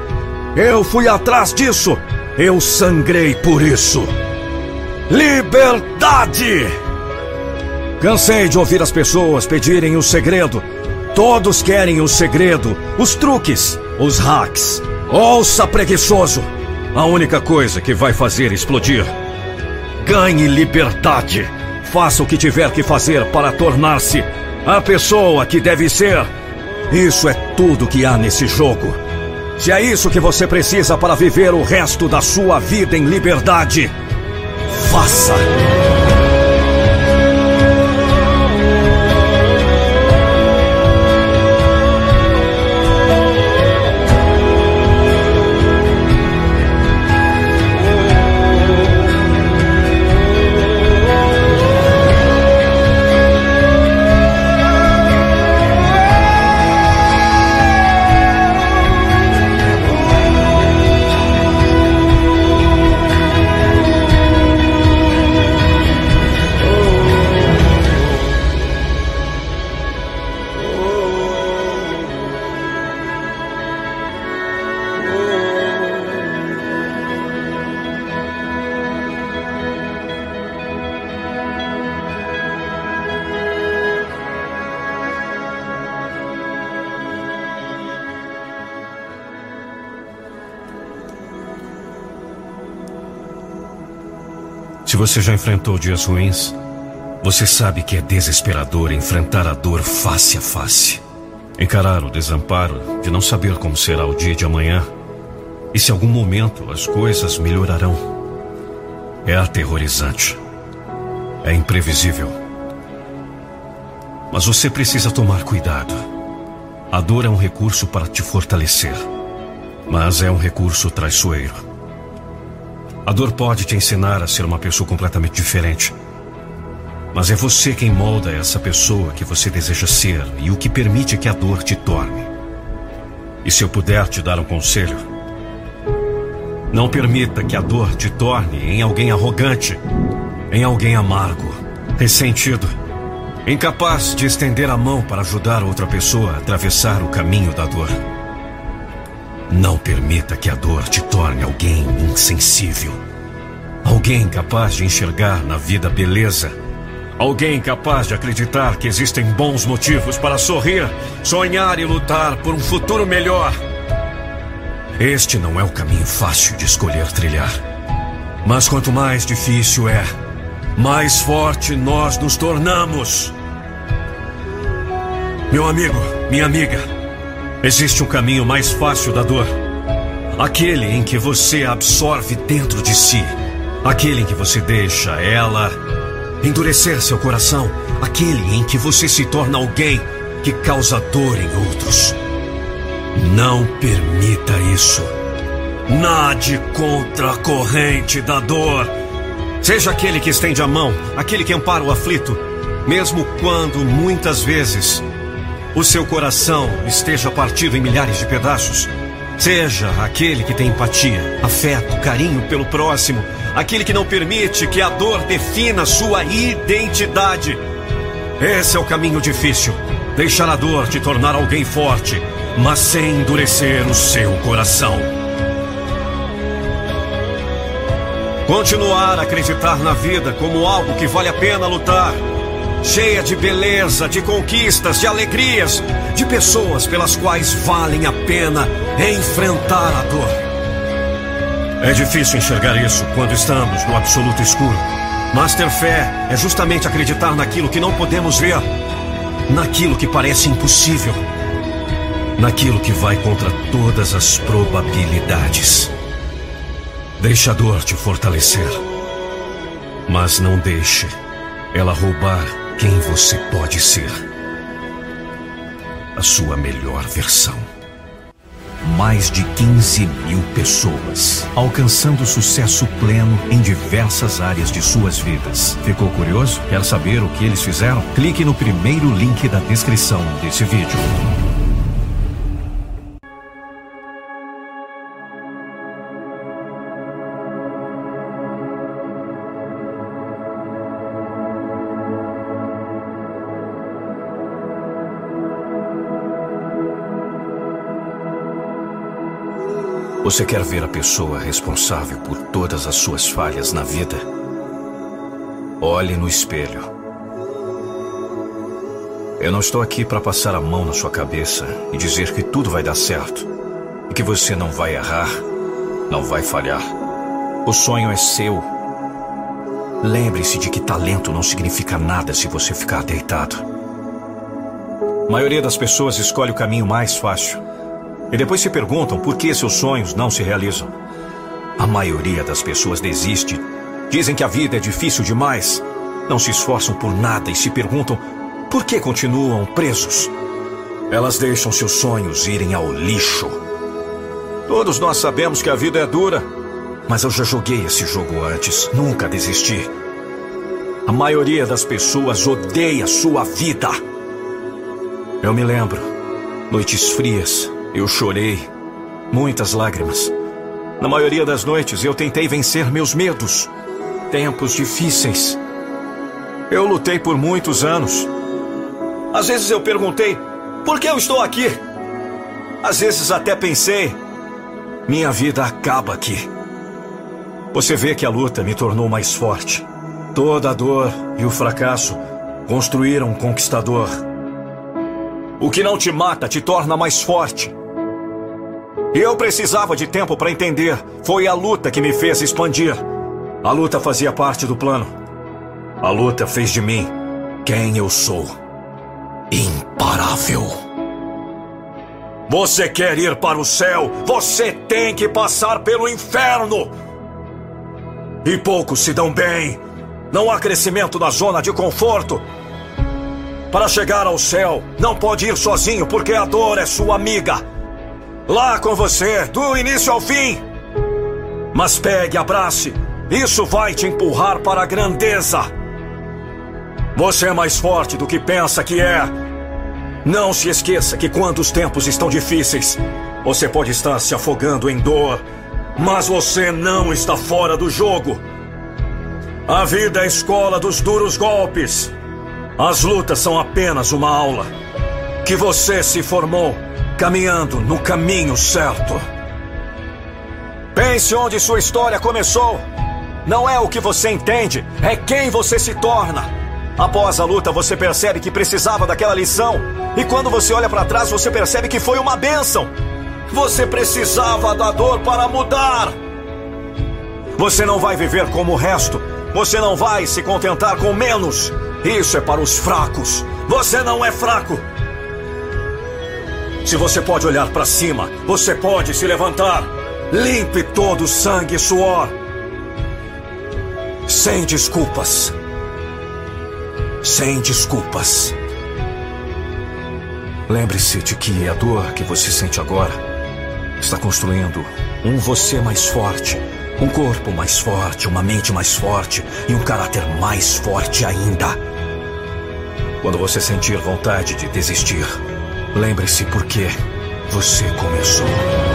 Eu fui atrás disso. Eu sangrei por isso. Liberdade! Cansei de ouvir as pessoas pedirem o segredo. Todos querem o segredo, os truques, os hacks. Ouça, preguiçoso! a única coisa que vai fazer explodir. Ganhe liberdade. Faça o que tiver que fazer para tornar-se a pessoa que deve ser. Isso é tudo que há nesse jogo. Se é isso que você precisa para viver o resto da sua vida em liberdade, faça! Enfrentou dias ruins, você sabe que é desesperador enfrentar a dor face a face. Encarar o desamparo de não saber como será o dia de amanhã e se algum momento as coisas melhorarão. É aterrorizante. É imprevisível. Mas você precisa tomar cuidado. A dor é um recurso para te fortalecer, mas é um recurso traiçoeiro. A dor pode te ensinar a ser uma pessoa completamente diferente. Mas é você quem molda essa pessoa que você deseja ser e o que permite que a dor te torne. E se eu puder te dar um conselho, não permita que a dor te torne em alguém arrogante, em alguém amargo, ressentido, incapaz de estender a mão para ajudar outra pessoa a atravessar o caminho da dor. Não permita que a dor te torne alguém insensível. Alguém capaz de enxergar na vida beleza. Alguém capaz de acreditar que existem bons motivos para sorrir, sonhar e lutar por um futuro melhor. Este não é o caminho fácil de escolher trilhar. Mas quanto mais difícil é, mais forte nós nos tornamos. Meu amigo, minha amiga, existe um caminho mais fácil da dor. Aquele em que você absorve dentro de si. Aquele em que você deixa ela endurecer seu coração. Aquele em que você se torna alguém que causa dor em outros. Não permita isso. Nade contra a corrente da dor. Seja aquele que estende a mão, aquele que ampara o aflito, mesmo quando muitas vezes o seu coração esteja partido em milhares de pedaços. Seja aquele que tem empatia, afeto, carinho pelo próximo, aquele que não permite que a dor defina sua identidade. Esse é o caminho difícil. Deixar a dor te tornar alguém forte, mas sem endurecer o seu coração. Continuar a acreditar na vida como algo que vale a pena lutar. Cheia de beleza, de conquistas, de alegrias, de pessoas pelas quais valem a pena enfrentar a dor. É difícil enxergar isso quando estamos no absoluto escuro. Mas ter fé é justamente acreditar naquilo que não podemos ver, naquilo que parece impossível naquilo que vai contra todas as probabilidades. Deixe a dor te fortalecer, mas não deixe ela roubar quem você pode ser. A sua melhor versão. Mais de 15 mil pessoas, alcançando sucesso pleno em diversas áreas de suas vidas. Ficou curioso? Quer saber o que eles fizeram? Clique no primeiro link da descrição desse vídeo. Você quer ver a pessoa responsável por todas as suas falhas na vida? Olhe no espelho. Eu não estou aqui para passar a mão na sua cabeça e dizer que tudo vai dar certo e que você não vai errar, não vai falhar. O sonho é seu. Lembre-se de que talento não significa nada se você ficar deitado. A maioria das pessoas escolhe o caminho mais fácil e depois se perguntam por que seus sonhos não se realizam. A maioria das pessoas desiste. Dizem que a vida é difícil demais. Não se esforçam por nada e se perguntam por que continuam presos. Elas deixam seus sonhos irem ao lixo. Todos nós sabemos que a vida é dura, mas eu já joguei esse jogo antes, nunca desisti. A maioria das pessoas odeia sua vida. Eu me lembro, noites frias, eu chorei, muitas lágrimas. Na maioria das noites eu tentei vencer meus medos. Tempos difíceis. Eu lutei por muitos anos. Às vezes eu perguntei: por que eu estou aqui? Às vezes até pensei: minha vida acaba aqui. Você vê que a luta me tornou mais forte. Toda a dor e o fracasso construíram um conquistador. O que não te mata te torna mais forte. Eu precisava de tempo para entender. Foi a luta que me fez expandir. A luta fazia parte do plano. A luta fez de mim quem eu sou. Imparável. Você quer ir para o céu? Você tem que passar pelo inferno. E poucos se dão bem. Não há crescimento na zona de conforto. Para chegar ao céu, não pode ir sozinho porque a dor é sua amiga lá com você, do início ao fim. Mas pegue, abrace. Isso vai te empurrar para a grandeza. Você é mais forte do que pensa que é. Não se esqueça que quando os tempos estão difíceis, você pode estar se afogando em dor, mas você não está fora do jogo. A vida é a escola dos duros golpes. As lutas são apenas uma aula. Que você se formou caminhando no caminho certo. Pense onde sua história começou. Não é o que você entende, é quem você se torna. Após a luta, você percebe que precisava daquela lição. E quando você olha para trás, você percebe que foi uma bênção. Você precisava da dor para mudar. Você não vai viver como o resto. Você não vai se contentar com menos. Isso é para os fracos. Você não é fraco. Se você pode olhar para cima, você pode se levantar. Limpe todo o sangue e suor. Sem desculpas. Sem desculpas. Lembre-se de que a dor que você sente agora está construindo um você mais forte, um corpo mais forte, uma mente mais forte e um caráter mais forte ainda. Quando você sentir vontade de desistir, lembre-se por que você começou.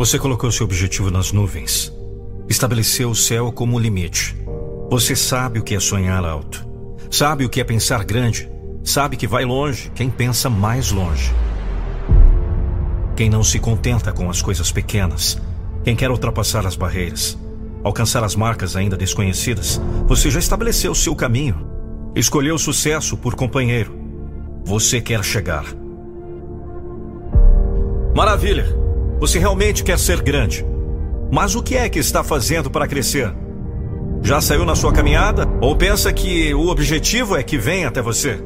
Você colocou seu objetivo nas nuvens. Estabeleceu o céu como limite. Você sabe o que é sonhar alto. Sabe o que é pensar grande. Sabe que vai longe quem pensa mais longe. Quem não se contenta com as coisas pequenas. Quem quer ultrapassar as barreiras. Alcançar as marcas ainda desconhecidas. Você já estabeleceu seu caminho. Escolheu o sucesso por companheiro. Você quer chegar. Maravilha! Você realmente quer ser grande. Mas o que é que está fazendo para crescer? Já saiu na sua caminhada? Ou pensa que o objetivo é que vem até você?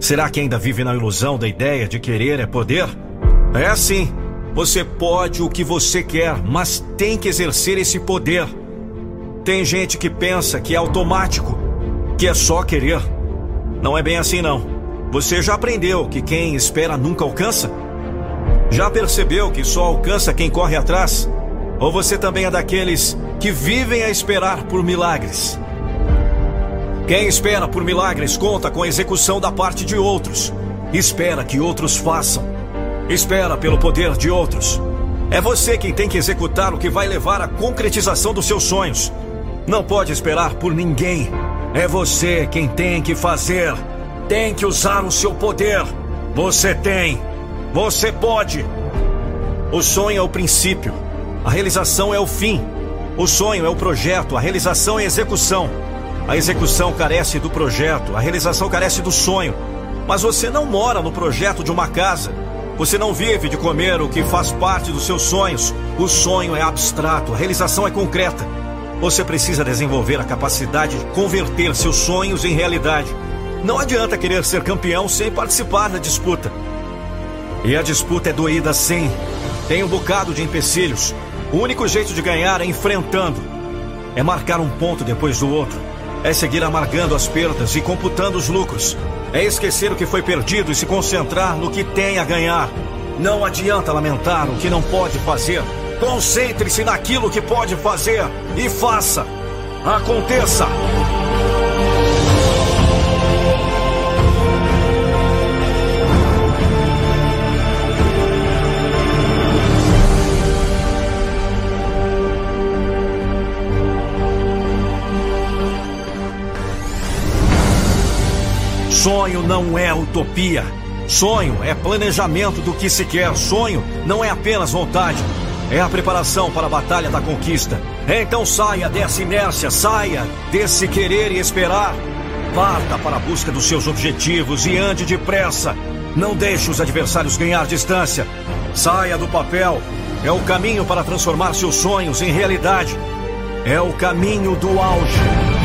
Será que ainda vive na ilusão da ideia de querer é poder? É assim. Você pode o que você quer, mas tem que exercer esse poder. Tem gente que pensa que é automático, que é só querer. Não é bem assim, não. Você já aprendeu que quem espera nunca alcança? Já percebeu que só alcança quem corre atrás? Ou você também é daqueles que vivem a esperar por milagres? Quem espera por milagres conta com a execução da parte de outros. Espera que outros façam. Espera pelo poder de outros. É você quem tem que executar o que vai levar à concretização dos seus sonhos. Não pode esperar por ninguém. É você quem tem que fazer. Tem que usar o seu poder. Você tem. Você pode. O sonho é o princípio, a realização é o fim. O sonho é o projeto, a realização é a execução. A execução carece do projeto, a realização carece do sonho. Mas você não mora no projeto de uma casa. Você não vive de comer o que faz parte dos seus sonhos. O sonho é abstrato, a realização é concreta. Você precisa desenvolver a capacidade de converter seus sonhos em realidade. Não adianta querer ser campeão sem participar da disputa. E a disputa é doída sim. Tem um bocado de empecilhos. O único jeito de ganhar é enfrentando. É marcar um ponto depois do outro. É seguir amargando as perdas e computando os lucros. É esquecer o que foi perdido e se concentrar no que tem a ganhar. Não adianta lamentar o que não pode fazer. Concentre-se naquilo que pode fazer e faça. Aconteça! Sonho não é utopia. Sonho é planejamento do que se quer. Sonho não é apenas vontade. É a preparação para a batalha da conquista. Então saia dessa inércia, saia desse querer e esperar. Parta para a busca dos seus objetivos e ande depressa. Não deixe os adversários ganhar distância. Saia do papel. É o caminho para transformar seus sonhos em realidade. É o caminho do auge.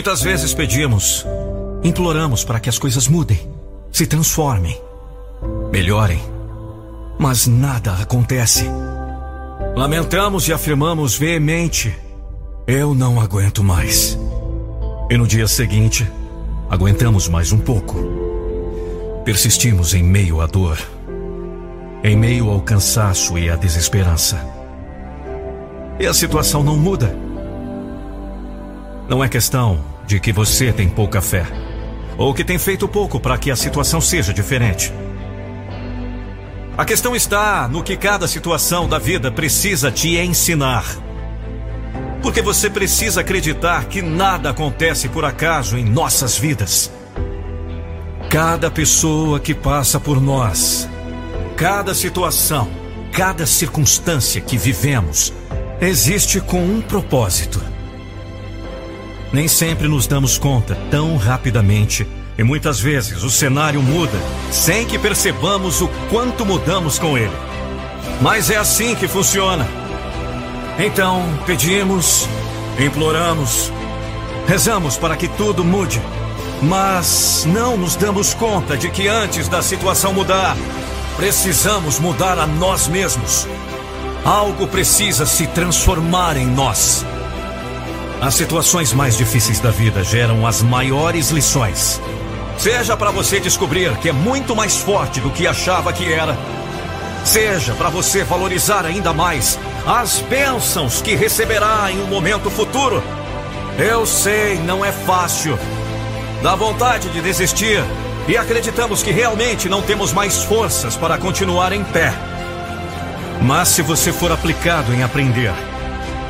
Muitas vezes pedimos, imploramos para que as coisas mudem, se transformem, melhorem, mas nada acontece. Lamentamos e afirmamos veemente: Eu não aguento mais. E no dia seguinte, aguentamos mais um pouco. Persistimos em meio à dor, em meio ao cansaço e à desesperança. E a situação não muda. Não é questão de que você tem pouca fé, ou que tem feito pouco para que a situação seja diferente. A questão está no que cada situação da vida precisa te ensinar. Porque você precisa acreditar que nada acontece por acaso em nossas vidas. Cada pessoa que passa por nós, cada situação, cada circunstância que vivemos, existe com um propósito. Nem sempre nos damos conta tão rapidamente e muitas vezes o cenário muda sem que percebamos o quanto mudamos com ele. Mas é assim que funciona. Então, pedimos, imploramos, rezamos para que tudo mude. Mas não nos damos conta de que antes da situação mudar, precisamos mudar a nós mesmos. Algo precisa se transformar em nós. As situações mais difíceis da vida geram as maiores lições. Seja para você descobrir que é muito mais forte do que achava que era. Seja para você valorizar ainda mais as bênçãos que receberá em um momento futuro. Eu sei, não é fácil. Dá vontade de desistir e acreditamos que realmente não temos mais forças para continuar em pé. Mas se você for aplicado em aprender,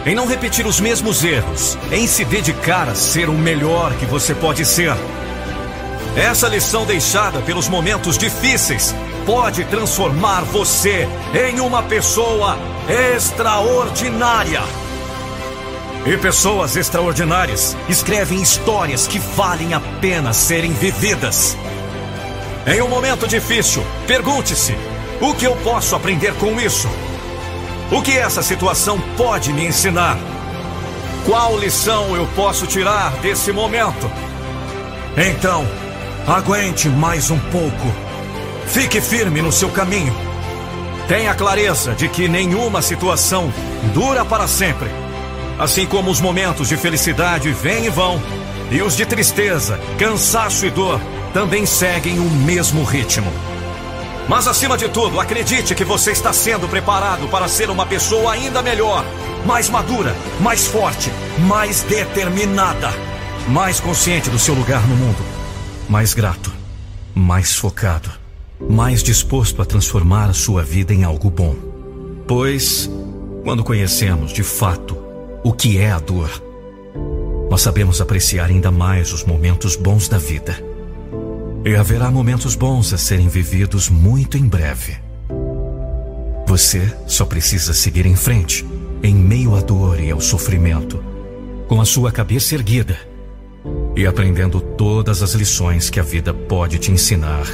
em não repetir os mesmos erros, em se dedicar a ser o melhor que você pode ser. Essa lição deixada pelos momentos difíceis pode transformar você em uma pessoa extraordinária. E pessoas extraordinárias escrevem histórias que valem a pena serem vividas. Em um momento difícil, pergunte-se: o que eu posso aprender com isso? O que essa situação pode me ensinar? Qual lição eu posso tirar desse momento? Então, aguente mais um pouco. Fique firme no seu caminho. Tenha clareza de que nenhuma situação dura para sempre. Assim como os momentos de felicidade vêm e vão, e os de tristeza, cansaço e dor também seguem o mesmo ritmo. Mas acima de tudo, acredite que você está sendo preparado para ser uma pessoa ainda melhor, mais madura, mais forte, mais determinada, mais consciente do seu lugar no mundo, mais grato, mais focado, mais disposto a transformar a sua vida em algo bom. Pois, quando conhecemos de fato o que é a dor, nós sabemos apreciar ainda mais os momentos bons da vida e haverá momentos bons a serem vividos muito em breve. Você só precisa seguir em frente, em meio à dor e ao sofrimento, com a sua cabeça erguida e aprendendo todas as lições que a vida pode te ensinar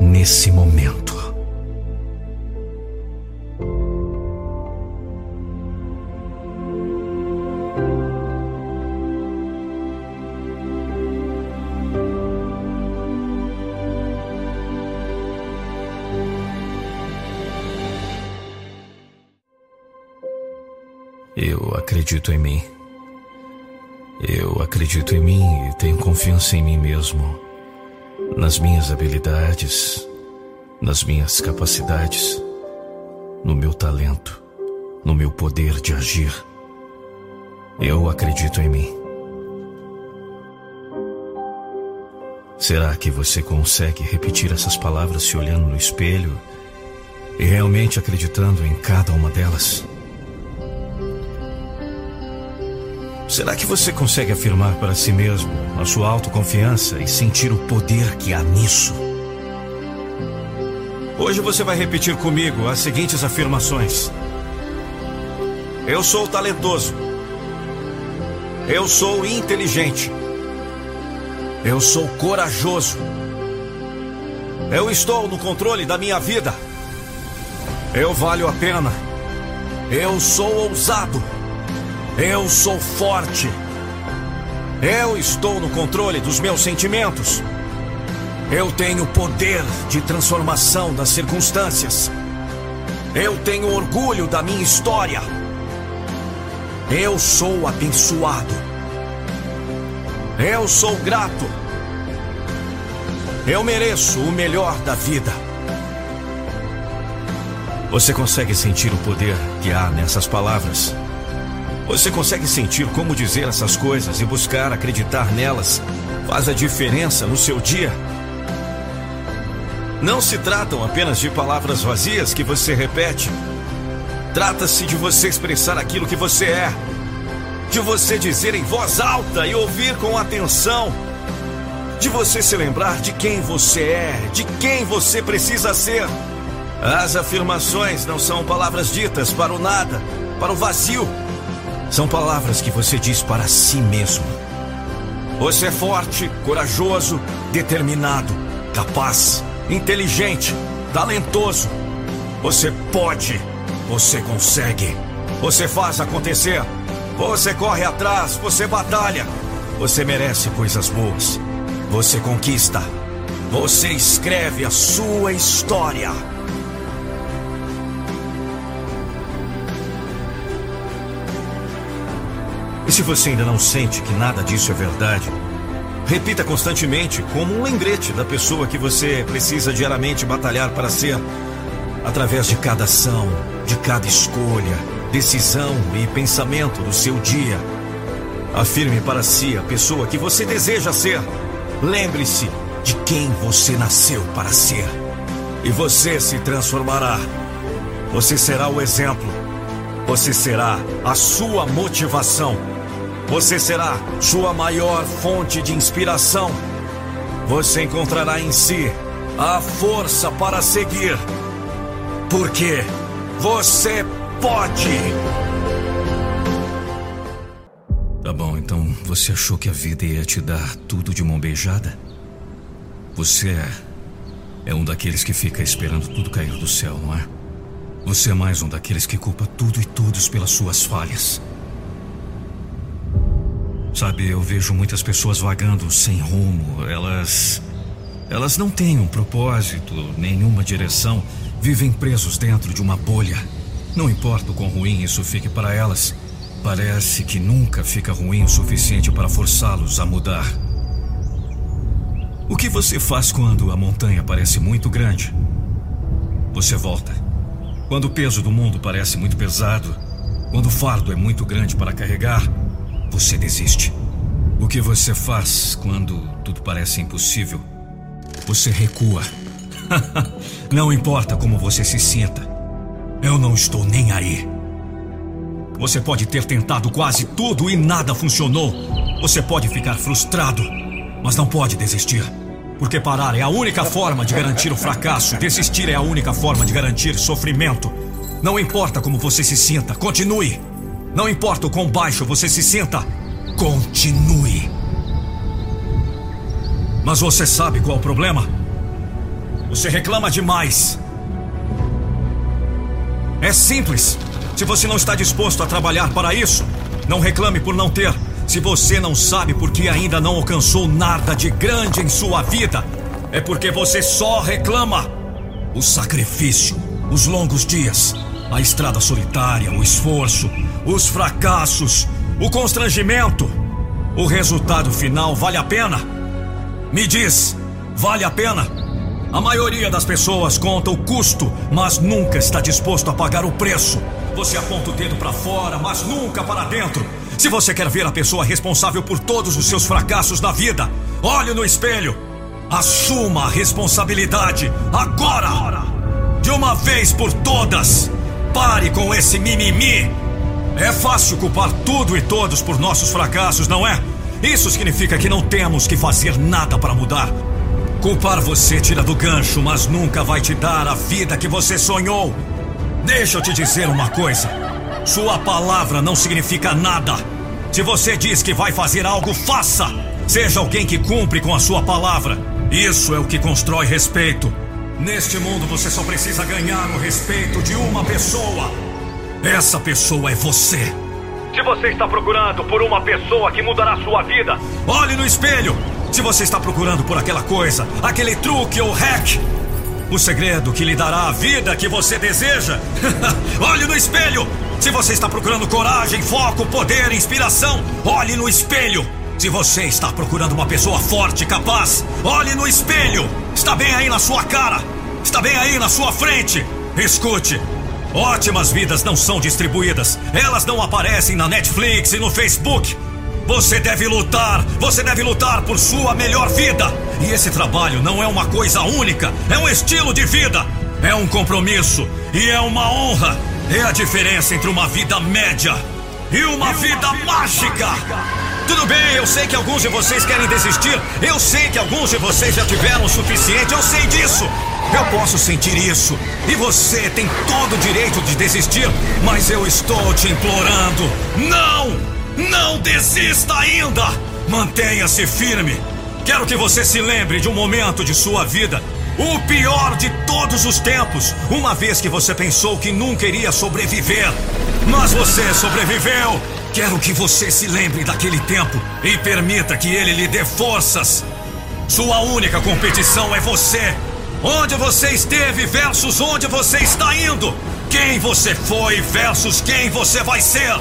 nesse momento. Acredito em mim. Eu acredito em mim e tenho confiança em mim mesmo, nas minhas habilidades, nas minhas capacidades, no meu talento, no meu poder de agir. Eu acredito em mim. Será que você consegue repetir essas palavras se olhando no espelho e realmente acreditando em cada uma delas? Será que você consegue afirmar para si mesmo a sua autoconfiança e sentir o poder que há nisso? Hoje você vai repetir comigo as seguintes afirmações: Eu sou talentoso. Eu sou inteligente. Eu sou corajoso. Eu estou no controle da minha vida. Eu valho a pena. Eu sou ousado. Eu sou forte. Eu estou no controle dos meus sentimentos. Eu tenho poder de transformação das circunstâncias. Eu tenho orgulho da minha história. Eu sou abençoado. Eu sou grato. Eu mereço o melhor da vida. Você consegue sentir o poder que há nessas palavras? Você consegue sentir como dizer essas coisas e buscar acreditar nelas faz a diferença no seu dia? Não se tratam apenas de palavras vazias que você repete. Trata-se de você expressar aquilo que você é, de você dizer em voz alta e ouvir com atenção, de você se lembrar de quem você é, de quem você precisa ser. As afirmações não são palavras ditas para o nada, para o vazio são palavras que você diz para si mesmo. Você é forte, corajoso, determinado, capaz, inteligente, talentoso. Você pode, você consegue, você faz acontecer, você corre atrás, você batalha, você merece coisas boas, você conquista, você escreve a sua história. E se você ainda não sente que nada disso é verdade, repita constantemente como um lembrete da pessoa que você precisa diariamente batalhar para ser, através de cada ação, de cada escolha, decisão e pensamento do seu dia. Afirme para si a pessoa que você deseja ser. Lembre-se de quem você nasceu para ser. E você se transformará. Você será o exemplo. Você será a sua motivação. Você será sua maior fonte de inspiração. Você encontrará em si a força para seguir. Porque você pode. Tá bom, então você achou que a vida ia te dar tudo de mão beijada? Você é, é um daqueles que fica esperando tudo cair do céu, não é? Você é mais um daqueles que culpa tudo e todos pelas suas falhas. Sabe, eu vejo muitas pessoas vagando sem rumo. Elas. Elas não têm um propósito, nenhuma direção. Vivem presos dentro de uma bolha. Não importa o quão ruim isso fique para elas, parece que nunca fica ruim o suficiente para forçá-los a mudar. O que você faz quando a montanha parece muito grande? Você volta. Quando o peso do mundo parece muito pesado, quando o fardo é muito grande para carregar, você desiste. O que você faz quando tudo parece impossível? Você recua. não importa como você se sinta. Eu não estou nem aí. Você pode ter tentado quase tudo e nada funcionou. Você pode ficar frustrado, mas não pode desistir. Porque parar é a única forma de garantir o fracasso. Desistir é a única forma de garantir sofrimento. Não importa como você se sinta, continue. Não importa o quão baixo você se sinta, continue. Mas você sabe qual é o problema? Você reclama demais. É simples. Se você não está disposto a trabalhar para isso, não reclame por não ter. Se você não sabe por que ainda não alcançou nada de grande em sua vida, é porque você só reclama. O sacrifício, os longos dias, A estrada solitária, o esforço, os fracassos, o constrangimento. O resultado final vale a pena? Me diz, vale a pena? A maioria das pessoas conta o custo, mas nunca está disposto a pagar o preço. Você aponta o dedo para fora, mas nunca para dentro. Se você quer ver a pessoa responsável por todos os seus fracassos na vida, olhe no espelho. Assuma a responsabilidade agora! De uma vez por todas! Pare com esse mimimi! É fácil culpar tudo e todos por nossos fracassos, não é? Isso significa que não temos que fazer nada para mudar. Culpar você tira do gancho, mas nunca vai te dar a vida que você sonhou. Deixa eu te dizer uma coisa. Sua palavra não significa nada. Se você diz que vai fazer algo, faça. Seja alguém que cumpre com a sua palavra. Isso é o que constrói respeito. Neste mundo você só precisa ganhar o respeito de uma pessoa. Essa pessoa é você. Se você está procurando por uma pessoa que mudará sua vida, olhe no espelho. Se você está procurando por aquela coisa, aquele truque ou hack, o segredo que lhe dará a vida que você deseja, olhe no espelho. Se você está procurando coragem, foco, poder, inspiração, olhe no espelho. Se você está procurando uma pessoa forte, capaz, olhe no espelho. Está bem aí na sua cara. Está bem aí na sua frente. Escute. Ótimas vidas não são distribuídas. Elas não aparecem na Netflix e no Facebook. Você deve lutar, você deve lutar por sua melhor vida. E esse trabalho não é uma coisa única, é um estilo de vida, é um compromisso e é uma honra. É a diferença entre uma vida média e uma vida mágica. Tudo bem, eu sei que alguns de vocês querem desistir. Eu sei que alguns de vocês já tiveram o suficiente. Eu sei disso. Eu posso sentir isso. E você tem todo o direito de desistir. Mas eu estou te implorando. Não! Não desista ainda! Mantenha-se firme. Quero que você se lembre de um momento de sua vida, o pior de todos os tempos, uma vez que você pensou que nunca iria sobreviver. Mas você sobreviveu. Quero que você se lembre daquele tempo e permita que ele lhe dê forças. Sua única competição é você. Onde você esteve versus onde você está indo. Quem você foi versus quem você vai ser.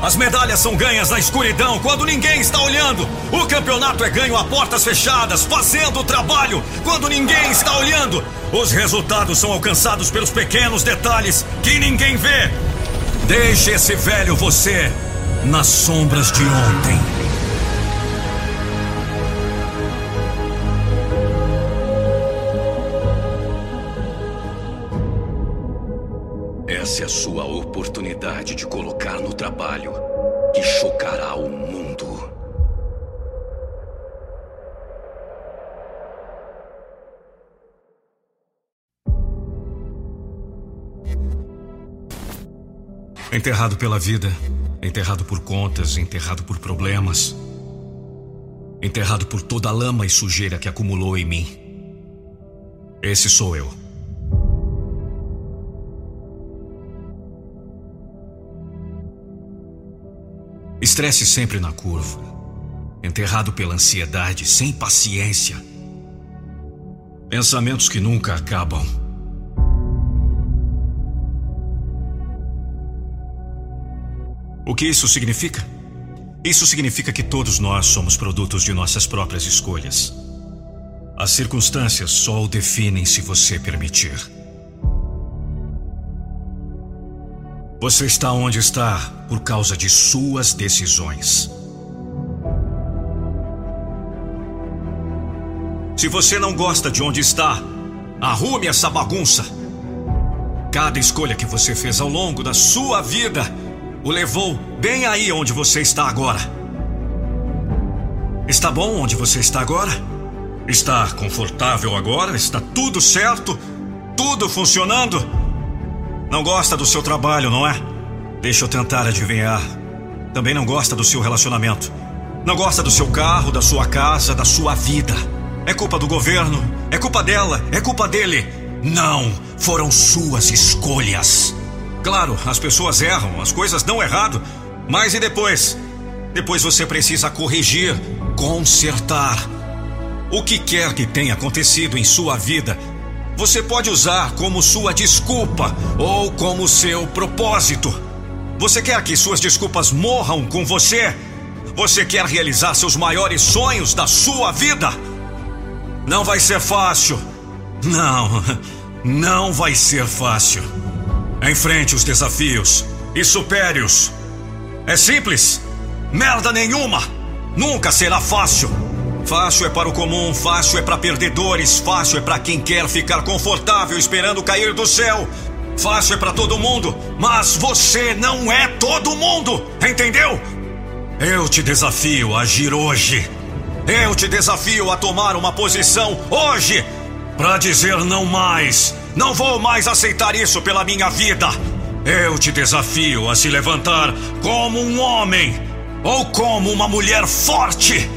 As medalhas são ganhas na escuridão, quando ninguém está olhando. O campeonato é ganho a portas fechadas, fazendo o trabalho, quando ninguém está olhando. Os resultados são alcançados pelos pequenos detalhes que ninguém vê. Deixe esse velho você nas sombras de ontem. Essa é a sua oportunidade de colocar no trabalho que chocará o mundo. Enterrado pela vida, enterrado por contas, enterrado por problemas, enterrado por toda a lama e sujeira que acumulou em mim. Esse sou eu. Estresse sempre na curva. Enterrado pela ansiedade, sem paciência. Pensamentos que nunca acabam. O que isso significa? Isso significa que todos nós somos produtos de nossas próprias escolhas. As circunstâncias só o definem se você permitir. Você está onde está por causa de suas decisões. Se você não gosta de onde está, arrume essa bagunça. Cada escolha que você fez ao longo da sua vida o levou bem aí onde você está agora. Está bom onde você está agora? Está confortável agora? Está tudo certo? Tudo funcionando? Não gosta do seu trabalho, não é? Deixa eu tentar adivinhar. Também não gosta do seu relacionamento. Não gosta do seu carro, da sua casa, da sua vida. É culpa do governo? É culpa dela? É culpa dele? Não! Foram suas escolhas. Claro, as pessoas erram, as coisas dão errado. Mas e depois? Depois você precisa corrigir, consertar. O que quer que tenha acontecido em sua vida você pode usar como sua desculpa ou como seu propósito. Você quer que suas desculpas morram com você? Você quer realizar seus maiores sonhos da sua vida? Não vai ser fácil. Não, não vai ser fácil. Enfrente os desafios e supere-os. É simples. Merda nenhuma. Nunca será fácil. Fácil é para o comum, fácil é para perdedores, fácil é para quem quer ficar confortável esperando cair do céu. Fácil é para todo mundo, mas você não é todo mundo, entendeu? Eu te desafio a agir hoje. Eu te desafio a tomar uma posição hoje para dizer não mais. Não vou mais aceitar isso pela minha vida. Eu te desafio a se levantar como um homem ou como uma mulher forte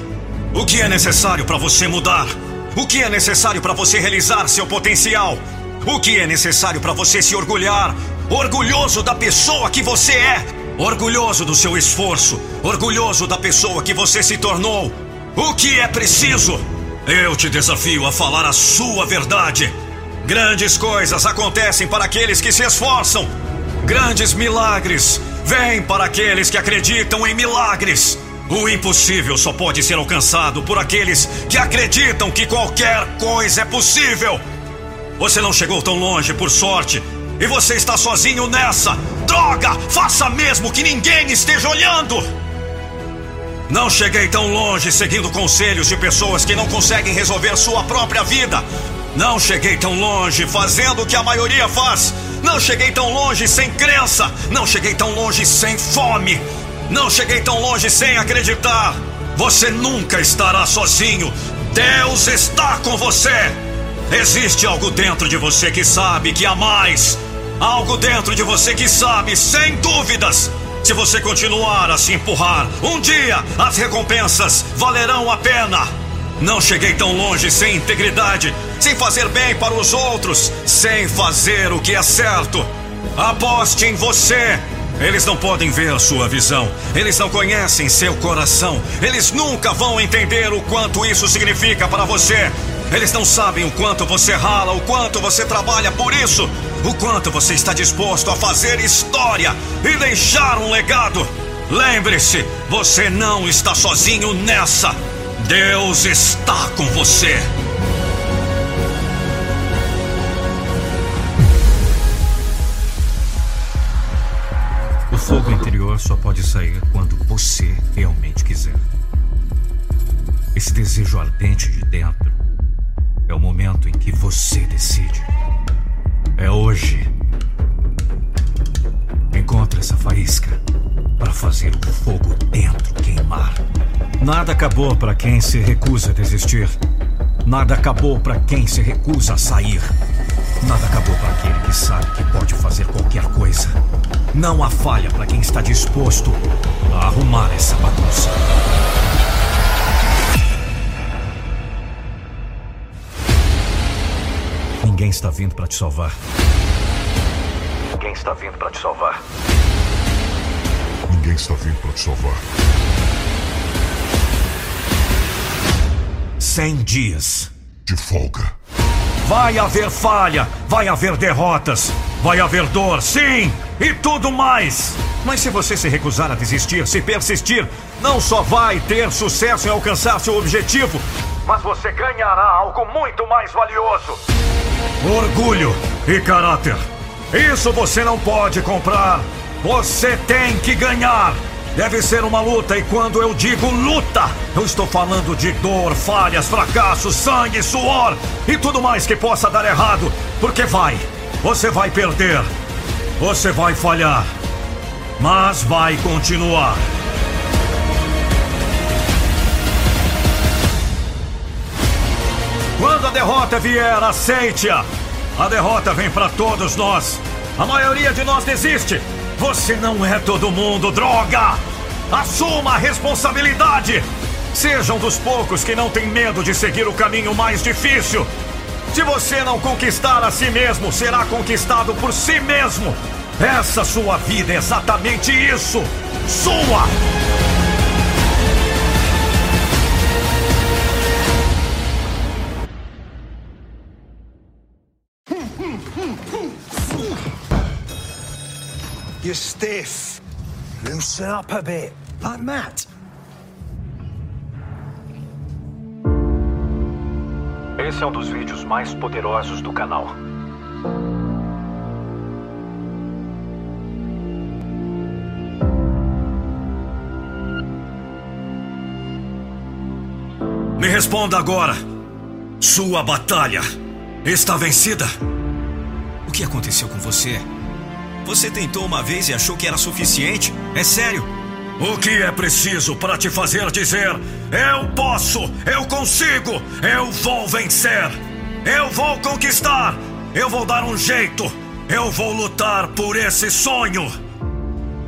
o que é necessário para você mudar? O que é necessário para você realizar seu potencial? O que é necessário para você se orgulhar? Orgulhoso da pessoa que você é, orgulhoso do seu esforço, orgulhoso da pessoa que você se tornou. O que é preciso? Eu te desafio a falar a sua verdade. Grandes coisas acontecem para aqueles que se esforçam. Grandes milagres vêm para aqueles que acreditam em milagres. O impossível só pode ser alcançado por aqueles que acreditam que qualquer coisa é possível. Você não chegou tão longe por sorte e você está sozinho nessa. Droga! Faça mesmo que ninguém esteja olhando! Não cheguei tão longe seguindo conselhos de pessoas que não conseguem resolver sua própria vida. Não cheguei tão longe fazendo o que a maioria faz. Não cheguei tão longe sem crença. Não cheguei tão longe sem fome. Não cheguei tão longe sem acreditar. Você nunca estará sozinho. Deus está com você. Existe algo dentro de você que sabe que há mais. Algo dentro de você que sabe, sem dúvidas. Se você continuar a se empurrar, um dia as recompensas valerão a pena. Não cheguei tão longe sem integridade, sem fazer bem para os outros, sem fazer o que é certo. Aposte em você. Eles não podem ver sua visão. Eles não conhecem seu coração. Eles nunca vão entender o quanto isso significa para você. Eles não sabem o quanto você rala, o quanto você trabalha por isso, o quanto você está disposto a fazer história e deixar um legado. Lembre-se, você não está sozinho nessa. Deus está com você. fogo interior só pode sair quando você realmente quiser. Esse desejo ardente de dentro é o momento em que você decide. É hoje. Encontre essa faísca para fazer o fogo dentro queimar. Nada acabou para quem se recusa a desistir. Nada acabou para quem se recusa a sair. Nada acabou para aquele que sabe que pode fazer qualquer coisa. Não há falha para quem está disposto a arrumar essa bagunça. Ninguém está vindo para te salvar. Ninguém está vindo para te salvar. Ninguém está vindo para te salvar. Cem dias de folga. Vai haver falha, vai haver derrotas, vai haver dor, sim, e tudo mais. Mas se você se recusar a desistir, se persistir, não só vai ter sucesso em alcançar seu objetivo, mas você ganhará algo muito mais valioso: orgulho e caráter. Isso você não pode comprar. Você tem que ganhar. Deve ser uma luta, e quando eu digo luta, eu estou falando de dor, falhas, fracassos, sangue, suor e tudo mais que possa dar errado. Porque vai, você vai perder, você vai falhar, mas vai continuar. Quando a derrota vier, aceite-a. A derrota vem para todos nós. A maioria de nós desiste. Você não é todo mundo, droga! Assuma a responsabilidade! Seja um dos poucos que não tem medo de seguir o caminho mais difícil. Se você não conquistar a si mesmo, será conquistado por si mesmo. Essa sua vida é exatamente isso. Sua! You're stiff. Loosen up a bit, like Matt. Esse é um dos vídeos mais poderosos do canal. Me responda agora. Sua batalha está vencida? O que aconteceu com você? Você tentou uma vez e achou que era suficiente? É sério? O que é preciso para te fazer dizer: Eu posso, eu consigo, eu vou vencer, eu vou conquistar, eu vou dar um jeito, eu vou lutar por esse sonho?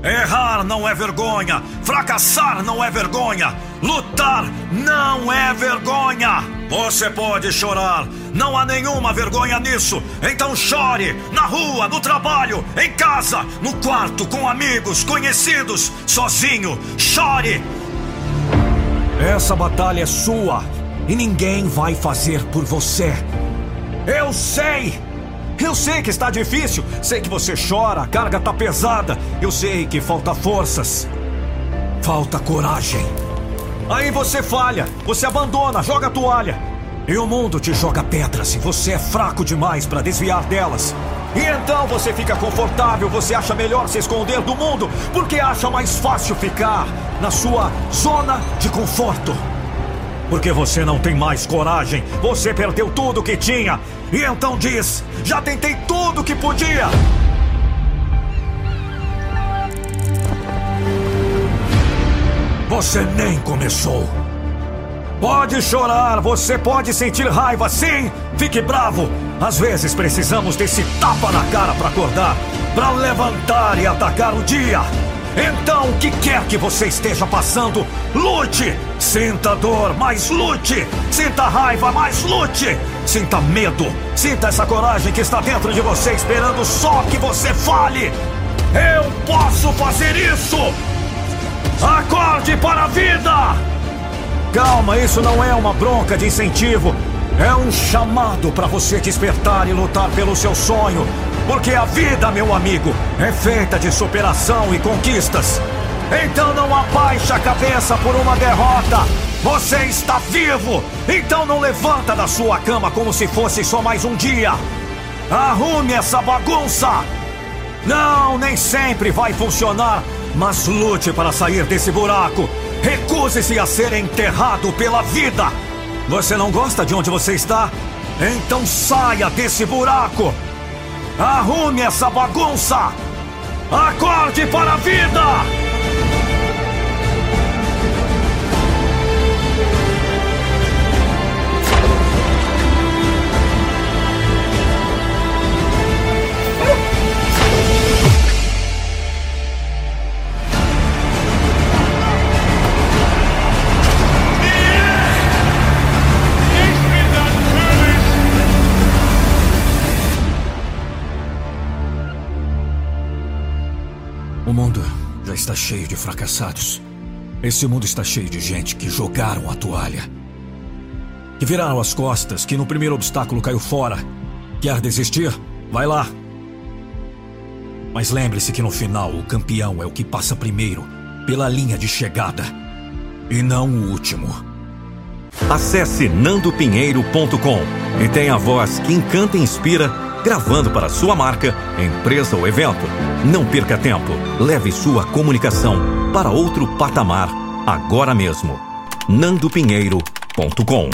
Errar não é vergonha, fracassar não é vergonha, lutar não é vergonha. Você pode chorar, não há nenhuma vergonha nisso. Então chore na rua, no trabalho, em casa, no quarto, com amigos, conhecidos, sozinho. Chore. Essa batalha é sua e ninguém vai fazer por você. Eu sei. Eu sei que está difícil, sei que você chora, a carga está pesada, eu sei que falta forças, falta coragem. Aí você falha, você abandona, joga a toalha. E o mundo te joga pedras e você é fraco demais para desviar delas. E então você fica confortável, você acha melhor se esconder do mundo, porque acha mais fácil ficar na sua zona de conforto. Porque você não tem mais coragem, você perdeu tudo que tinha. E então diz: já tentei tudo que podia. Você nem começou. Pode chorar, você pode sentir raiva, sim, fique bravo. Às vezes precisamos desse tapa na cara para acordar, para levantar e atacar o dia. Então, o que quer que você esteja passando, lute! Sinta dor, mas lute! Sinta raiva, mas lute! Sinta medo, sinta essa coragem que está dentro de você, esperando só que você fale! Eu posso fazer isso! Acorde para a vida! Calma, isso não é uma bronca de incentivo. É um chamado para você despertar e lutar pelo seu sonho. Porque a vida, meu amigo, é feita de superação e conquistas. Então não abaixe a cabeça por uma derrota. Você está vivo! Então não levanta da sua cama como se fosse só mais um dia. Arrume essa bagunça! Não, nem sempre vai funcionar, mas lute para sair desse buraco. Recuse-se a ser enterrado pela vida. Você não gosta de onde você está? Então saia desse buraco. Arrume essa bagunça. Acorde para a vida. Está cheio de fracassados. Esse mundo está cheio de gente que jogaram a toalha. Que viraram as costas, que no primeiro obstáculo caiu fora. Quer desistir? Vai lá. Mas lembre-se que no final o campeão é o que passa primeiro, pela linha de chegada. E não o último. Acesse nandopinheiro.com e tenha a voz que encanta e inspira, gravando para sua marca, empresa ou evento. Não perca tempo. Leve sua comunicação para outro patamar agora mesmo. nandopinheiro.com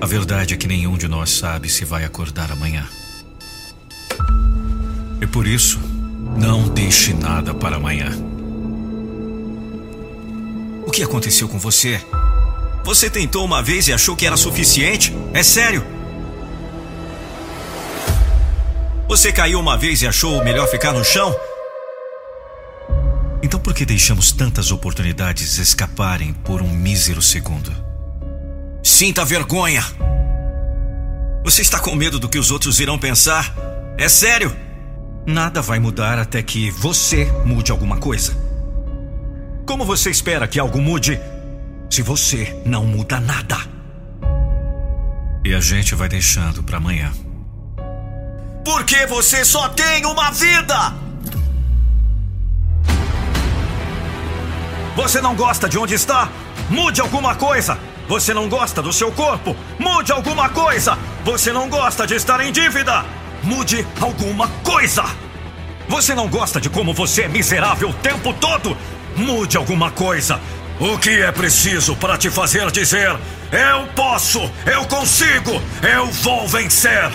A verdade é que nenhum de nós sabe se vai acordar amanhã. E por isso, não deixe nada para amanhã. O que aconteceu com você? Você tentou uma vez e achou que era suficiente? É sério? Você caiu uma vez e achou melhor ficar no chão? Então por que deixamos tantas oportunidades escaparem por um mísero segundo? Sinta vergonha! Você está com medo do que os outros irão pensar? É sério? Nada vai mudar até que você mude alguma coisa. Como você espera que algo mude se você não muda nada? E a gente vai deixando para amanhã. Porque você só tem uma vida! Você não gosta de onde está? Mude alguma coisa! Você não gosta do seu corpo? Mude alguma coisa! Você não gosta de estar em dívida? Mude alguma coisa! Você não gosta de como você é miserável o tempo todo? Mude alguma coisa! O que é preciso para te fazer dizer: Eu posso, eu consigo, eu vou vencer,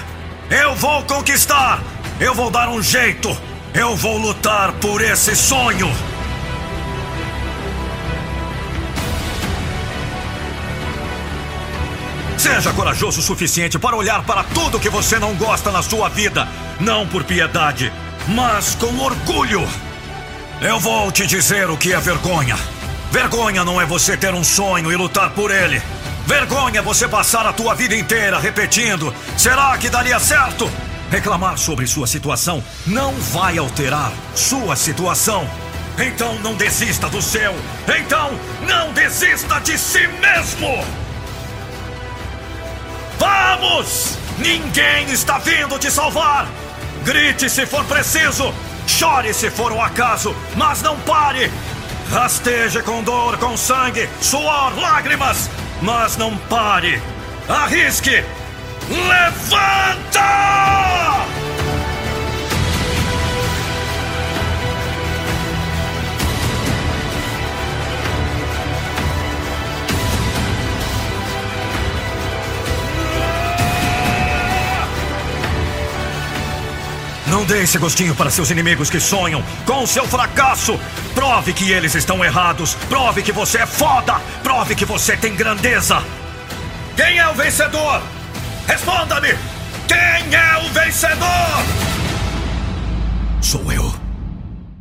eu vou conquistar, eu vou dar um jeito, eu vou lutar por esse sonho! Seja corajoso o suficiente para olhar para tudo que você não gosta na sua vida, não por piedade, mas com orgulho. Eu vou te dizer o que é vergonha. Vergonha não é você ter um sonho e lutar por ele. Vergonha é você passar a tua vida inteira repetindo: será que daria certo? Reclamar sobre sua situação não vai alterar sua situação. Então não desista do seu. Então não desista de si mesmo. Vamos! Ninguém está vindo te salvar! Grite se for preciso! Chore se for um acaso, mas não pare! Rasteje com dor, com sangue, suor, lágrimas, mas não pare! Arrisque! Levanta! Não dê esse gostinho para seus inimigos que sonham com seu fracasso. Prove que eles estão errados. Prove que você é foda. Prove que você tem grandeza. Quem é o vencedor? Responda-me! Quem é o vencedor? Sou eu.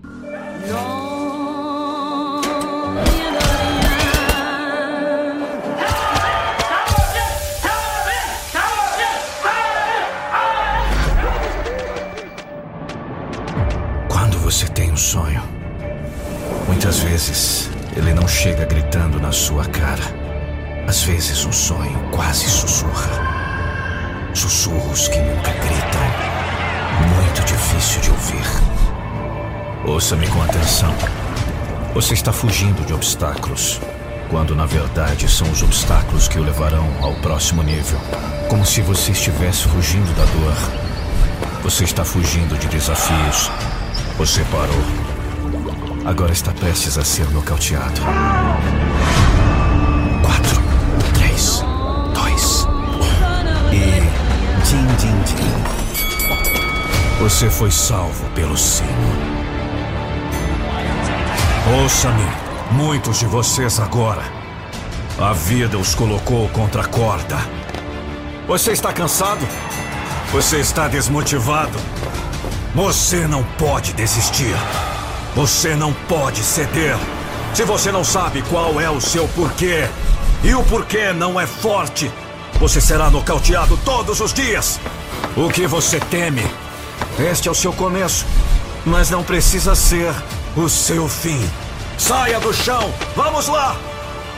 Quando muitas vezes ele não chega gritando na sua cara. Às vezes um sonho quase sussurra. Sussurros que nunca gritam. Muito difícil de ouvir. Ouça-me com atenção. Você está fugindo de obstáculos, quando na verdade são os obstáculos que o levarão ao próximo nível. Como se você estivesse fugindo da dor. Você está fugindo de desafios. Você parou. Agora está prestes a ser nocauteado. Quatro, três, dois, um. E. Din, din, din. Você foi salvo pelo sino. Ouça-me, muitos de vocês agora. A vida os colocou contra a corda. Você está cansado? Você está desmotivado? Você não pode desistir. Você não pode ceder. Se você não sabe qual é o seu porquê e o porquê não é forte, você será nocauteado todos os dias. O que você teme? Este é o seu começo, mas não precisa ser o seu fim. Saia do chão! Vamos lá!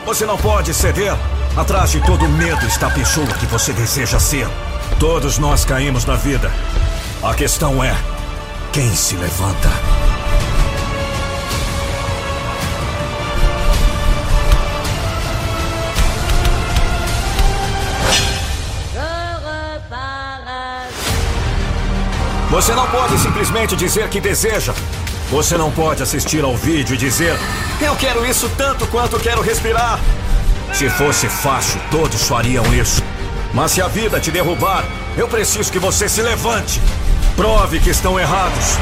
Você não pode ceder. Atrás de todo medo está a pessoa que você deseja ser. Todos nós caímos na vida. A questão é: quem se levanta? Você não pode simplesmente dizer que deseja. Você não pode assistir ao vídeo e dizer: Eu quero isso tanto quanto quero respirar. Se fosse fácil, todos fariam isso. Mas se a vida te derrubar, eu preciso que você se levante. Prove que estão errados.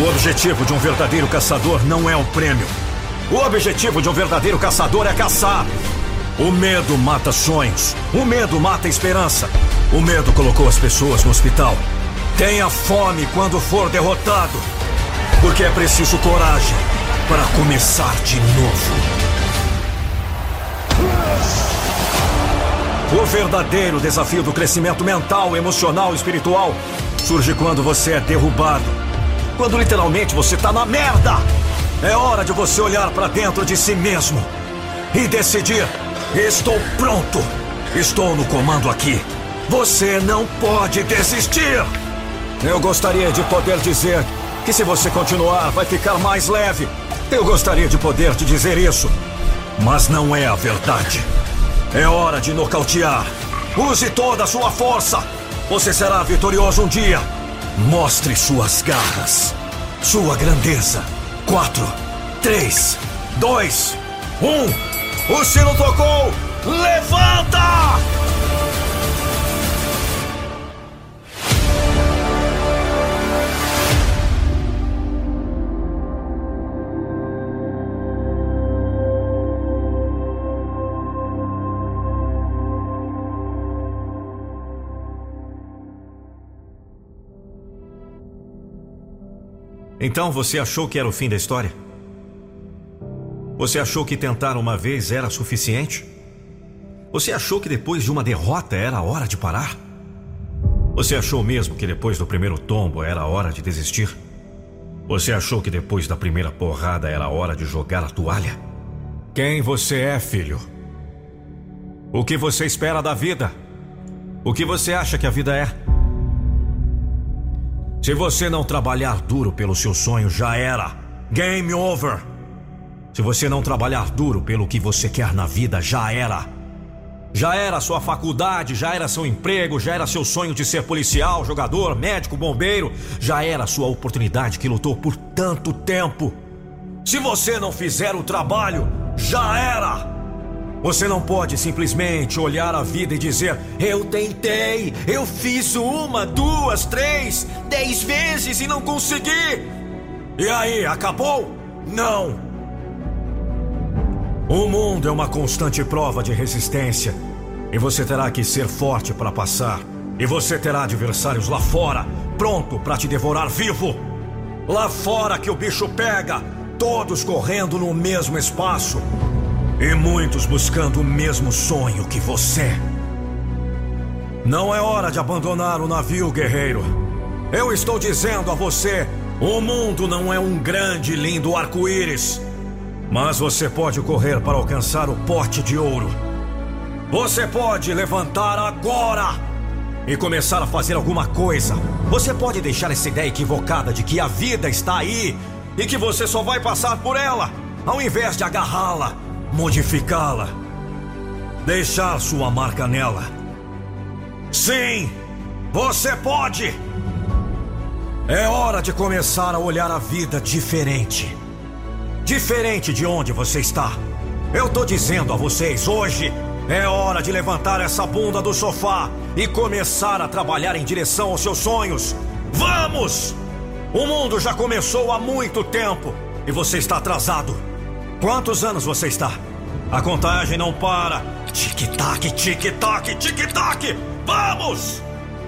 O objetivo de um verdadeiro caçador não é um prêmio. O objetivo de um verdadeiro caçador é caçar. O medo mata sonhos. O medo mata esperança. O medo colocou as pessoas no hospital. Tenha fome quando for derrotado. Porque é preciso coragem para começar de novo. O verdadeiro desafio do crescimento mental, emocional e espiritual surge quando você é derrubado. Quando literalmente você tá na merda. É hora de você olhar para dentro de si mesmo. e decidir. Estou pronto. Estou no comando aqui. Você não pode desistir. Eu gostaria de poder dizer que se você continuar, vai ficar mais leve. Eu gostaria de poder te dizer isso. Mas não é a verdade. É hora de nocautear. Use toda a sua força. Você será vitorioso um dia. Mostre suas garras. Sua grandeza. Quatro, três, dois, um. O sino tocou. Levanta! Então você achou que era o fim da história? Você achou que tentar uma vez era suficiente? Você achou que depois de uma derrota era hora de parar? Você achou mesmo que depois do primeiro tombo era hora de desistir? Você achou que depois da primeira porrada era hora de jogar a toalha? Quem você é, filho? O que você espera da vida? O que você acha que a vida é? Se você não trabalhar duro pelo seu sonho, já era. Game over. Se você não trabalhar duro pelo que você quer na vida, já era. Já era sua faculdade, já era seu emprego, já era seu sonho de ser policial, jogador, médico, bombeiro, já era sua oportunidade que lutou por tanto tempo. Se você não fizer o trabalho, já era. Você não pode simplesmente olhar a vida e dizer: Eu tentei, eu fiz uma, duas, três, dez vezes e não consegui. E aí, acabou? Não. O mundo é uma constante prova de resistência. E você terá que ser forte para passar. E você terá adversários lá fora, pronto para te devorar vivo. Lá fora que o bicho pega, todos correndo no mesmo espaço. E muitos buscando o mesmo sonho que você. Não é hora de abandonar o navio, guerreiro. Eu estou dizendo a você: o mundo não é um grande e lindo arco-íris. Mas você pode correr para alcançar o pote de ouro. Você pode levantar agora e começar a fazer alguma coisa. Você pode deixar essa ideia equivocada de que a vida está aí e que você só vai passar por ela, ao invés de agarrá-la modificá-la, deixar sua marca nela. Sim, você pode! É hora de começar a olhar a vida diferente. Diferente de onde você está. Eu tô dizendo a vocês, hoje é hora de levantar essa bunda do sofá e começar a trabalhar em direção aos seus sonhos. Vamos! O mundo já começou há muito tempo e você está atrasado. Quantos anos você está? A contagem não para. Tic-tac, tic-tac, tic-tac! Vamos!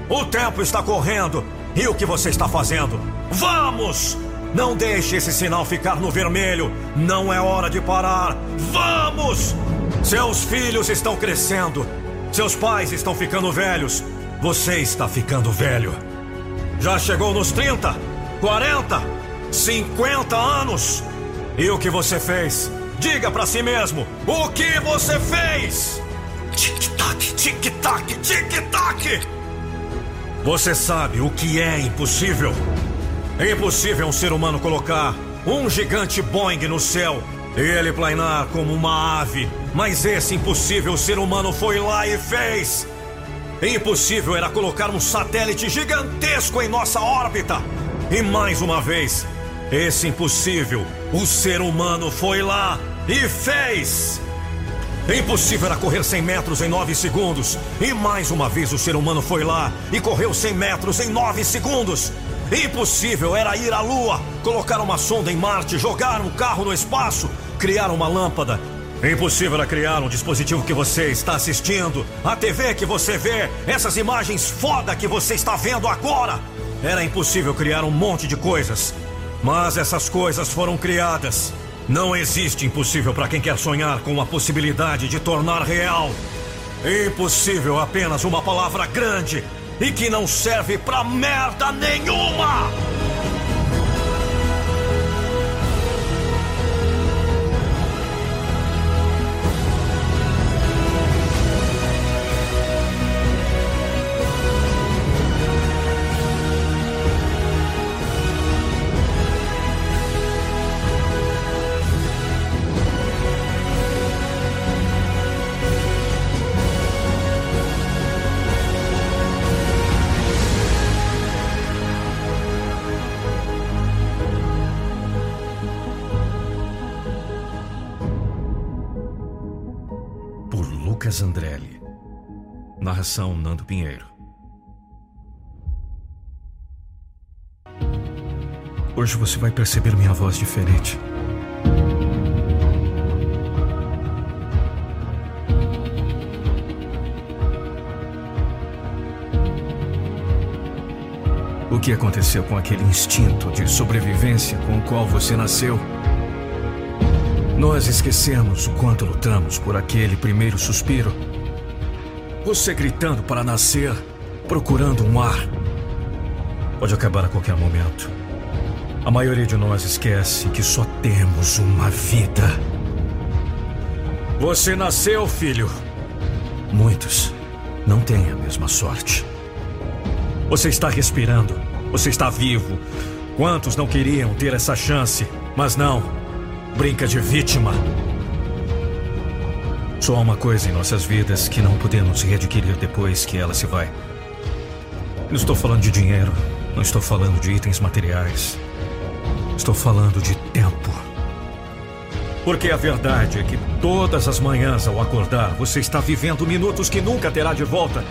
O tempo está correndo. E o que você está fazendo? Vamos! Não deixe esse sinal ficar no vermelho. Não é hora de parar. Vamos! Seus filhos estão crescendo. Seus pais estão ficando velhos. Você está ficando velho. Já chegou nos 30, 40, 50 anos. E o que você fez? Diga para si mesmo: o que você fez? Tic-tac, tic-tac, tic-tac. Você sabe o que é impossível? É impossível um ser humano colocar um gigante Boeing no céu e ele planar como uma ave. Mas esse impossível ser humano foi lá e fez. Impossível era colocar um satélite gigantesco em nossa órbita. E mais uma vez, esse impossível, o ser humano foi lá e fez. Impossível era correr 100 metros em 9 segundos. E mais uma vez o ser humano foi lá e correu 100 metros em 9 segundos. Impossível era ir à Lua, colocar uma sonda em Marte, jogar um carro no espaço, criar uma lâmpada. Impossível era criar um dispositivo que você está assistindo, a TV que você vê, essas imagens foda que você está vendo agora. Era impossível criar um monte de coisas. Mas essas coisas foram criadas. Não existe impossível para quem quer sonhar com a possibilidade de tornar real. Impossível apenas uma palavra grande e que não serve pra merda nenhuma! Lucas Andrelli. Narração Nando Pinheiro. Hoje você vai perceber minha voz diferente. O que aconteceu com aquele instinto de sobrevivência com o qual você nasceu? Nós esquecemos o quanto lutamos por aquele primeiro suspiro. Você gritando para nascer, procurando um ar. Pode acabar a qualquer momento. A maioria de nós esquece que só temos uma vida. Você nasceu, filho. Muitos não têm a mesma sorte. Você está respirando. Você está vivo. Quantos não queriam ter essa chance, mas não. Brinca de vítima. Só há uma coisa em nossas vidas que não podemos readquirir depois que ela se vai. Não estou falando de dinheiro, não estou falando de itens materiais. Estou falando de tempo. Porque a verdade é que todas as manhãs ao acordar, você está vivendo minutos que nunca terá de volta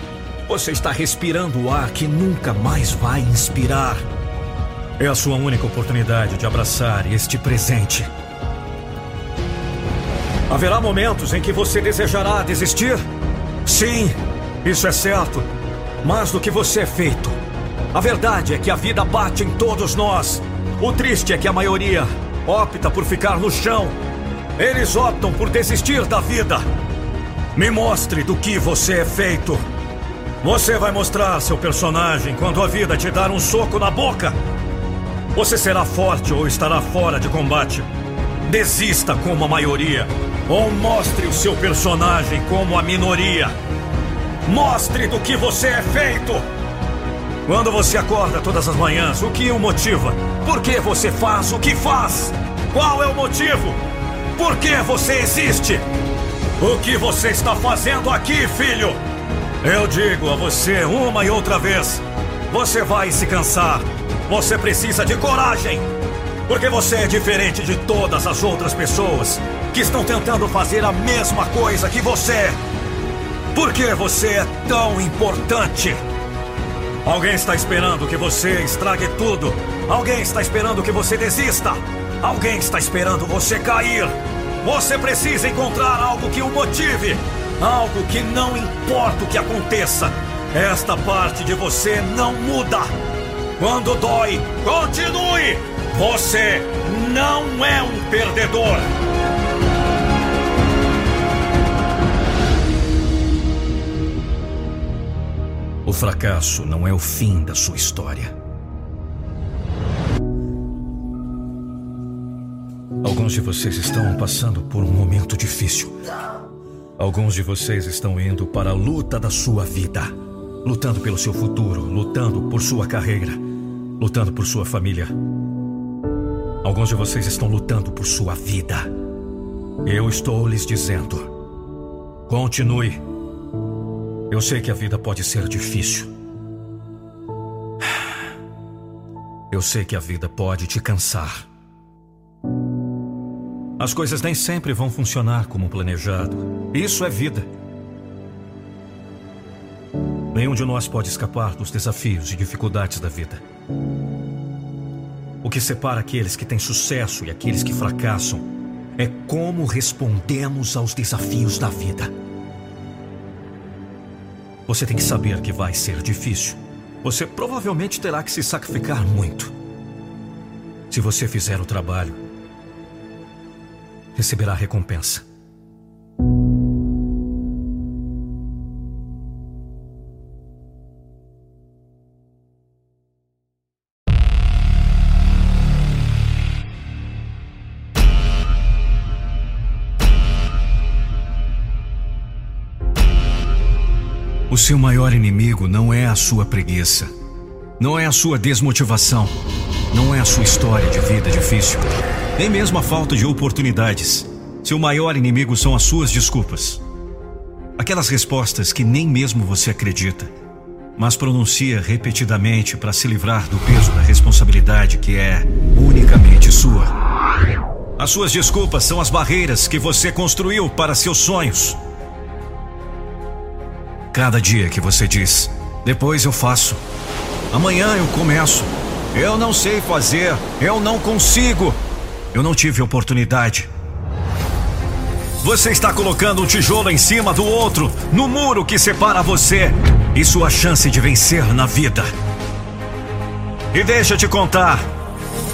você está respirando o ar que nunca mais vai inspirar. É a sua única oportunidade de abraçar este presente. Haverá momentos em que você desejará desistir? Sim, isso é certo. Mais do que você é feito. A verdade é que a vida bate em todos nós. O triste é que a maioria opta por ficar no chão. Eles optam por desistir da vida. Me mostre do que você é feito. Você vai mostrar seu personagem quando a vida te dar um soco na boca. Você será forte ou estará fora de combate. Desista como a maioria. Ou mostre o seu personagem como a minoria. Mostre do que você é feito. Quando você acorda todas as manhãs, o que o motiva? Por que você faz o que faz? Qual é o motivo? Por que você existe? O que você está fazendo aqui, filho? Eu digo a você uma e outra vez: você vai se cansar. Você precisa de coragem. Porque você é diferente de todas as outras pessoas que estão tentando fazer a mesma coisa que você. Por que você é tão importante? Alguém está esperando que você estrague tudo. Alguém está esperando que você desista. Alguém está esperando você cair. Você precisa encontrar algo que o motive. Algo que não importa o que aconteça, esta parte de você não muda. Quando dói, continue! Você não é um perdedor! O fracasso não é o fim da sua história. Alguns de vocês estão passando por um momento difícil. Alguns de vocês estão indo para a luta da sua vida, lutando pelo seu futuro, lutando por sua carreira, lutando por sua família. Alguns de vocês estão lutando por sua vida. Eu estou lhes dizendo: continue. Eu sei que a vida pode ser difícil. Eu sei que a vida pode te cansar. As coisas nem sempre vão funcionar como planejado. Isso é vida. Nenhum de nós pode escapar dos desafios e dificuldades da vida. O que separa aqueles que têm sucesso e aqueles que fracassam é como respondemos aos desafios da vida. Você tem que saber que vai ser difícil. Você provavelmente terá que se sacrificar muito. Se você fizer o trabalho, receberá recompensa. Seu maior inimigo não é a sua preguiça, não é a sua desmotivação, não é a sua história de vida difícil nem mesmo a falta de oportunidades. Seu maior inimigo são as suas desculpas. Aquelas respostas que nem mesmo você acredita, mas pronuncia repetidamente para se livrar do peso da responsabilidade que é unicamente sua. As suas desculpas são as barreiras que você construiu para seus sonhos. Cada dia que você diz: depois eu faço. Amanhã eu começo. Eu não sei fazer. Eu não consigo. Eu não tive oportunidade. Você está colocando um tijolo em cima do outro, no muro que separa você e sua chance de vencer na vida. E deixa eu te contar: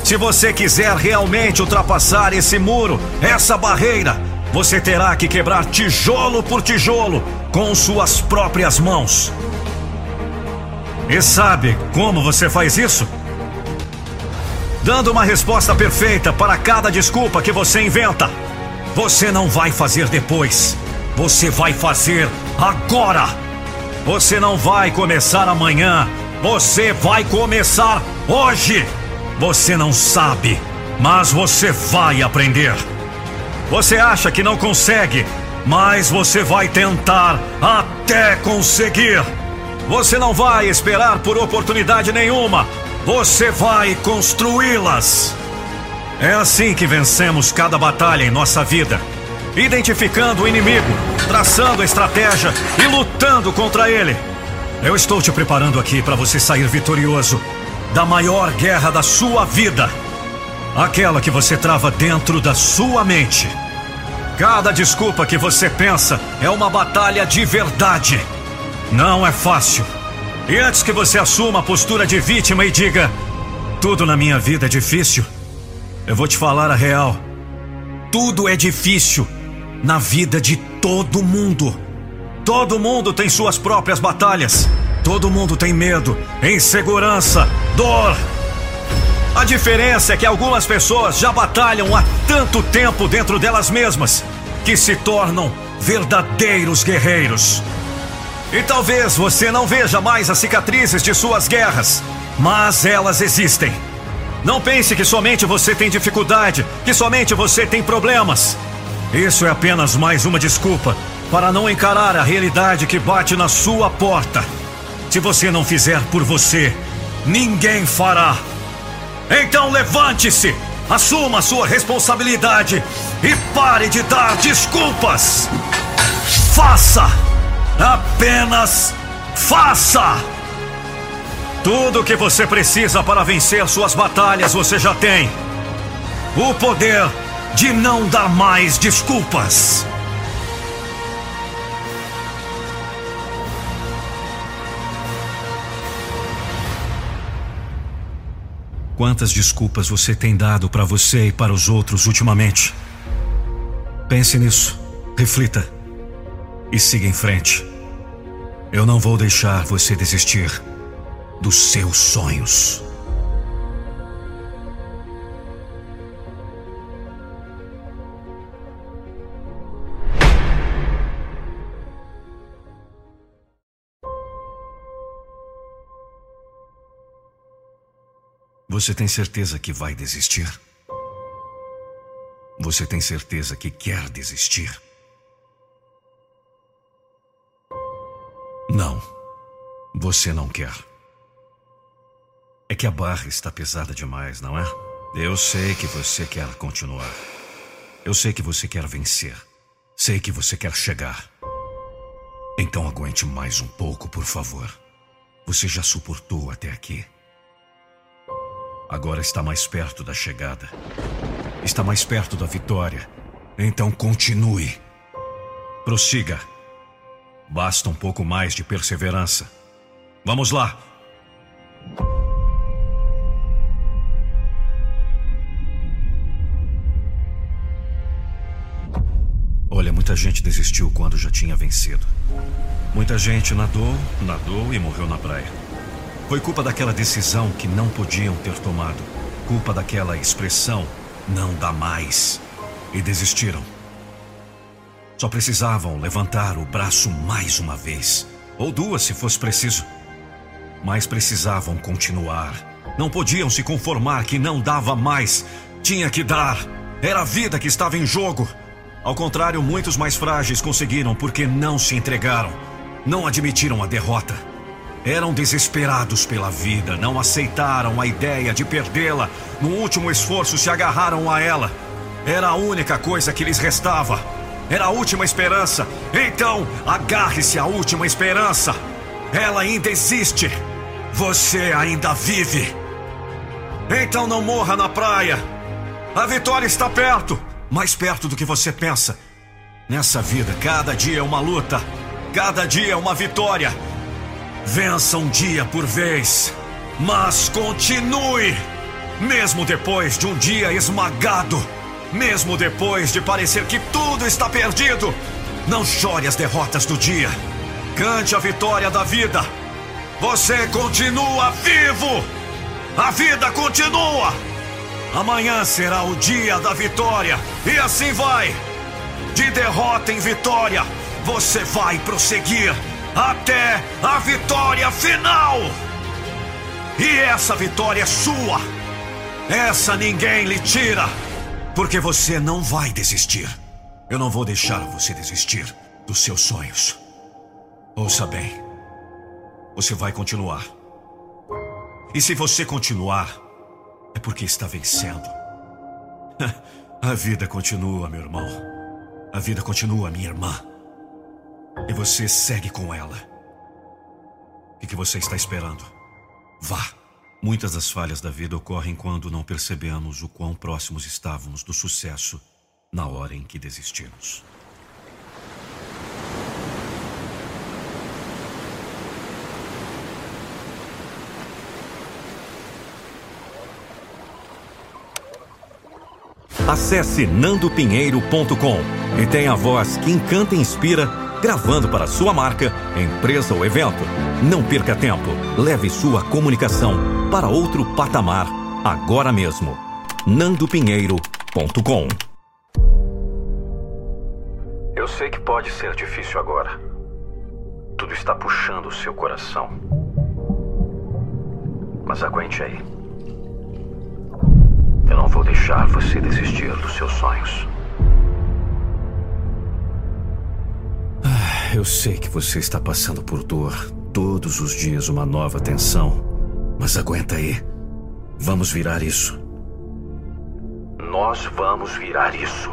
se você quiser realmente ultrapassar esse muro, essa barreira, você terá que quebrar tijolo por tijolo com suas próprias mãos. E sabe como você faz isso? Dando uma resposta perfeita para cada desculpa que você inventa. Você não vai fazer depois. Você vai fazer agora. Você não vai começar amanhã. Você vai começar hoje. Você não sabe, mas você vai aprender. Você acha que não consegue, mas você vai tentar até conseguir. Você não vai esperar por oportunidade nenhuma. Você vai construí-las. É assim que vencemos cada batalha em nossa vida. Identificando o inimigo, traçando a estratégia e lutando contra ele. Eu estou te preparando aqui para você sair vitorioso da maior guerra da sua vida. Aquela que você trava dentro da sua mente. Cada desculpa que você pensa é uma batalha de verdade. Não é fácil. E antes que você assuma a postura de vítima e diga: tudo na minha vida é difícil, eu vou te falar a real. Tudo é difícil na vida de todo mundo. Todo mundo tem suas próprias batalhas. Todo mundo tem medo, insegurança, dor. A diferença é que algumas pessoas já batalham há tanto tempo dentro delas mesmas que se tornam verdadeiros guerreiros. E talvez você não veja mais as cicatrizes de suas guerras, mas elas existem. Não pense que somente você tem dificuldade, que somente você tem problemas. Isso é apenas mais uma desculpa para não encarar a realidade que bate na sua porta. Se você não fizer por você, ninguém fará. Então levante-se, assuma sua responsabilidade e pare de dar desculpas. Faça! Apenas faça! Tudo o que você precisa para vencer suas batalhas você já tem. O poder de não dar mais desculpas. Quantas desculpas você tem dado para você e para os outros ultimamente? Pense nisso, reflita e siga em frente. Eu não vou deixar você desistir dos seus sonhos. Você tem certeza que vai desistir? Você tem certeza que quer desistir? Não, você não quer. É que a barra está pesada demais, não é? Eu sei que você quer continuar. Eu sei que você quer vencer. Sei que você quer chegar. Então aguente mais um pouco, por favor. Você já suportou até aqui. Agora está mais perto da chegada. Está mais perto da vitória. Então continue. Prossiga. Basta um pouco mais de perseverança. Vamos lá. Olha, muita gente desistiu quando já tinha vencido. Muita gente nadou, nadou e morreu na praia. Foi culpa daquela decisão que não podiam ter tomado. Culpa daquela expressão, não dá mais. E desistiram. Só precisavam levantar o braço mais uma vez. Ou duas, se fosse preciso. Mas precisavam continuar. Não podiam se conformar que não dava mais. Tinha que dar. Era a vida que estava em jogo. Ao contrário, muitos mais frágeis conseguiram porque não se entregaram, não admitiram a derrota. Eram desesperados pela vida, não aceitaram a ideia de perdê-la. No último esforço, se agarraram a ela. Era a única coisa que lhes restava. Era a última esperança. Então, agarre-se à última esperança. Ela ainda existe. Você ainda vive. Então não morra na praia. A vitória está perto mais perto do que você pensa. Nessa vida, cada dia é uma luta, cada dia é uma vitória. Vença um dia por vez, mas continue, mesmo depois de um dia esmagado, mesmo depois de parecer que tudo está perdido. Não chore as derrotas do dia. Cante a vitória da vida. Você continua vivo. A vida continua. Amanhã será o dia da vitória. E assim vai. De derrota em vitória, você vai prosseguir até a vitória final. E essa vitória é sua. Essa ninguém lhe tira. Porque você não vai desistir. Eu não vou deixar você desistir dos seus sonhos. Ouça bem. Você vai continuar. E se você continuar, é porque está vencendo. A vida continua, meu irmão. A vida continua, minha irmã. E você segue com ela. O que você está esperando? Vá. Muitas das falhas da vida ocorrem quando não percebemos o quão próximos estávamos do sucesso na hora em que desistimos. Acesse nandopinheiro.com e tenha a voz que encanta e inspira, gravando para sua marca, empresa ou evento. Não perca tempo. Leve sua comunicação para outro patamar agora mesmo. nandopinheiro.com Eu sei que pode ser difícil agora. Tudo está puxando o seu coração. Mas aguente aí. Eu não vou deixar você desistir dos seus sonhos. Eu sei que você está passando por dor. Todos os dias uma nova tensão. Mas aguenta aí. Vamos virar isso. Nós vamos virar isso.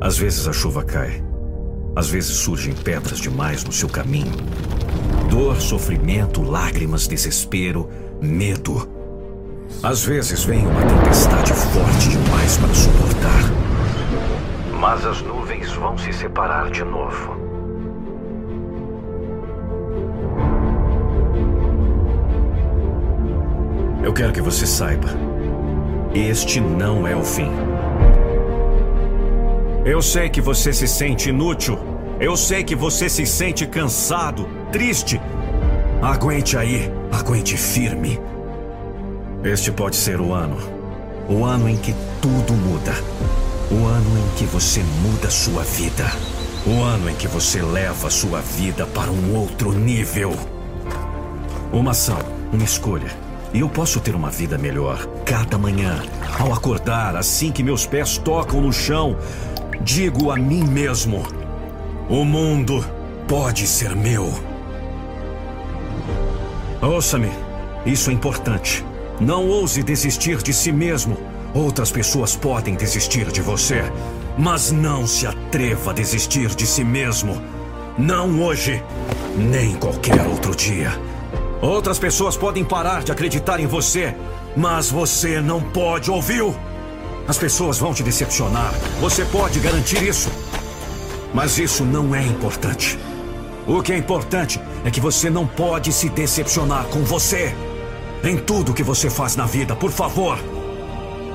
Às vezes a chuva cai. Às vezes surgem pedras demais no seu caminho. Dor, sofrimento, lágrimas, desespero, medo. Às vezes vem uma tempestade forte demais para suportar. Mas as nuvens vão se separar de novo. Eu quero que você saiba. Este não é o fim. Eu sei que você se sente inútil. Eu sei que você se sente cansado, triste. Aguente aí, aguente firme. Este pode ser o ano. O ano em que tudo muda. O ano em que você muda sua vida. O ano em que você leva sua vida para um outro nível. Uma ação, uma escolha. E eu posso ter uma vida melhor cada manhã. Ao acordar, assim que meus pés tocam no chão, digo a mim mesmo: O mundo pode ser meu. Ouça-me, isso é importante. Não ouse desistir de si mesmo. Outras pessoas podem desistir de você, mas não se atreva a desistir de si mesmo. Não hoje, nem qualquer outro dia. Outras pessoas podem parar de acreditar em você, mas você não pode, ouviu? As pessoas vão te decepcionar, você pode garantir isso. Mas isso não é importante. O que é importante é que você não pode se decepcionar com você. Em tudo que você faz na vida, por favor,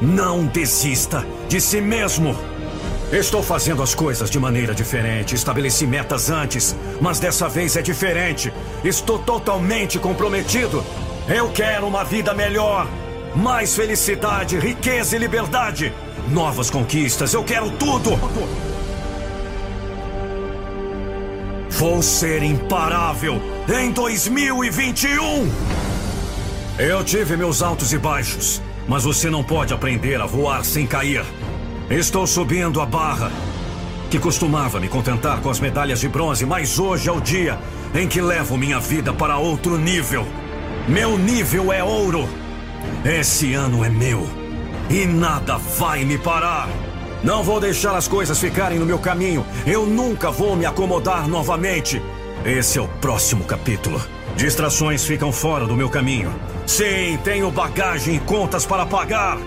não desista de si mesmo. Estou fazendo as coisas de maneira diferente. Estabeleci metas antes, mas dessa vez é diferente. Estou totalmente comprometido. Eu quero uma vida melhor. Mais felicidade, riqueza e liberdade. Novas conquistas, eu quero tudo. Vou ser imparável em 2021. Eu tive meus altos e baixos, mas você não pode aprender a voar sem cair. Estou subindo a barra, que costumava me contentar com as medalhas de bronze, mas hoje é o dia em que levo minha vida para outro nível. Meu nível é ouro. Esse ano é meu e nada vai me parar. Não vou deixar as coisas ficarem no meu caminho. Eu nunca vou me acomodar novamente. Esse é o próximo capítulo. Distrações ficam fora do meu caminho. Sim, tenho bagagem e contas para pagar.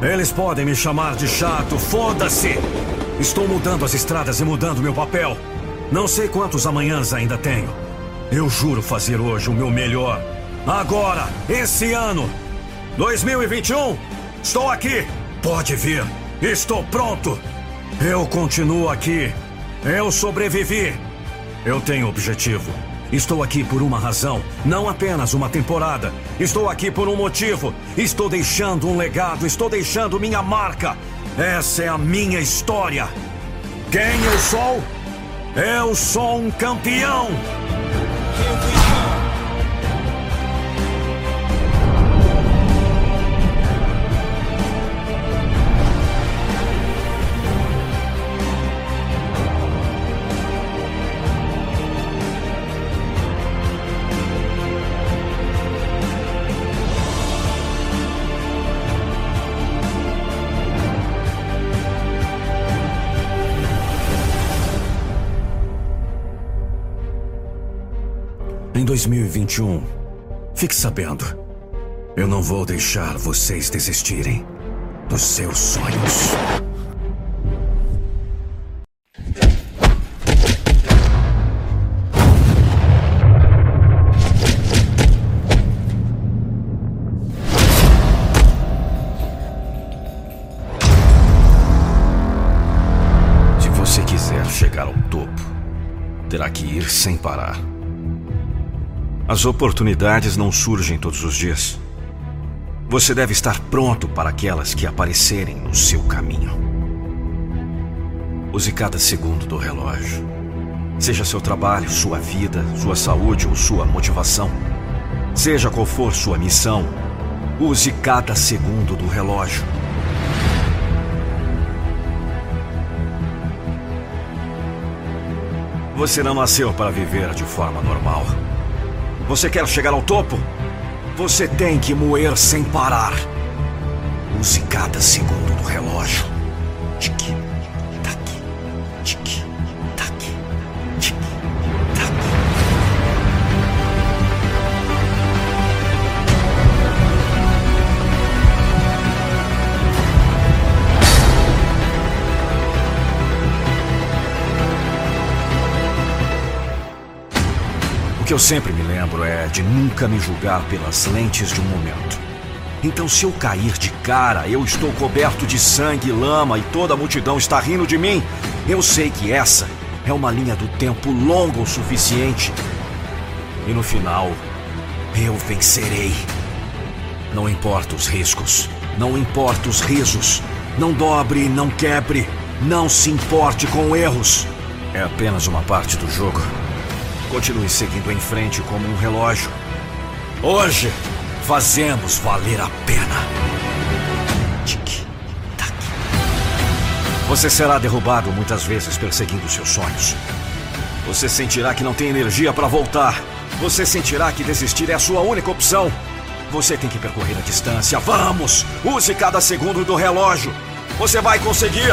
Eles podem me chamar de chato, foda-se! Estou mudando as estradas e mudando meu papel. Não sei quantos amanhãs ainda tenho. Eu juro fazer hoje o meu melhor. Agora, esse ano. 2021, estou aqui. Pode vir. Estou pronto. Eu continuo aqui. Eu sobrevivi. Eu tenho objetivo. Estou aqui por uma razão, não apenas uma temporada. Estou aqui por um motivo. Estou deixando um legado, estou deixando minha marca. Essa é a minha história. Quem eu sou? Eu sou um campeão! 2021, fique sabendo, eu não vou deixar vocês desistirem dos seus sonhos. Se você quiser chegar ao topo, terá que ir sem parar. As oportunidades não surgem todos os dias. Você deve estar pronto para aquelas que aparecerem no seu caminho. Use cada segundo do relógio. Seja seu trabalho, sua vida, sua saúde ou sua motivação. Seja qual for sua missão, use cada segundo do relógio. Você não nasceu para viver de forma normal. Você quer chegar ao topo? Você tem que moer sem parar. Use cada segundo do relógio. Tique, tac, tique, tac, tique, tac. O que eu sempre me lembro é de nunca me julgar pelas lentes de um momento. Então, se eu cair de cara, eu estou coberto de sangue e lama e toda a multidão está rindo de mim, eu sei que essa é uma linha do tempo longa o suficiente. E no final, eu vencerei. Não importa os riscos, não importa os risos, não dobre, não quebre, não se importe com erros. É apenas uma parte do jogo. Continue seguindo em frente como um relógio. Hoje, fazemos valer a pena. Tic, tac. Você será derrubado muitas vezes perseguindo seus sonhos. Você sentirá que não tem energia para voltar. Você sentirá que desistir é a sua única opção. Você tem que percorrer a distância. Vamos! Use cada segundo do relógio. Você vai conseguir!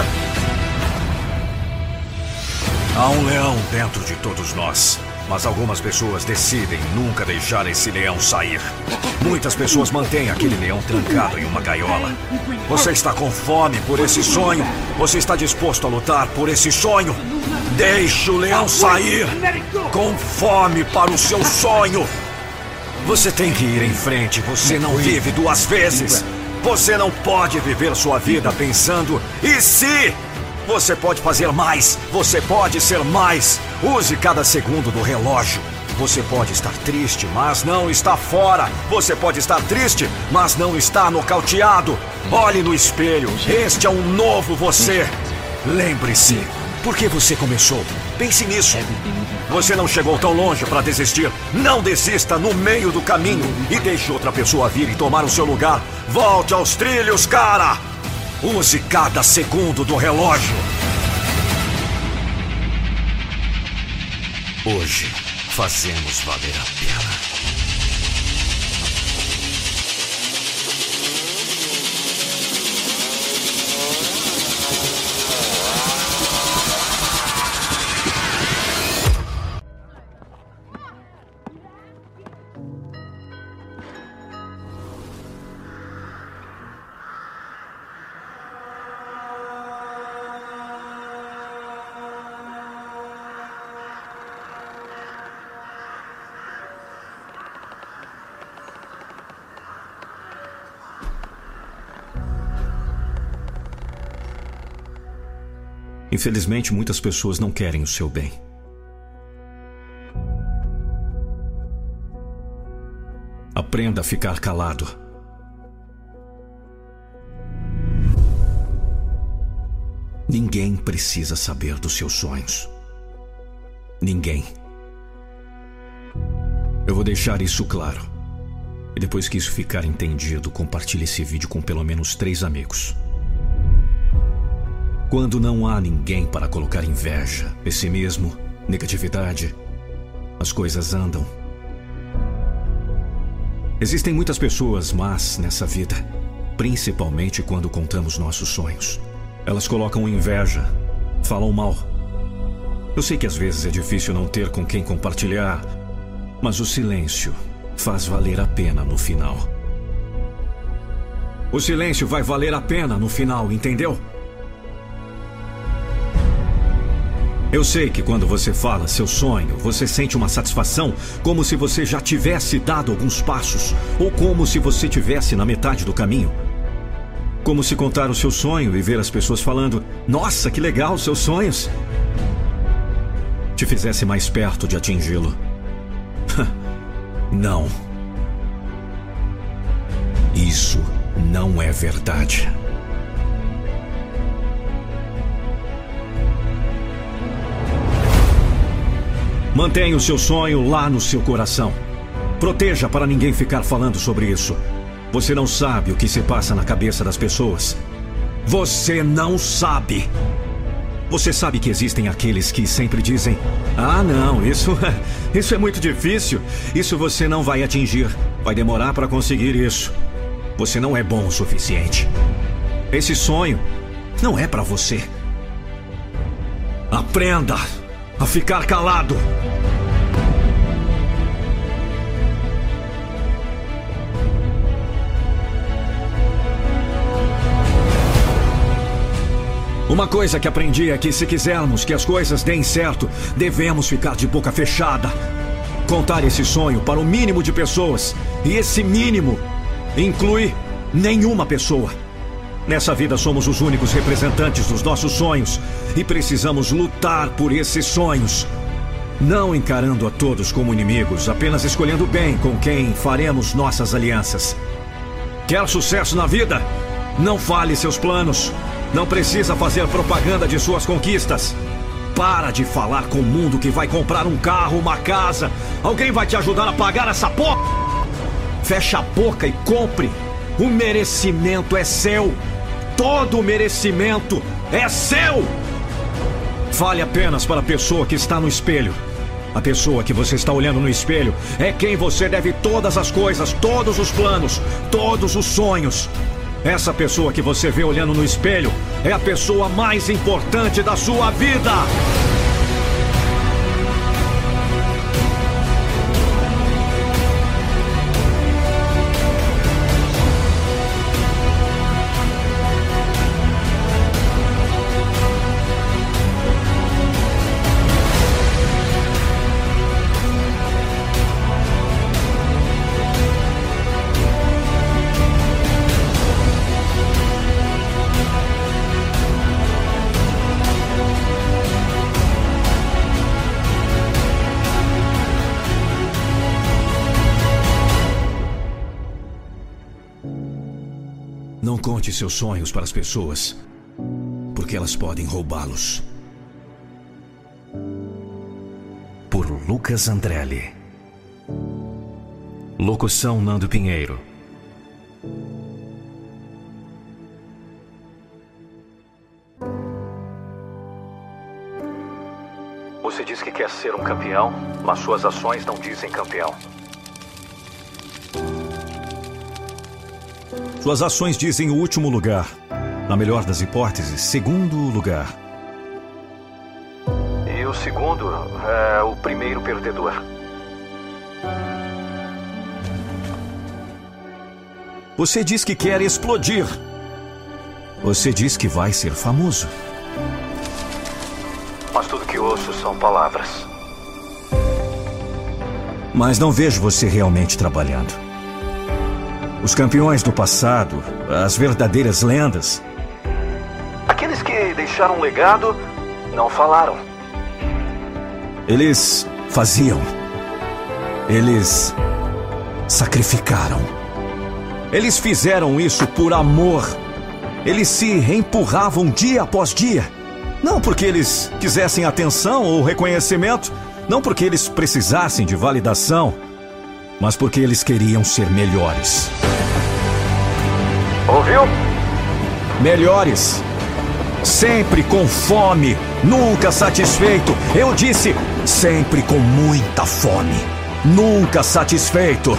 Há um leão dentro de todos nós. Mas algumas pessoas decidem nunca deixar esse leão sair. Muitas pessoas mantêm aquele leão trancado em uma gaiola. Você está com fome por esse sonho? Você está disposto a lutar por esse sonho? Deixe o leão sair! Com fome para o seu sonho! Você tem que ir em frente, você não vive duas vezes! Você não pode viver sua vida pensando, e se? Você pode fazer mais, você pode ser mais. Use cada segundo do relógio. Você pode estar triste, mas não está fora. Você pode estar triste, mas não está nocauteado. Olhe no espelho, este é um novo você. Lembre-se, por que você começou? Pense nisso. Você não chegou tão longe para desistir. Não desista no meio do caminho e deixe outra pessoa vir e tomar o seu lugar. Volte aos trilhos, cara! Use cada segundo do relógio. Hoje fazemos valer a pena. Infelizmente, muitas pessoas não querem o seu bem. Aprenda a ficar calado. Ninguém precisa saber dos seus sonhos. Ninguém. Eu vou deixar isso claro. E depois que isso ficar entendido, compartilhe esse vídeo com pelo menos três amigos. Quando não há ninguém para colocar inveja, pessimismo, negatividade, as coisas andam. Existem muitas pessoas más nessa vida, principalmente quando contamos nossos sonhos. Elas colocam inveja, falam mal. Eu sei que às vezes é difícil não ter com quem compartilhar, mas o silêncio faz valer a pena no final. O silêncio vai valer a pena no final, entendeu? Eu sei que quando você fala seu sonho, você sente uma satisfação como se você já tivesse dado alguns passos, ou como se você tivesse na metade do caminho. Como se contar o seu sonho e ver as pessoas falando: Nossa, que legal seus sonhos! Te fizesse mais perto de atingi-lo. não. Isso não é verdade. Mantenha o seu sonho lá no seu coração. Proteja para ninguém ficar falando sobre isso. Você não sabe o que se passa na cabeça das pessoas. Você não sabe. Você sabe que existem aqueles que sempre dizem: "Ah, não, isso isso é muito difícil. Isso você não vai atingir. Vai demorar para conseguir isso. Você não é bom o suficiente. Esse sonho não é para você." Aprenda a ficar calado. Uma coisa que aprendi é que se quisermos que as coisas deem certo, devemos ficar de boca fechada. Contar esse sonho para o mínimo de pessoas. E esse mínimo inclui nenhuma pessoa. Nessa vida somos os únicos representantes dos nossos sonhos e precisamos lutar por esses sonhos. Não encarando a todos como inimigos, apenas escolhendo bem com quem faremos nossas alianças. Quer sucesso na vida? Não fale seus planos. Não precisa fazer propaganda de suas conquistas. Para de falar com o mundo que vai comprar um carro, uma casa. Alguém vai te ajudar a pagar essa porra? Fecha a boca e compre. O merecimento é seu. Todo o merecimento é seu. Fale apenas para a pessoa que está no espelho. A pessoa que você está olhando no espelho é quem você deve todas as coisas, todos os planos, todos os sonhos. Essa pessoa que você vê olhando no espelho é a pessoa mais importante da sua vida. Conte seus sonhos para as pessoas, porque elas podem roubá-los. Por Lucas Andrelli. Locução Nando Pinheiro. Você diz que quer ser um campeão, mas suas ações não dizem campeão. Suas ações dizem o último lugar. Na melhor das hipóteses, segundo lugar. E o segundo é o primeiro perdedor. Você diz que quer explodir. Você diz que vai ser famoso. Mas tudo que ouço são palavras. Mas não vejo você realmente trabalhando. Os campeões do passado, as verdadeiras lendas. Aqueles que deixaram um legado Não falaram. Eles faziam. Eles sacrificaram. Eles fizeram isso por amor. Eles se empurravam dia após dia. Não porque eles quisessem atenção ou reconhecimento, não porque eles precisassem de validação, mas porque eles queriam ser melhores. Ouviu? Melhores. Sempre com fome, nunca satisfeito. Eu disse, sempre com muita fome. Nunca satisfeito.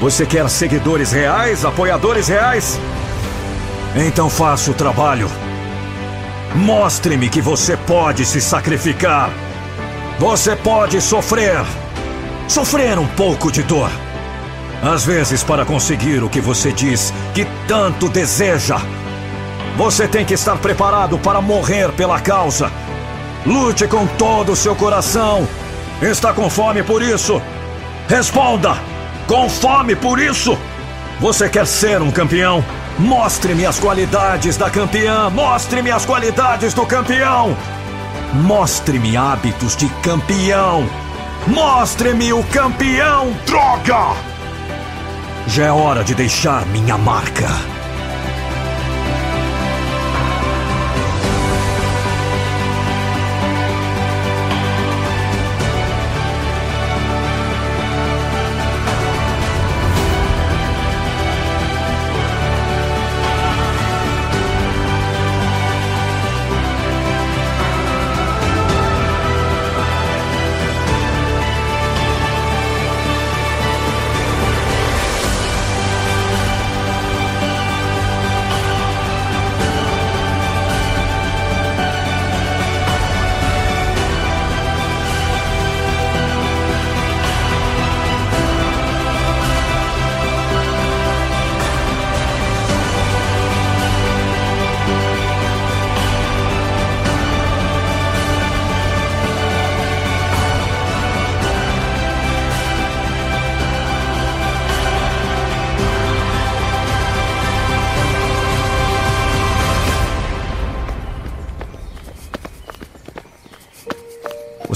Você quer seguidores reais, apoiadores reais? Então faça o trabalho. Mostre-me que você pode se sacrificar. Você pode sofrer. Sofrer um pouco de dor. Às vezes, para conseguir o que você diz que tanto deseja, você tem que estar preparado para morrer pela causa. Lute com todo o seu coração. Está com fome por isso? Responda! Com fome por isso? Você quer ser um campeão? Mostre-me as qualidades da campeã! Mostre-me as qualidades do campeão! Mostre-me hábitos de campeão! Mostre-me o campeão, droga! Já é hora de deixar minha marca.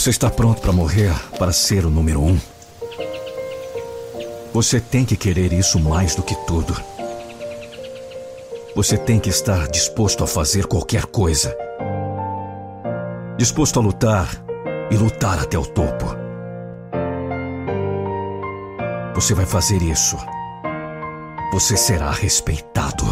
Você está pronto para morrer para ser o número um? Você tem que querer isso mais do que tudo. Você tem que estar disposto a fazer qualquer coisa. Disposto a lutar e lutar até o topo. Você vai fazer isso. Você será respeitado.